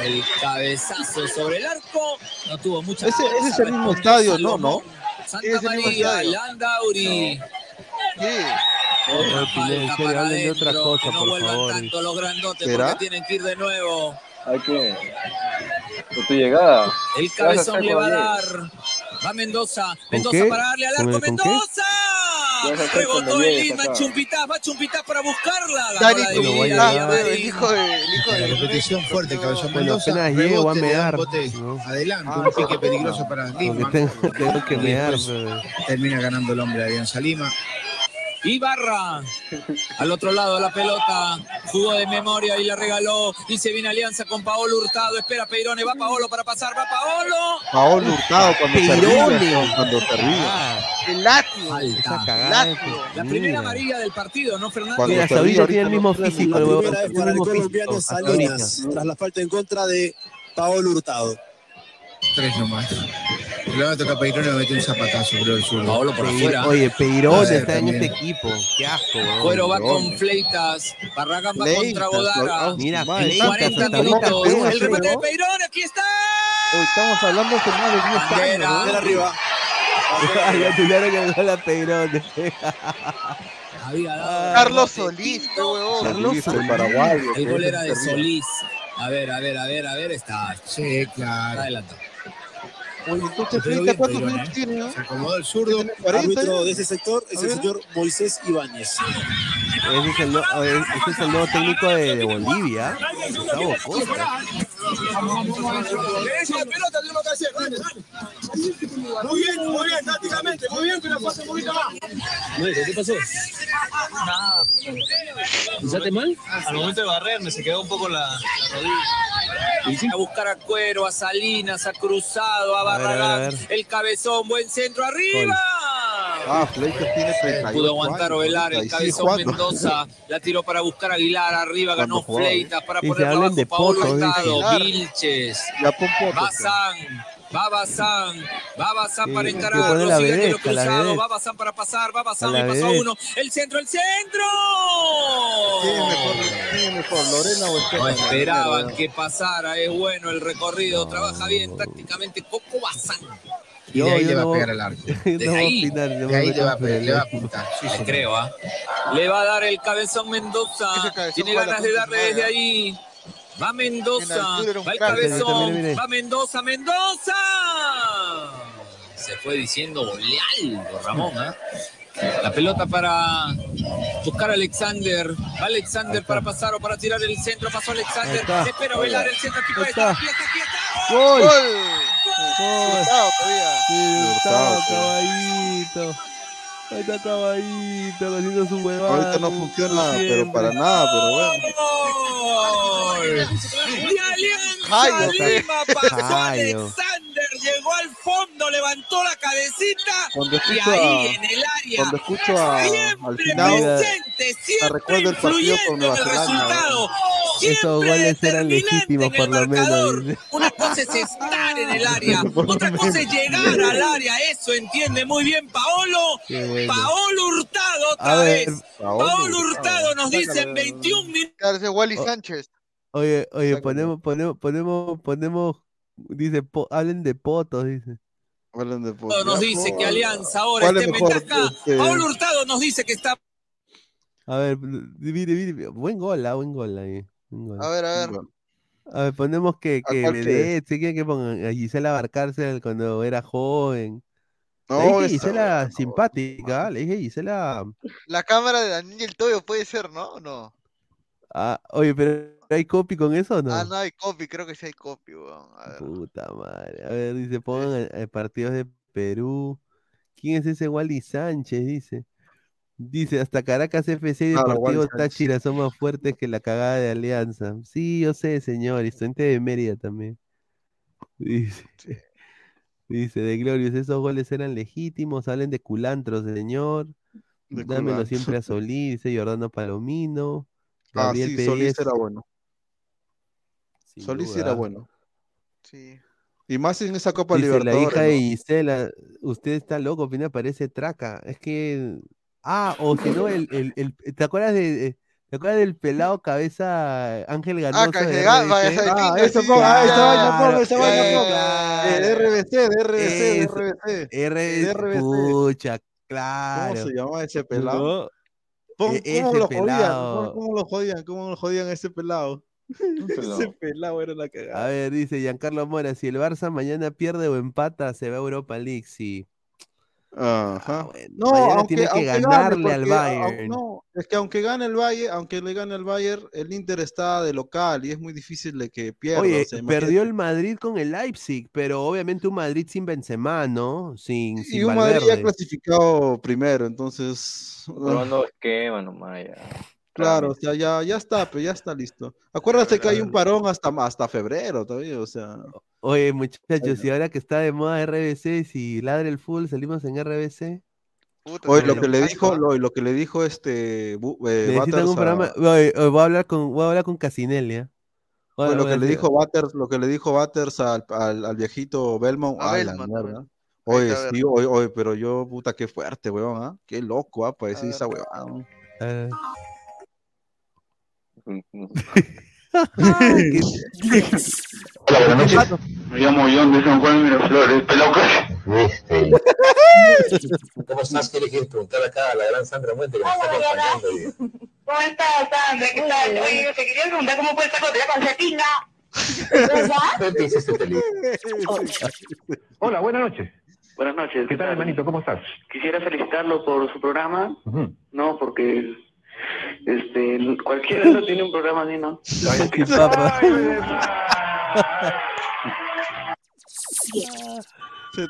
Speaker 8: El cabezazo sobre el arco. No tuvo mucha
Speaker 3: Ese- ese es el mismo estadio, ¿no?
Speaker 4: Es
Speaker 8: Santa María. Landauri. Otra
Speaker 2: serio,
Speaker 8: para
Speaker 2: hablen de otra cosa,
Speaker 8: que no
Speaker 2: por
Speaker 8: vuelvan
Speaker 2: favor.
Speaker 8: tanto los grandotes
Speaker 3: ¿Será?
Speaker 8: porque tienen que ir de nuevo.
Speaker 5: Hay que. Tu llegada.
Speaker 8: El cabezón le va a dar. Va Mendoza. Mendoza
Speaker 2: qué?
Speaker 8: para darle al
Speaker 2: ¿Con
Speaker 8: arco. ¡Mendoza! Rebotó el Lima.
Speaker 5: acá.
Speaker 8: Chumpitaz. Va Chumpitaz para buscarla.
Speaker 4: Dani el hijo de. El hijo
Speaker 7: La repetición fuerte, cabezón Mendoza.
Speaker 2: apenas llego a ¿no?
Speaker 7: Adelante,
Speaker 3: Ah,
Speaker 7: un pique peligroso para Lima.
Speaker 2: tengo, que pero-
Speaker 7: Termina ganando el hombre de Alianza Lima.
Speaker 8: Ibarra. Al otro lado la pelota. Jugó de memoria y la regaló. Y se viene Alianza con Paolo Hurtado. Espera Peirone, va Paolo para pasar, va Paolo.
Speaker 3: Paolo Hurtado cuando se
Speaker 2: Peirone.
Speaker 3: ríe, cuando se ríe.
Speaker 4: El látigo.
Speaker 2: Esa cagada.
Speaker 8: La primera amarilla del partido, ¿no, Fernando?
Speaker 3: Cuando
Speaker 2: Mira, ahorita tiene el mismo físico,
Speaker 6: La primera vez para
Speaker 2: el
Speaker 6: colombiano. Salinas, tras la falta en contra de Paolo Hurtado.
Speaker 7: Tres nomás. Le va a tocar Peirón y me mete un zapatazo, creo, el zurdo.
Speaker 8: Paolo por afuera.
Speaker 2: Oye, Peirón está en este equipo. Qué asco, weón.
Speaker 8: Cuero va con Fleitas. Barragán va contra Godara.
Speaker 3: ah,
Speaker 2: Mira,
Speaker 3: madre,
Speaker 2: Fleitas
Speaker 8: 40
Speaker 2: hasta ahorita
Speaker 8: minutos. El remate de Peirón, aquí está.
Speaker 3: Estamos hablando hace más de 10 años.
Speaker 6: Arriba.
Speaker 2: El gol a Peirón.
Speaker 4: Carlos Solís,
Speaker 8: Pinto.
Speaker 4: qué huevón.
Speaker 2: Carlos Solís.
Speaker 3: el paraguayo.
Speaker 8: El
Speaker 3: que
Speaker 8: gol era de. Solís. A ver, a ver, a ver, a ver, está.
Speaker 7: Sí, claro.
Speaker 8: Adelante.
Speaker 3: Oye, entonces
Speaker 8: Pero
Speaker 3: Fleita,
Speaker 8: bien,
Speaker 3: ¿cuántos
Speaker 8: Peirone,
Speaker 3: minutos tiene? no?
Speaker 7: Se acomodó el zurdo.
Speaker 3: ¿Tiene 40?
Speaker 6: Árbitro de ese sector es el señor Moisés Ibáñez.
Speaker 2: Ese es el, no- oye, ese es el nuevo técnico de, de Bolivia. Gustavo Costa.
Speaker 6: Muy bien, muy bien, tácticamente, muy bien, pero pasa un poquito más.
Speaker 5: ¿Qué pasó? ¿Pisaste mal?
Speaker 9: Al momento de barrerme se quedó un poco la, la rodilla.
Speaker 8: A buscar a Cuero, a Salinas, a Cruzado, a Barragán. El cabezón, buen centro arriba.
Speaker 3: Ah, Fleitas tiene 38
Speaker 8: Pudo aguantar Ovelar, el cabezón
Speaker 3: jugando.
Speaker 8: Mendoza. La tiró para buscar a Aguilar arriba, ganó
Speaker 3: jugaba.
Speaker 8: Fleitas para
Speaker 2: hablen
Speaker 8: abajo.
Speaker 2: dice.
Speaker 8: Hurtado, Vilches.
Speaker 3: Poco, pues.
Speaker 8: Bazán, va Bazán, va Bazán
Speaker 2: Sí,
Speaker 8: para
Speaker 2: poner la
Speaker 8: sigue
Speaker 2: la
Speaker 8: cruzado,
Speaker 2: vedette.
Speaker 8: va Bazán para pasar,
Speaker 2: la
Speaker 8: le pasó a uno, el centro, el centro.
Speaker 3: ¿Quién mejor? ¿Quién mejor? ¿Lorena o
Speaker 8: No esperaban que pasara, es bueno el recorrido, trabaja bien tácticamente Coco Bazán.
Speaker 7: Y de ahí le va a pegar al arco.
Speaker 8: Ahí.
Speaker 7: De ahí le va a,
Speaker 2: opinar.
Speaker 7: le va a apuntar. Sí,
Speaker 8: creo, ¿ah? Le va a dar el cabezón Mendoza. Tiene ganas de darle desde
Speaker 4: ¿ah?
Speaker 8: ahí. Va
Speaker 4: En
Speaker 8: Mendoza. Va el cabezón. Va Mendoza, Mendoza. Se fue diciendo golealdo, Ramón, ¿ah? La pelota para buscar a Alexander. Va Alexander para pasar o para tirar el centro. Pasó Alexander.
Speaker 2: Está.
Speaker 8: Espera velar el centro. Aquí
Speaker 2: Ahí
Speaker 8: puede
Speaker 2: está.
Speaker 8: estar. Aquí está, aquí está.
Speaker 2: ¡Gol!
Speaker 4: ¡Gol!
Speaker 2: ¡Gol!
Speaker 4: Hurtado todavía.
Speaker 2: Sí,
Speaker 3: Hurtado,
Speaker 2: Hurtado,
Speaker 3: pues.
Speaker 2: caballito. Ahí está caballito, haciendo su huevada.
Speaker 3: Ahorita no funciona, pero
Speaker 2: siempre.
Speaker 3: para nada, pero bueno.
Speaker 8: ¡Gol! De Alianza Lima pasó. Alexander, llegó al fondo, levantó la cabecita
Speaker 3: Cuando
Speaker 8: y
Speaker 3: escucho
Speaker 8: ahí
Speaker 3: a,
Speaker 8: en el área
Speaker 3: cuando escucho a, al
Speaker 8: siempre
Speaker 3: final,
Speaker 8: presente, siempre
Speaker 3: recuerdo el partido con
Speaker 8: influyendo
Speaker 3: Nueva
Speaker 8: en el
Speaker 3: Zelanda,
Speaker 8: resultado.
Speaker 2: Esos
Speaker 8: Siempre
Speaker 2: goles eran
Speaker 8: determinante
Speaker 2: legítimos,
Speaker 8: en
Speaker 2: por
Speaker 8: el
Speaker 2: lo
Speaker 8: marcador.
Speaker 2: menos.
Speaker 8: Una cosa es estar en el área, otra cosa es llegar al área. Eso entiende muy bien Paolo.
Speaker 2: Qué bueno.
Speaker 8: Paolo Hurtado
Speaker 2: A
Speaker 8: otra
Speaker 2: ver,
Speaker 8: vez. Paolo Hurtado nos dice en 21 minutos.
Speaker 4: Wally. Sánchez.
Speaker 2: Oye, oye, ponemos, ponemos, ponemos, ponemos, dice, po- hablen de potos, dice.
Speaker 3: hablan de
Speaker 8: nos dice que Alianza ahora
Speaker 3: ¿Cuál
Speaker 8: está
Speaker 3: es
Speaker 8: ventaja.
Speaker 3: este?
Speaker 8: Paolo Hurtado nos dice que está
Speaker 2: A ver, mire, mire, buen gol, ah, buen gol ahí. buen gol.
Speaker 4: A ver, a ver.
Speaker 2: A ver, ponemos que,
Speaker 3: ¿A
Speaker 2: que
Speaker 3: cuál
Speaker 2: Vedette, ¿sí quieren que pongan a Gisela Barcárcel cuando era joven.
Speaker 3: No,
Speaker 2: le dije Gisela simpática, le dije Gisela.
Speaker 4: La cámara de Daniel Toyo puede ser, ¿no? ¿O no?
Speaker 2: Ah, oye, pero ¿hay copy con eso o no?
Speaker 4: Ah, no hay copy, creo que sí hay copy, weón. A ver.
Speaker 2: Puta madre. A ver, dice, pongan eh, partidos de Perú. ¿Quién es ese Wally Sánchez? Dice. Dice, hasta Caracas FC y
Speaker 3: Claro,
Speaker 2: Deportivo
Speaker 3: Sánchez.
Speaker 2: Táchira son más fuertes que la cagada de Alianza. Sí, yo sé, señor. Y estudiante de Mérida también. Dice. Dice, de Glorious, esos goles eran legítimos. Hablen de culantro, señor.
Speaker 3: De
Speaker 2: Dámelo
Speaker 3: culantro.
Speaker 2: siempre a Solís, dice Jordano Palomino.
Speaker 3: Ah,
Speaker 2: Gabriel
Speaker 3: sí,
Speaker 2: Pérez.
Speaker 3: Solís era bueno.
Speaker 2: sin
Speaker 3: Solís
Speaker 2: duda.
Speaker 3: era bueno.
Speaker 4: Sí.
Speaker 3: Y más en esa Copa
Speaker 2: Dice la
Speaker 3: Libertadores.
Speaker 2: hija de. Gisela, usted está loco, Pina parece traca. Es que. Ah, o si no, el, el, el- ¿te acuerdas de. ¿Te acuerdas del pelado cabeza Ángel Ganoso?
Speaker 4: Ah, que
Speaker 2: de
Speaker 4: se ga-
Speaker 2: RBC?
Speaker 4: vaya, ese
Speaker 3: Ah,
Speaker 4: sí,
Speaker 3: ponga, vaina vaina ponga.
Speaker 2: claro.
Speaker 3: De RBC, de RBC, de
Speaker 2: Eso.
Speaker 3: RBC.
Speaker 2: RBC,
Speaker 3: RBC.
Speaker 2: pucha,
Speaker 3: ¿Cómo
Speaker 2: claro.
Speaker 3: se llamaba ese pelado? ¿Cómo,
Speaker 2: E-
Speaker 3: cómo
Speaker 2: ese
Speaker 3: lo jodían?
Speaker 2: pelado.
Speaker 3: ¿Cómo, cómo lo jodían? ¿Cómo lo jodían a ese pelado? ese pelado era la
Speaker 2: A
Speaker 3: cagada.
Speaker 2: ver, dice Giancarlo Mora, si el Barça mañana pierde o empata, se va a Europa League, sí.
Speaker 3: Ajá.
Speaker 2: bueno,
Speaker 3: no, aunque,
Speaker 2: tiene que
Speaker 3: aunque gane,
Speaker 2: ganarle al
Speaker 3: porque, au-
Speaker 2: Bayern.
Speaker 3: no, es que aunque gane el Bayern, aunque le gane el Bayern, el Inter está de local y es muy difícil de que pierda.
Speaker 2: Oye,
Speaker 3: o sea, imagínate.
Speaker 2: perdió el Madrid con el Leipzig, pero obviamente un Madrid sin Benzema, ¿no? Sin,
Speaker 3: Y
Speaker 2: sin
Speaker 3: un Madrid ya clasificado primero, entonces.
Speaker 5: Probando esquema nomás ya.
Speaker 3: Claro, o sea, ya, ya está, pero ya está listo. Acuérdate que hay un parón hasta, hasta febrero todavía, o sea.
Speaker 2: Oye, muchachos, y ahora que está de moda RBC, si ladre el full, salimos en RBC.
Speaker 3: Oye, lo que le dijo, lo, lo que le dijo este eh, Butters
Speaker 2: un programa.
Speaker 3: a-
Speaker 2: Oye, oye, voy a hablar con, voy a hablar con Casinelli, a-
Speaker 3: oye, lo que le dijo Butters, lo que le dijo Butters al, al, al viejito Belmont,
Speaker 4: A
Speaker 3: la mierda. Oye, sí, oye, oye, pero yo, puta, qué fuerte, weón, ¿ah? Qué loco, ¿ah? Decir esa weón.
Speaker 10: Hola, buenas noches. Me llamo John de San Juan Miraflores. Este.
Speaker 11: ¿Cómo estás? ¿Qué le quieres preguntar acá a la gran Sandra Muente que nos está acompañando? hoy?
Speaker 12: ¿Cómo estás, Sandra? ¿Qué tal? Oye, te quería preguntar cómo fue esta cotilla con Cepinga.
Speaker 11: ¿Qué te dice este tele?
Speaker 10: Hola, buenas noches.
Speaker 13: Buenas noches.
Speaker 10: ¿Qué tal, hermanito? ¿Cómo estás?
Speaker 13: Quisiera felicitarlo por su programa. ¿no? Porque este, cualquiera no tiene un programa así, ¿no?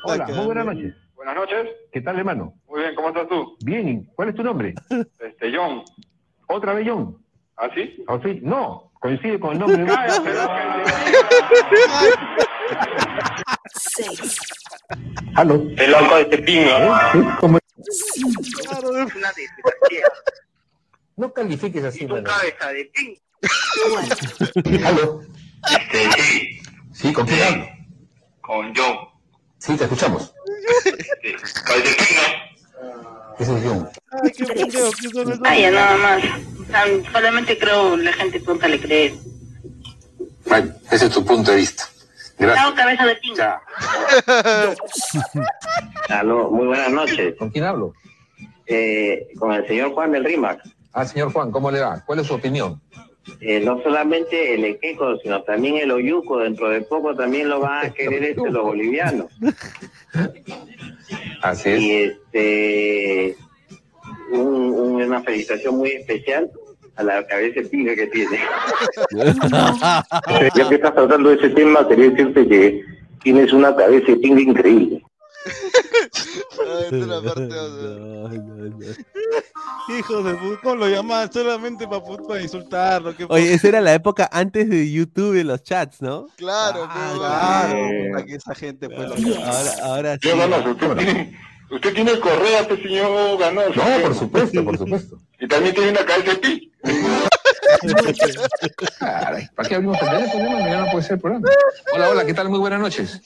Speaker 10: Hola, muy buenas noches.
Speaker 13: Buenas noches.
Speaker 10: ¿Qué tal, hermano?
Speaker 13: Muy bien, ¿cómo estás tú?
Speaker 10: Bien, ¿y ¿cuál es tu nombre?
Speaker 13: Este, John.
Speaker 10: ¿Otra vez, John?
Speaker 13: ¿Ah, sí?
Speaker 10: ¿O sí? No, coincide con el nombre. de- ¿Aló?
Speaker 13: El loco de Cepinga.
Speaker 10: ¿Sí? ¿Cómo?
Speaker 11: No califiques así, mano.
Speaker 13: cabeza de pin.
Speaker 11: ¿Aló?
Speaker 13: Este, sí,
Speaker 11: Sí, ¿con quién hablo?
Speaker 13: con John.
Speaker 11: Sí, te escuchamos.
Speaker 13: Con Cepinga.
Speaker 11: Ese es John.
Speaker 3: Ay, qué pendejo, ¿qué son esos?
Speaker 12: Ay, ya nada más. Sea, solamente creo la gente tonta le cree.
Speaker 11: Bueno, ese es tu punto de vista. Gracias.
Speaker 12: Chao, cabeza de pinga.
Speaker 13: Aló, muy buenas noches.
Speaker 11: ¿Con quién hablo?
Speaker 13: Eh, con el señor Juan del RIMAC.
Speaker 11: Ah, señor Juan, ¿cómo le va? ¿Cuál es su opinión?
Speaker 13: Eh, no solamente el equeco, sino también el oyuco. Dentro de poco también lo van a querer este, los bolivianos.
Speaker 11: Así es.
Speaker 13: Y este, un- un- una felicitación muy especial a la cabeza de pinga que tiene. ya que estás hablando de ese tema, quería decirte que tienes una cabeza de pinga increíble.
Speaker 3: Hijo de puta, ¿cómo lo llaman? Solamente para insultarlo. ¿qué
Speaker 2: Oye, esa era la época antes de YouTube y los chats, ¿no?
Speaker 4: Claro,
Speaker 3: Ah, claro, puta, que esa gente pues lo
Speaker 2: Ahora, ahora sí.
Speaker 10: Usted tiene, usted tiene correa, este señor Ganoso.
Speaker 11: No, por supuesto, por supuesto.
Speaker 10: Y también tiene una cabeza de pi.
Speaker 11: Caray, ¿para qué abrimos el teléfono? Ya no puede ser el programa. Hola, hola, ¿qué tal? Muy buenas noches.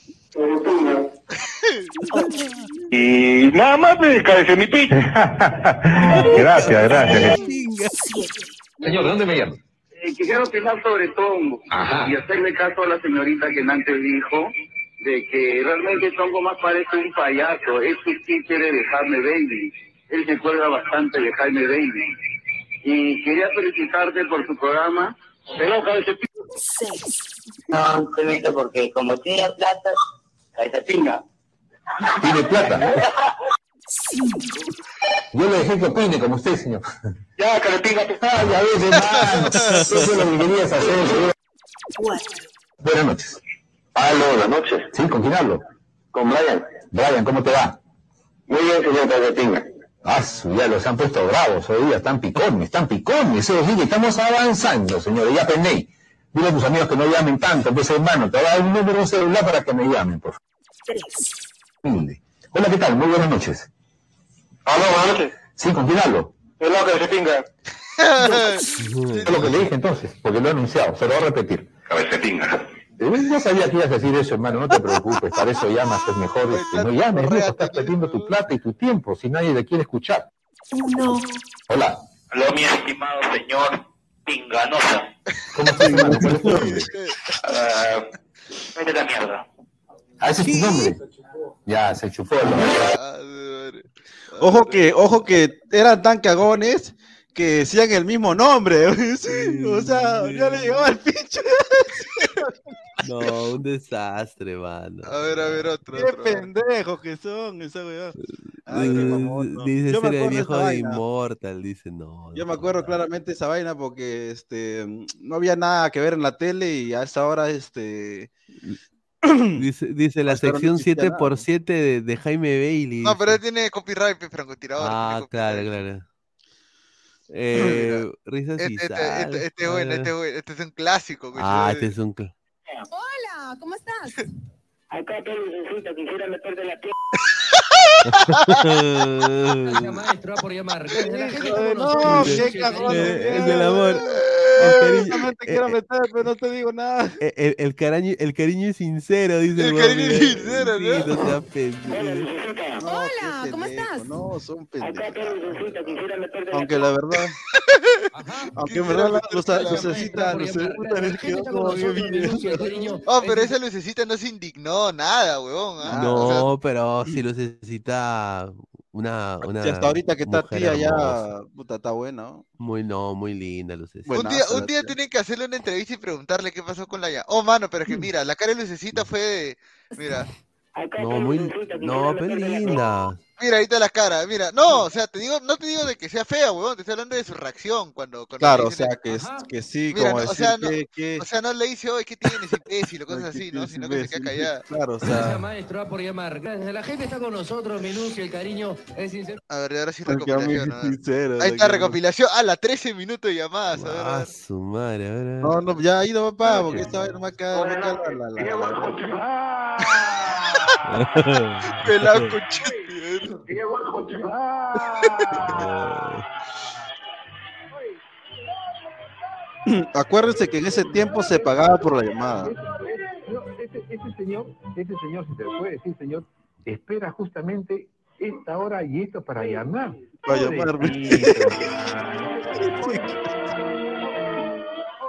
Speaker 10: Y nada más de cabeza de mi pi. gracias, gracias.
Speaker 11: Señor, ¿de dónde me llama?
Speaker 13: Eh, quisiera opinar sobre Tongo
Speaker 11: Ajá.
Speaker 13: y hacerle caso a la señorita que antes dijo de que realmente Tongo más parece un payaso, es un títere de Jaime Bailey. Él se acuerda bastante de Jaime Bailey. Y quería felicitarte por tu programa. Pero de No, simplemente porque como tiene plata, cabeza de pinga.
Speaker 11: Tiene plata. Yo le dejé que opine como usted, señor.
Speaker 10: Ya, cabeza de pinga, te
Speaker 11: Ay, a veces, hermano. Eso es lo que querías hacer, señor. Buenas noches.
Speaker 10: Aló, buenas noches.
Speaker 11: ¿Sí? ¿Con quién hablo?
Speaker 10: Con Brian.
Speaker 11: Brian, ¿cómo te va?
Speaker 10: Muy bien, señor pinga.
Speaker 11: Ah, ya los han puesto bravos hoy día, están picones, están picones. Eso sí que estamos avanzando, señores. Ya aprendí. Dile a tus amigos que no llamen tanto, pues hermano, te voy a dar un número de celular para que me llamen, por favor. Hola, ¿qué tal? Muy buenas noches.
Speaker 10: Aló, buenas noches.
Speaker 11: ¿Sí? ¿Con quién hablo?
Speaker 10: Es lo que se pinga.
Speaker 11: Es lo que le dije entonces, porque lo he anunciado, se lo voy a repetir.
Speaker 10: Pinga.
Speaker 11: Eh, Yo sabía que ibas a decir eso, hermano, no te preocupes, para eso llamas, es mejor, este, no llames, viejo, estás perdiendo tu plata y tu tiempo, si nadie te quiere escuchar.
Speaker 12: No.
Speaker 11: Hola,
Speaker 13: Aló, mi estimado señor Pinganosa.
Speaker 11: ¿cómo estás, hermano? ¿Cuál es tu nombre?
Speaker 13: Ah, vete a la mierda.
Speaker 11: Ah, ese es tu nombre. Ya, se chupó el
Speaker 3: Ojo que, ojo que eran tan cagones que decían el mismo nombre. Sí, o sea, ya le llegaba el pinche.
Speaker 2: No, un desastre, mano.
Speaker 4: A ver, a ver, otro.
Speaker 3: Qué
Speaker 4: otro.
Speaker 3: pendejos que son, esa weá. Ay, qué
Speaker 2: Eh,
Speaker 3: mamón, no.
Speaker 2: Dice ser el viejo de. Immortal, dice no.
Speaker 3: Yo me acuerdo claramente esa vaina porque este no había nada que ver en la tele y a esa hora este
Speaker 2: Dice, dice la
Speaker 3: no
Speaker 2: sección
Speaker 3: existía
Speaker 2: 7x7 de, de Jaime Bailey.
Speaker 4: No,
Speaker 2: dice.
Speaker 4: pero él tiene copyright, francotirador.
Speaker 2: Ah, claro,
Speaker 4: copyright.
Speaker 2: claro. Eh, risas y
Speaker 4: Este, este,
Speaker 2: sal.
Speaker 4: este, este es bueno, este es bueno, este es un clásico. coño.
Speaker 2: Ah, este es un... cl-
Speaker 12: Hola, ¿cómo estás? Acá necesito, quisiera meterte la pierna.
Speaker 14: maestro, por llamar.
Speaker 3: No, qué cagón.
Speaker 2: Eh, es del amor.
Speaker 3: El
Speaker 2: El cariño,
Speaker 3: te
Speaker 2: eh,
Speaker 3: quiero
Speaker 2: eh,
Speaker 3: meter, pero no te digo nada.
Speaker 2: eh, el, el cariño, el cariño es sincero, dice
Speaker 3: El
Speaker 2: Bobby.
Speaker 3: cariño es sincero,
Speaker 2: Sí,
Speaker 3: ¿no?
Speaker 2: no seas pendejo.
Speaker 12: Hola, ¿cómo estás?
Speaker 3: No, son pendejos. Aunque la verdad, aunque en verdad la luce- lucecita, lucecita.
Speaker 4: Oh, pero esa lucecita no se indignó nada, huevón. ah,
Speaker 2: No, pero si lo una, una
Speaker 3: Si hasta ahorita que está tía ya, puta, está buena. ¿no?
Speaker 2: Muy, no, muy linda, Lucecita.
Speaker 4: un día, un día tienen que hacerle una entrevista y preguntarle qué pasó con la ya. Oh, mano, pero es que mira, la cara de lucecita fue de.
Speaker 2: No, muy, no, pero linda.
Speaker 4: Mira, ahorita la cara, mira. No, o sea, te digo, no te digo de que sea fea, huevón, te estoy hablando de su reacción cuando. cuando
Speaker 3: Claro, o sea, que, es- que sí,
Speaker 4: Mira,
Speaker 3: como
Speaker 4: no, o sea, no,
Speaker 3: que, que-
Speaker 4: o sea, no le dice, oye, ¿qué tienes, imbécil? o cosas así, ¿no? Sino que se queda callada.
Speaker 3: Claro, o
Speaker 14: Gracias,
Speaker 3: sea,
Speaker 14: maestro, va por llamar. Gracias. La gente está con nosotros, Minucio, el cariño es sincero.
Speaker 4: A ver, ahora sí
Speaker 3: Porque a mí
Speaker 4: recopilación.
Speaker 3: es
Speaker 4: ¿no?
Speaker 3: sincero,
Speaker 4: Ahí está,
Speaker 3: que-
Speaker 4: recopilación. Ah, la 13 minutos de llamadas. A ver,
Speaker 2: Ah, su madre, a ver,
Speaker 3: no, no, ya ha ido papá, porque esta vez no me acaba me
Speaker 4: Pelado con
Speaker 3: Acuérdense que en ese tiempo se pagaba por la llamada.
Speaker 15: Ese, ese señor, ese señor, si te lo puede decir, señor, espera justamente esta hora y esto para llamar.
Speaker 3: Para llamarme.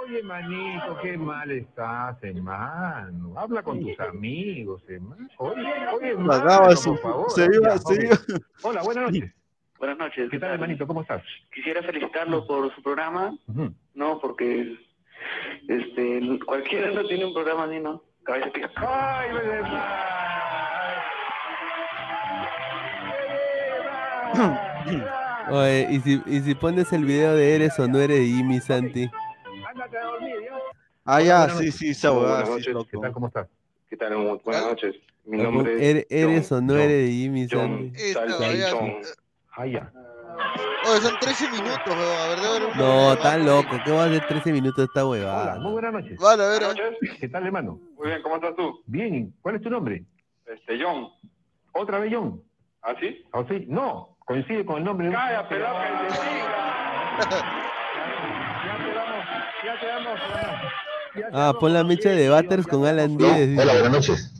Speaker 15: Oye, manito, qué mal estás, hermano. Habla con tus amigos, hermano. Oye, oye,
Speaker 3: su-
Speaker 15: por favor.
Speaker 3: se iba-
Speaker 15: Ya,
Speaker 3: se
Speaker 15: ok.
Speaker 3: iba.
Speaker 15: Hola, buenas noches.
Speaker 13: Buenas noches.
Speaker 15: ¿Qué tal, hermanito? ¿Cómo estás?
Speaker 13: Quisiera felicitarlo por su programa. ¿no? Porque este cualquiera no tiene un programa así, ¿no? Cabeza pica.
Speaker 15: ¡Ay,
Speaker 2: Oye, ¿y si, y si pones el video de Eres o no eres de Jimmy Santi.
Speaker 3: Ah, ya, sí, sí, esa
Speaker 15: Hola,
Speaker 3: huevada,
Speaker 15: buenas
Speaker 3: sí,
Speaker 15: noches. ¿Qué tal? ¿Cómo estás?
Speaker 9: ¿Qué tal? Buenas noches. Mi
Speaker 2: Ah,
Speaker 9: nombre es
Speaker 2: ¿Eres, eres o no
Speaker 9: John.
Speaker 2: eres de Jimmy
Speaker 9: John
Speaker 15: Ah, ya.
Speaker 4: Oye, son 13 minutos, weón. A ver, de ver.
Speaker 2: No, tan loco. ¿Qué va a hacer 13 minutos esta
Speaker 15: Hola,
Speaker 2: huevada?
Speaker 15: muy buenas noches.
Speaker 4: Vale, a ver.
Speaker 9: Buenas noches.
Speaker 15: ¿Qué tal, hermano?
Speaker 9: Muy bien, ¿cómo estás tú?
Speaker 15: Bien, ¿cuál es tu nombre?
Speaker 9: Este, John.
Speaker 15: ¿Otra vez, John?
Speaker 9: ¿Ah, sí?
Speaker 15: ¿Ah, sí? No, coincide con el nombre de...
Speaker 9: Calla, pelado, que te
Speaker 15: Ya quedamos,
Speaker 2: Ah, pon la mecha de Batters con Alan Díez. dice.
Speaker 11: Hola, buenas noches.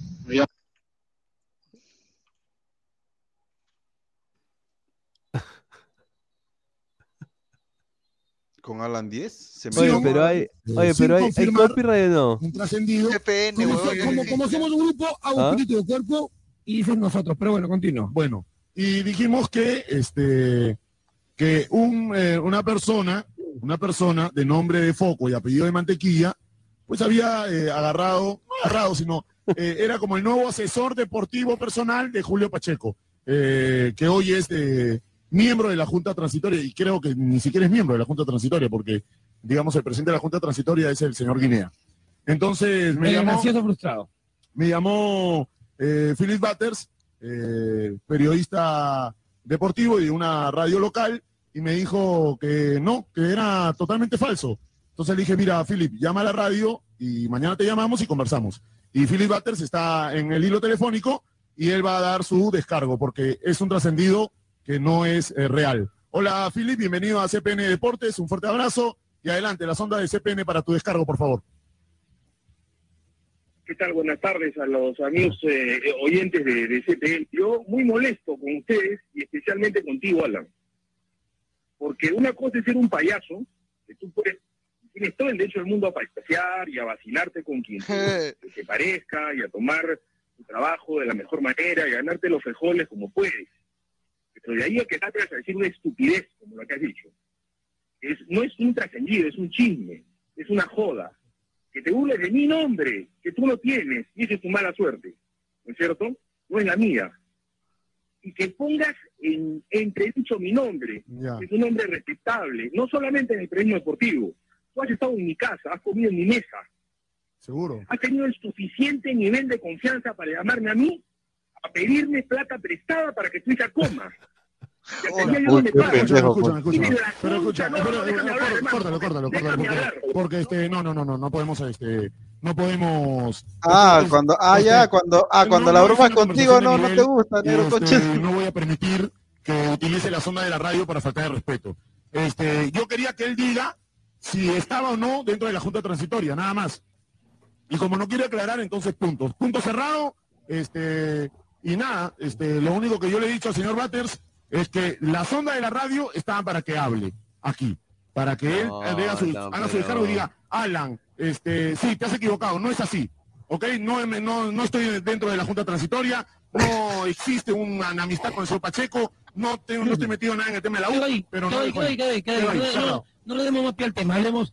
Speaker 3: Con Alan 10. Se
Speaker 2: Oye,
Speaker 3: me-
Speaker 2: pero hay, oye, pero hay, hay copyright o no.
Speaker 16: Un trascendido.
Speaker 4: GPN,
Speaker 16: Como, so- como- como somos un grupo, hago
Speaker 2: ¿Ah?
Speaker 16: espíritu de cuerpo y dicen nosotros, pero bueno, continúo. Bueno, y dijimos que este que un, eh, una persona, una persona de nombre de Foco y apellido de Mantequilla, pues había eh, agarrado, no agarrado, sino eh, era como el nuevo asesor deportivo personal de Julio Pacheco, eh, que hoy es miembro de la Junta Transitoria, y creo que ni siquiera es miembro de la Junta Transitoria, porque, digamos, el presidente de la Junta Transitoria es el señor Guinea. Entonces me llamó,
Speaker 15: frustrado.
Speaker 16: me llamó Philip Butters, periodista deportivo y de una radio local, y me dijo que no, que era totalmente falso. Entonces le dije, mira, Philip, llama a la radio y mañana te llamamos y conversamos. Y Philip Butters está en el hilo telefónico y él va a dar su descargo porque es un trascendido que no es eh, real. Hola, Philip, bienvenido a CPN Deportes, un fuerte abrazo y adelante, la sonda de CPN para tu descargo, por favor.
Speaker 17: ¿Qué tal? Buenas tardes a los amigos eh, oyentes de, de CPN. Yo muy molesto con ustedes y especialmente contigo, Alan. Porque una cosa es ser un payaso, que tú puedes, tienes todo el derecho del mundo a payasear y a vacilarte con quien te, parezca y a tomar tu trabajo de la mejor manera y a ganarte los frijoles como puedes. Pero de ahí a que te atreves a decir una estupidez, como lo que has dicho. Es, no es un trascendido, es un chisme, es una joda que te burles de mi nombre, que tú no tienes, y esa es tu mala suerte, ¿no es cierto? No es la mía. Y que pongas en entredicho mi nombre, que es un nombre respetable, no solamente en el periodismo deportivo. Tú has estado en mi casa, has comido en mi mesa,
Speaker 16: Seguro.
Speaker 17: has tenido el suficiente nivel de confianza para llamarme a mí, a pedirme plata prestada para que tu hija coma.
Speaker 16: Pero escucha, córtalo, córtalo, córtalo, porque este, no, no, no, no, no podemos, este, no podemos.
Speaker 3: Ah, cuando, ah,
Speaker 16: este,
Speaker 3: ya, cuando, ah, cuando la
Speaker 16: no
Speaker 3: broma
Speaker 16: es
Speaker 3: contigo, no, no te gusta, negro
Speaker 16: este,
Speaker 3: coche.
Speaker 16: No voy a permitir que utilice la zona de la radio para faltar de respeto. Este, yo quería que él diga si estaba o no dentro de la Junta Transitoria, nada más. Y como no quiere aclarar, entonces puntos. Punto cerrado, este, y nada, este, lo único que yo le he dicho al señor Batters es que la sonda de la radio estaba para que hable aquí, para que él
Speaker 2: No,
Speaker 16: haga su,
Speaker 2: no,
Speaker 16: haga su descargo y diga, Alan, este, sí, te has equivocado, no es así, ¿ok? No, no, no estoy dentro de la Junta Transitoria, no existe una amistad con el señor Pacheco, no, te- no estoy metido nada en el tema de la U, pero no...
Speaker 14: Ahí, ahí. No, no le demos más pie al tema, hablemos.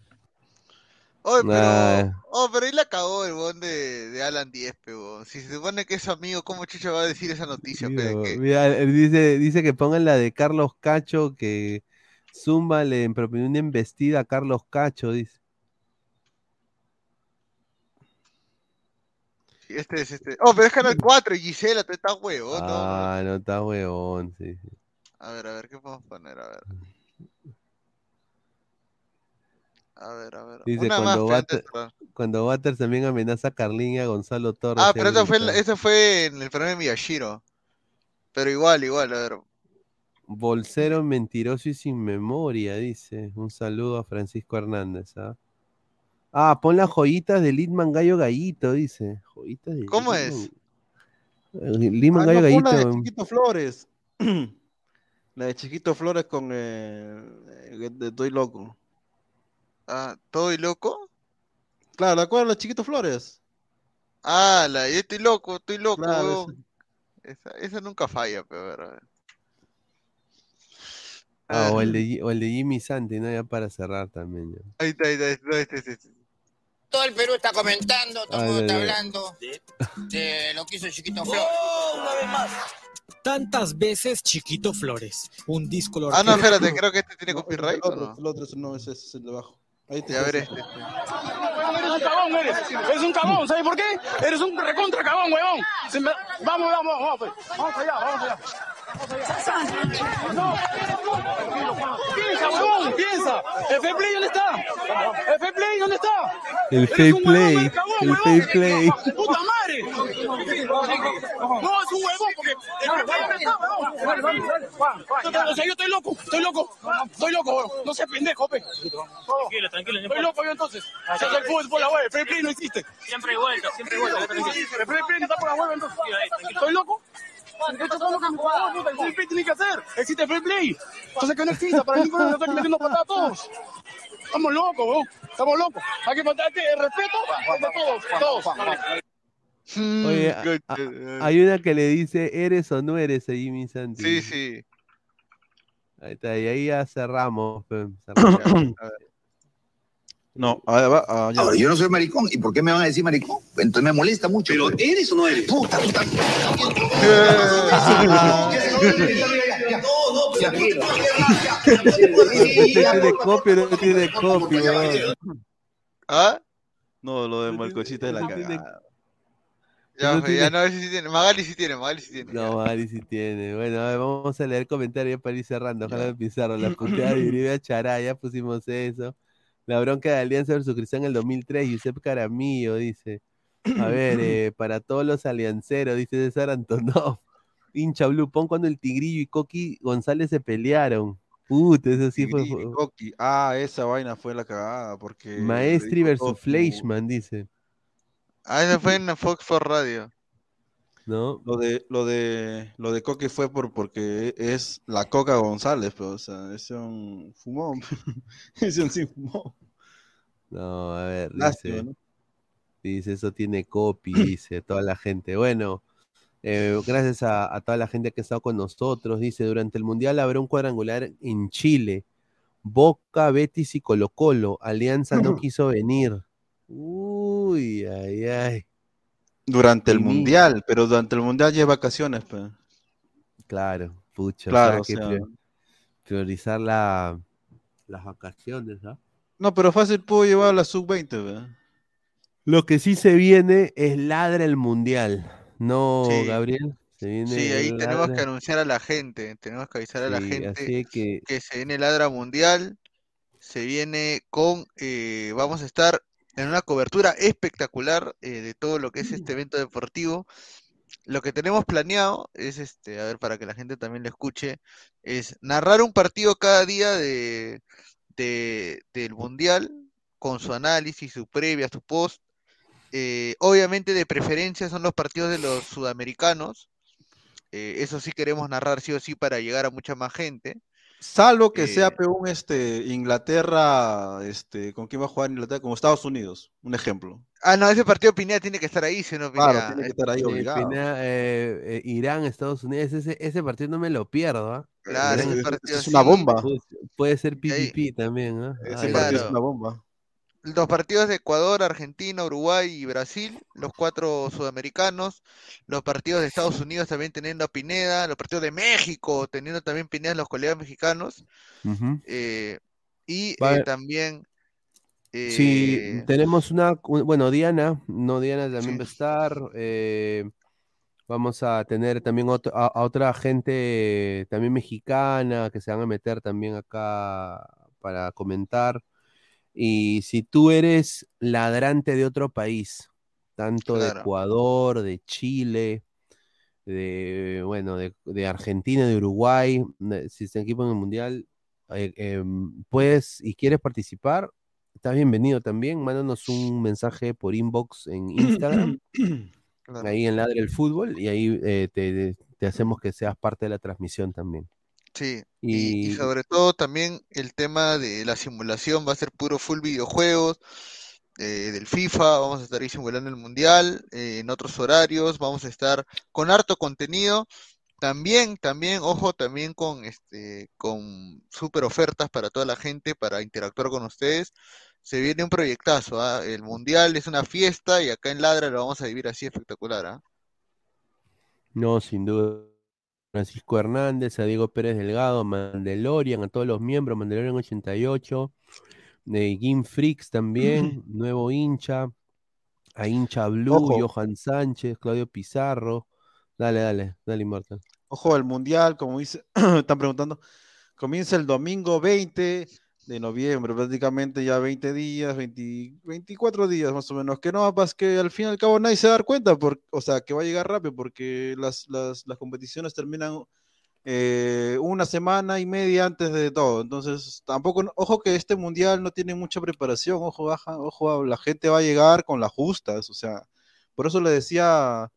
Speaker 4: Oye, pero,
Speaker 2: Nah.
Speaker 4: oh, pero ahí la cagó el bon de, de Alan Diez, pe, weón. Si se supone que es amigo, ¿cómo chucha va a decir esa noticia, que-
Speaker 2: Mira, dice, dice que pongan la de Carlos Cacho, que Zumba le propinó una embestida a Carlos Cacho, dice.
Speaker 4: Este es este. Oh, pero es Canal 4 y Gisela, te está huevo, ¿no?
Speaker 2: Ah, no está huevón, sí. sí.
Speaker 4: A ver, a ver, ¿qué podemos poner? A ver. A ver, a ver.
Speaker 2: Dice,
Speaker 4: Una más,
Speaker 2: cuando,
Speaker 4: antes
Speaker 2: Water- cuando Waters también amenaza a Carlín y a Gonzalo Torres.
Speaker 4: Ah, pero eso fue, eso fue en el programa de Miyashiro. Pero igual, igual, a ver.
Speaker 2: Bolsero mentiroso y sin memoria, dice. Un saludo a Francisco Hernández, ¿ah? Ah, pon las joyitas de Litman Gallo Gallito, dice. De
Speaker 4: ¿Cómo es?
Speaker 2: Eh, Litman
Speaker 3: Ah,
Speaker 2: Gallo
Speaker 3: no, pon la de. Chiquito Flores. La de Chiquito Flores con eh, eh, de Estoy Loco.
Speaker 4: Ah, ¿Estoy loco?
Speaker 3: Claro, ¿la acuerdas de Chiquito Flores?
Speaker 4: Ah, la, yo estoy loco, estoy loco,
Speaker 3: Claro.
Speaker 4: Esa, esa nunca falla, pero a ver, a ver.
Speaker 2: Ah, o el de, Gi- o el de Jimmy Santi, ¿no? Ya para cerrar también. ya.
Speaker 4: Ahí está, ahí está,
Speaker 18: Todo el Perú está comentando, todo el mundo está hablando de lo que hizo Chiquito Flores.
Speaker 19: una vez más. Tantas veces Chiquito Flores, un disco
Speaker 4: Ah, no, espérate, creo que este tiene copyright
Speaker 3: El
Speaker 4: o
Speaker 3: otro,
Speaker 4: no.
Speaker 3: el otro no, ese es el de abajo. Ahí te
Speaker 4: Ya, a ver este.
Speaker 19: Eres un cagón, eres. Eres un cagón, ¿sabes por qué? Eres un recontra cagón, huevón. Vamos, vamos, vamos, pues. Vamos allá, vamos allá. No. Piensa, huevón, piensa. El fair play, ¿dónde está? El fair play, ¿dónde está?
Speaker 2: El fair
Speaker 19: un
Speaker 2: play, el
Speaker 19: huevón.
Speaker 2: fair play.
Speaker 19: ¡Puta madre! No, es un huevón porque el fair play, ¿dónde está, huevón? O sea, yo estoy loco, estoy loco, estoy loco. No seas pendejo, pe. Tranquilo, tranquilo. Estoy loco yo entonces. Hace el fútbol la hueva, el fair play no existe. Siempre hay vuelta, siempre hay vuelta. El fair play no está por la hueva entonces. ¿Estoy loco? Esto es lo que mi jugador, puta, el fair play tiene que hacer. Existe el fair play. Entonces que no exista, para mí no están metiendo patadas a todos. Estamos locos, weón. Estamos locos. Hay que faltarte el respeto de todos, todos.
Speaker 2: Oye, a- a- hay una que le dice, ¿eres o no eres a Jimmy Santi?
Speaker 4: Sí, sí.
Speaker 2: Ahí está, y ahí ya cerramos. cerramos.
Speaker 3: No, ahí va, ah.
Speaker 11: Ahora, yo no soy maricón. ¿Y por qué me van a decir maricón? Entonces me molesta mucho. ¿Pero eres o no eres? Puta, puta.
Speaker 2: ¿Tiene copia o no tiene copia? weón?
Speaker 4: ¿Ah?
Speaker 3: No, lo de Malcochita de la cagada.
Speaker 4: Ya,
Speaker 2: No
Speaker 4: ya no, a ver si sí tiene. Magali sí tiene, Magali sí tiene.
Speaker 2: No, Mari sí tiene. Bueno, a ver, vamos a leer comentarios para ir cerrando. Ojalá me Pizarro. La puteada de Uribe a Chará, ya pusimos eso. La bronca de Alianza versus Cristian en el 2003. Yusef Caramillo dice. A ver, eh, para todos los alianceros, dice César Antonov. Hincha Blue, pon cuando el Tigrillo y Coqui González se pelearon. Puta, eso sí fue.
Speaker 3: Coqui. Ah, esa vaina fue la cagada, porque...
Speaker 2: Maestri versus Fleischmann, dice.
Speaker 4: Ah, eso fue en Fox for Radio.
Speaker 2: ¿No?
Speaker 3: Lo de, lo de, lo de Coqui fue por, porque es la Coca González, pero, o sea, es un fumón. es un sin fumón.
Speaker 2: No, a ver,
Speaker 3: Lástima,
Speaker 2: dice.
Speaker 3: ¿no?
Speaker 2: Dice, eso tiene copy, dice toda la gente. Bueno, eh, gracias a, a toda la gente que ha estado con nosotros. Dice, durante el Mundial habrá un cuadrangular en Chile. Boca, Betis y Colo Colo. Alianza no quiso venir. Uy, ay, ay.
Speaker 3: Durante el mundial, pero durante el mundial ya hay vacaciones.
Speaker 2: Claro, pucha,
Speaker 3: Claro,
Speaker 2: o sea, que
Speaker 3: sea-
Speaker 2: priorizar la, las vacaciones, ¿ah?
Speaker 3: No, pero fácil puedo llevar a la sub-20, ¿verdad?
Speaker 2: Lo que sí se viene es ladra el mundial, ¿no,
Speaker 4: Sí.
Speaker 2: Gabriel? Se viene
Speaker 4: Sí, ahí tenemos que anunciar a la gente, tenemos que avisar a la gente
Speaker 2: que
Speaker 4: que se viene Ladra Mundial, se viene con, eh, vamos a estar en una cobertura espectacular eh, de todo lo que es este evento deportivo. Lo que tenemos planeado es, este, a ver, para que la gente también lo escuche, es narrar un partido cada día de, de- del Mundial con su análisis, su previa, su post. Eh, obviamente de preferencia son los partidos de los sudamericanos. Eh, eso sí queremos narrar sí o sí para llegar a mucha más gente.
Speaker 3: Salvo que
Speaker 4: Eh,
Speaker 3: sea peor un este, Inglaterra, este, ¿con quién va a jugar Inglaterra? Como Estados Unidos, un ejemplo.
Speaker 4: Ah, no, ese partido Pineda tiene que estar ahí, si no
Speaker 3: Claro,
Speaker 4: Pineda.
Speaker 3: tiene que estar ahí
Speaker 2: eh,
Speaker 3: obligado.
Speaker 2: Pineda, eh, eh, Irán, Estados Unidos, ese, ese partido no me lo pierdo, ¿ah?
Speaker 4: Claro,
Speaker 2: Irán-
Speaker 4: ese partido
Speaker 3: es una bomba.
Speaker 2: Puede, puede ser
Speaker 4: Y ahí-
Speaker 2: PvP también, ¿ah?
Speaker 3: Ese
Speaker 2: Ay,
Speaker 3: partido es
Speaker 4: Claro.
Speaker 3: una bomba.
Speaker 4: Los partidos de Ecuador, Argentina, Uruguay y Brasil, los cuatro sudamericanos, los partidos de Estados Unidos también teniendo a Pineda, los partidos de México teniendo también Pineda los colegas mexicanos, eh, y eh, también
Speaker 2: Sí,
Speaker 4: eh,
Speaker 2: tenemos una, un- bueno, Diana, no, Diana también
Speaker 4: Sí.
Speaker 2: va a estar. eh, vamos a tener también otro- a, a otra gente también mexicana que se van a meter también acá para comentar. Y si tú eres ladrante de otro país, tanto de. Ecuador, de Chile, de, bueno, de, de Argentina, de Uruguay, de- si se equipo en el Mundial, eh, em, puedes y quieres participar, estás bienvenido también. Mándanos un mensaje por inbox en Instagram,
Speaker 4: claro.
Speaker 2: ahí en Ladre el Fútbol, y ahí eh, te, te hacemos que seas parte de la transmisión también.
Speaker 4: Sí, y, sobre todo también el tema de la simulación va a ser puro full videojuegos, eh, del FIFA, vamos a estar ahí simulando el Mundial, eh, en otros horarios, vamos a estar con harto contenido, también, también, ojo, también con este, con super ofertas para toda la gente, para interactuar con ustedes. Se viene un proyectazo, ¿ah? El Mundial es una fiesta y acá en Ladra lo vamos a vivir así espectacular, ¿ah?
Speaker 2: no, sin duda. Francisco Hernández, a Diego Pérez Delgado, Mandalorian, a todos los miembros, Mandalorian 88, de Game Freaks también, nuevo hincha, a hincha Blue,
Speaker 3: Ojo.
Speaker 2: Johan Sánchez, Claudio Pizarro. Dale, dale, dale, Inmortal.
Speaker 3: Ojo, el Mundial, como dice, están preguntando, comienza el domingo 20 de noviembre, prácticamente ya 20 días, 20 24 días más o menos, que no, pues que al fin y al cabo nadie se va a dar cuenta, por, o sea, que va a llegar rápido, porque las, las, las competiciones terminan eh, una semana y media antes de todo, entonces tampoco, ojo que este Mundial no tiene mucha preparación, ojo, baja, ojo, la gente va a llegar con las justas, o sea, por eso le decía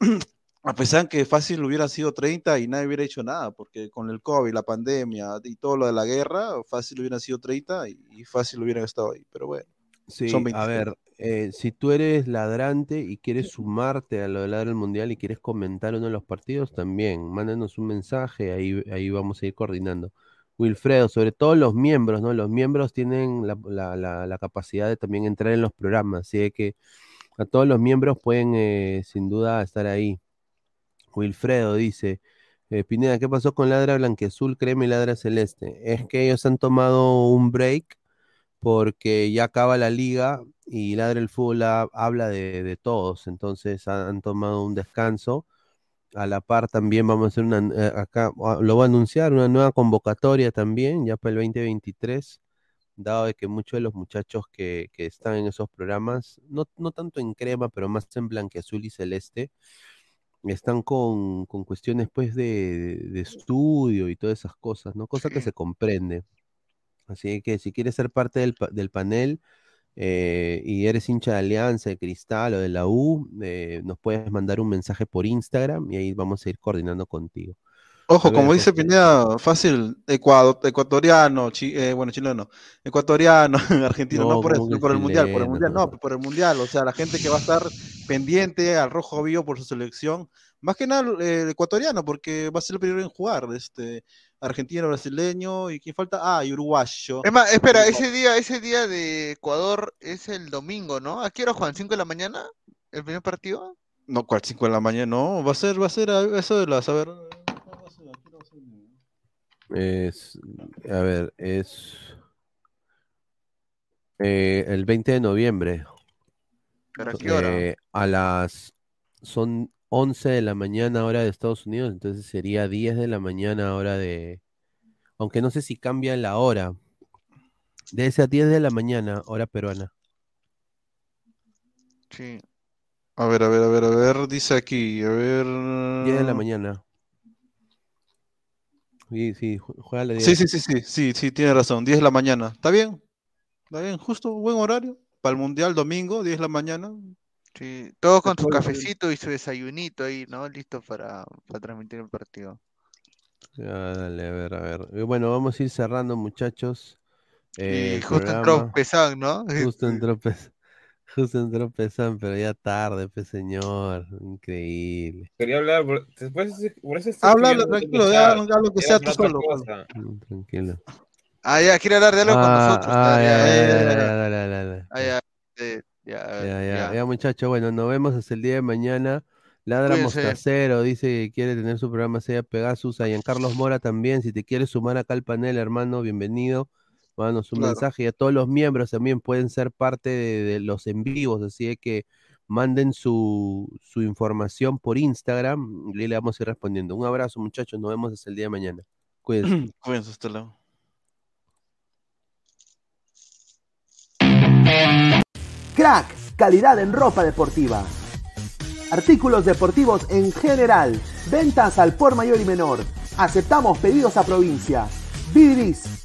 Speaker 3: a pesar que fácil hubiera sido 30 y nadie hubiera hecho nada, porque con el COVID, la pandemia y todo lo de la guerra, fácil hubiera sido 30 y, y fácil hubieran estado ahí. Pero bueno,
Speaker 2: Sí,
Speaker 3: son
Speaker 2: a
Speaker 3: 26.
Speaker 2: ver, eh, si tú eres ladrante y quieres sumarte a lo de Ladra el Mundial y quieres comentar uno de los partidos, también, mándanos un mensaje, ahí, ahí vamos a ir coordinando. Wilfredo, sobre todo los miembros, ¿no? Los miembros tienen la, la- la- la capacidad de también entrar en los programas, así que a todos los miembros pueden eh, sin duda estar ahí. Wilfredo dice, eh, Pineda, ¿qué pasó con Ladra Blanquiazul, Crema y Ladra Celeste? Es que ellos han tomado un break porque ya acaba la liga y Ladra el Fútbol ha- habla de, todos, entonces han, han tomado un descanso. A la par también vamos a hacer una, eh, acá ah, lo voy a anunciar, una nueva convocatoria también, ya para el 2023, dado de que muchos de los muchachos que, que están en esos programas, no, no tanto en crema, pero más en blanqueazul y celeste, están con, con cuestiones pues de, de estudio y todas esas cosas, ¿no? Cosa que se comprende. Así que si quieres ser parte del, del panel eh, y eres hincha de Alianza, de Cristal o de la U, eh, nos puedes mandar un mensaje por Instagram y ahí vamos a ir coordinando contigo.
Speaker 3: Ojo, como dice. Pineda, fácil, Ecuador, ecuatoriano, chi- eh, bueno, chileno, ecuatoriano, argentino, no,
Speaker 2: No,
Speaker 3: por eso,
Speaker 2: ¿cómo que
Speaker 3: por el mundial, por el mundial, no, por el mundial, o sea, la gente que va a estar pendiente al rojo vivo por su selección, más que nada eh, el ecuatoriano, porque va a ser el primero en jugar, este, argentino, brasileño, y quién falta, ah, y uruguayo.
Speaker 4: Es más, espera, ese día, ese día de Ecuador es el domingo, ¿no? ¿A qué hora juegan? ¿5 de la mañana? ¿El primer partido?
Speaker 3: No, cual 5 de la mañana, no, va a ser, va a ser a- eso de las, a ver,
Speaker 2: Es, a ver, es eh, el 20 de noviembre.
Speaker 4: ¿Pero a qué hora?
Speaker 2: Eh, a las son 11 de la mañana hora de Estados Unidos, entonces sería 10 de la mañana hora de... Aunque no sé si cambia la hora. Debe ser 10 de la mañana hora peruana.
Speaker 4: Sí.
Speaker 3: A ver, a ver, a ver, a ver, dice aquí, a ver.
Speaker 2: 10 de la mañana. Sí, sí, ju- juégale 10.
Speaker 3: Sí, sí, sí, sí, sí, sí, tiene razón, 10 de la mañana. ¿Está bien? ¿Está bien? Justo, buen horario. Para el Mundial, domingo, 10 de la mañana.
Speaker 4: Sí, todos con su cafecito y su desayunito ahí, ¿no? Listo para, para transmitir el partido.
Speaker 2: Ya, dale, a ver, a ver. Eh, Bueno, vamos a ir cerrando, muchachos. eh,
Speaker 4: Y justo entró. Pesán, ¿no?
Speaker 2: Justo entró Pes- Justo entró Pesan, pero ya tarde, pe señor. Increíble.
Speaker 20: Quería hablar, por, eso
Speaker 3: Habla, tranquilo, ya, lo que sea tú solo.
Speaker 20: Pues.
Speaker 2: Mm, tranquilo.
Speaker 4: Ah, ya, quiere hablar de algo con
Speaker 2: ah,
Speaker 4: nosotros.
Speaker 2: Ah,
Speaker 4: ah,
Speaker 2: ya,
Speaker 4: ya,
Speaker 2: ya,
Speaker 4: ya,
Speaker 2: ya,
Speaker 4: ya,
Speaker 2: muchacho, bueno, nos vemos hasta el día de mañana. Ladra Mostacero dice que quiere tener su programa Sea Pegasus. A Carlos Mora también. Si te quieres sumar acá al panel, hermano, bienvenido. Mándanos un
Speaker 3: Claro.
Speaker 2: mensaje. Y a todos los miembros también pueden ser parte de, de los en vivos. Así es que manden su, su información por Instagram y le vamos a ir respondiendo. Un abrazo, muchachos. Nos vemos hasta el día de mañana. Cuídense.
Speaker 3: Cuídense, hasta luego.
Speaker 1: Crack, calidad en ropa deportiva. Artículos deportivos en general. Ventas al por mayor y menor. Aceptamos pedidos a provincia. Bidris,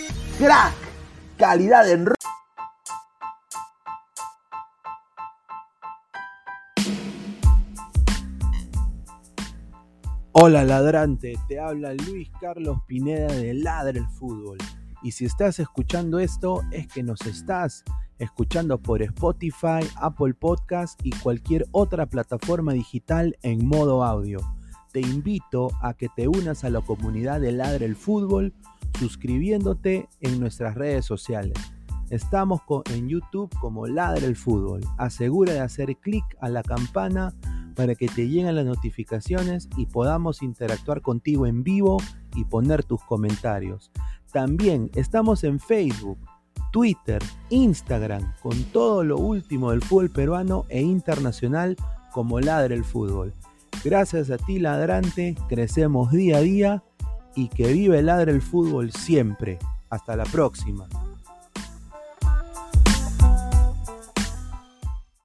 Speaker 1: Crack, calidad en ro-
Speaker 21: Hola ladrante, te habla Luis Carlos Pineda de Ladra el Fútbol. Y si estás escuchando esto es que nos estás escuchando por Spotify, Apple Podcast y cualquier otra plataforma digital en modo audio. Te invito a que te unas a la comunidad de Ladra el Fútbol suscribiéndote en nuestras redes sociales. Estamos en YouTube como Ladra el Fútbol. Asegura de hacer clic a la campana para que te lleguen las notificaciones y podamos interactuar contigo en vivo y poner tus comentarios. También estamos en Facebook, Twitter, Instagram, con todo lo último del fútbol peruano e internacional como Ladra el Fútbol. Gracias a ti, ladrante, crecemos día a día y que vive Ladra el Fútbol siempre. Hasta la próxima.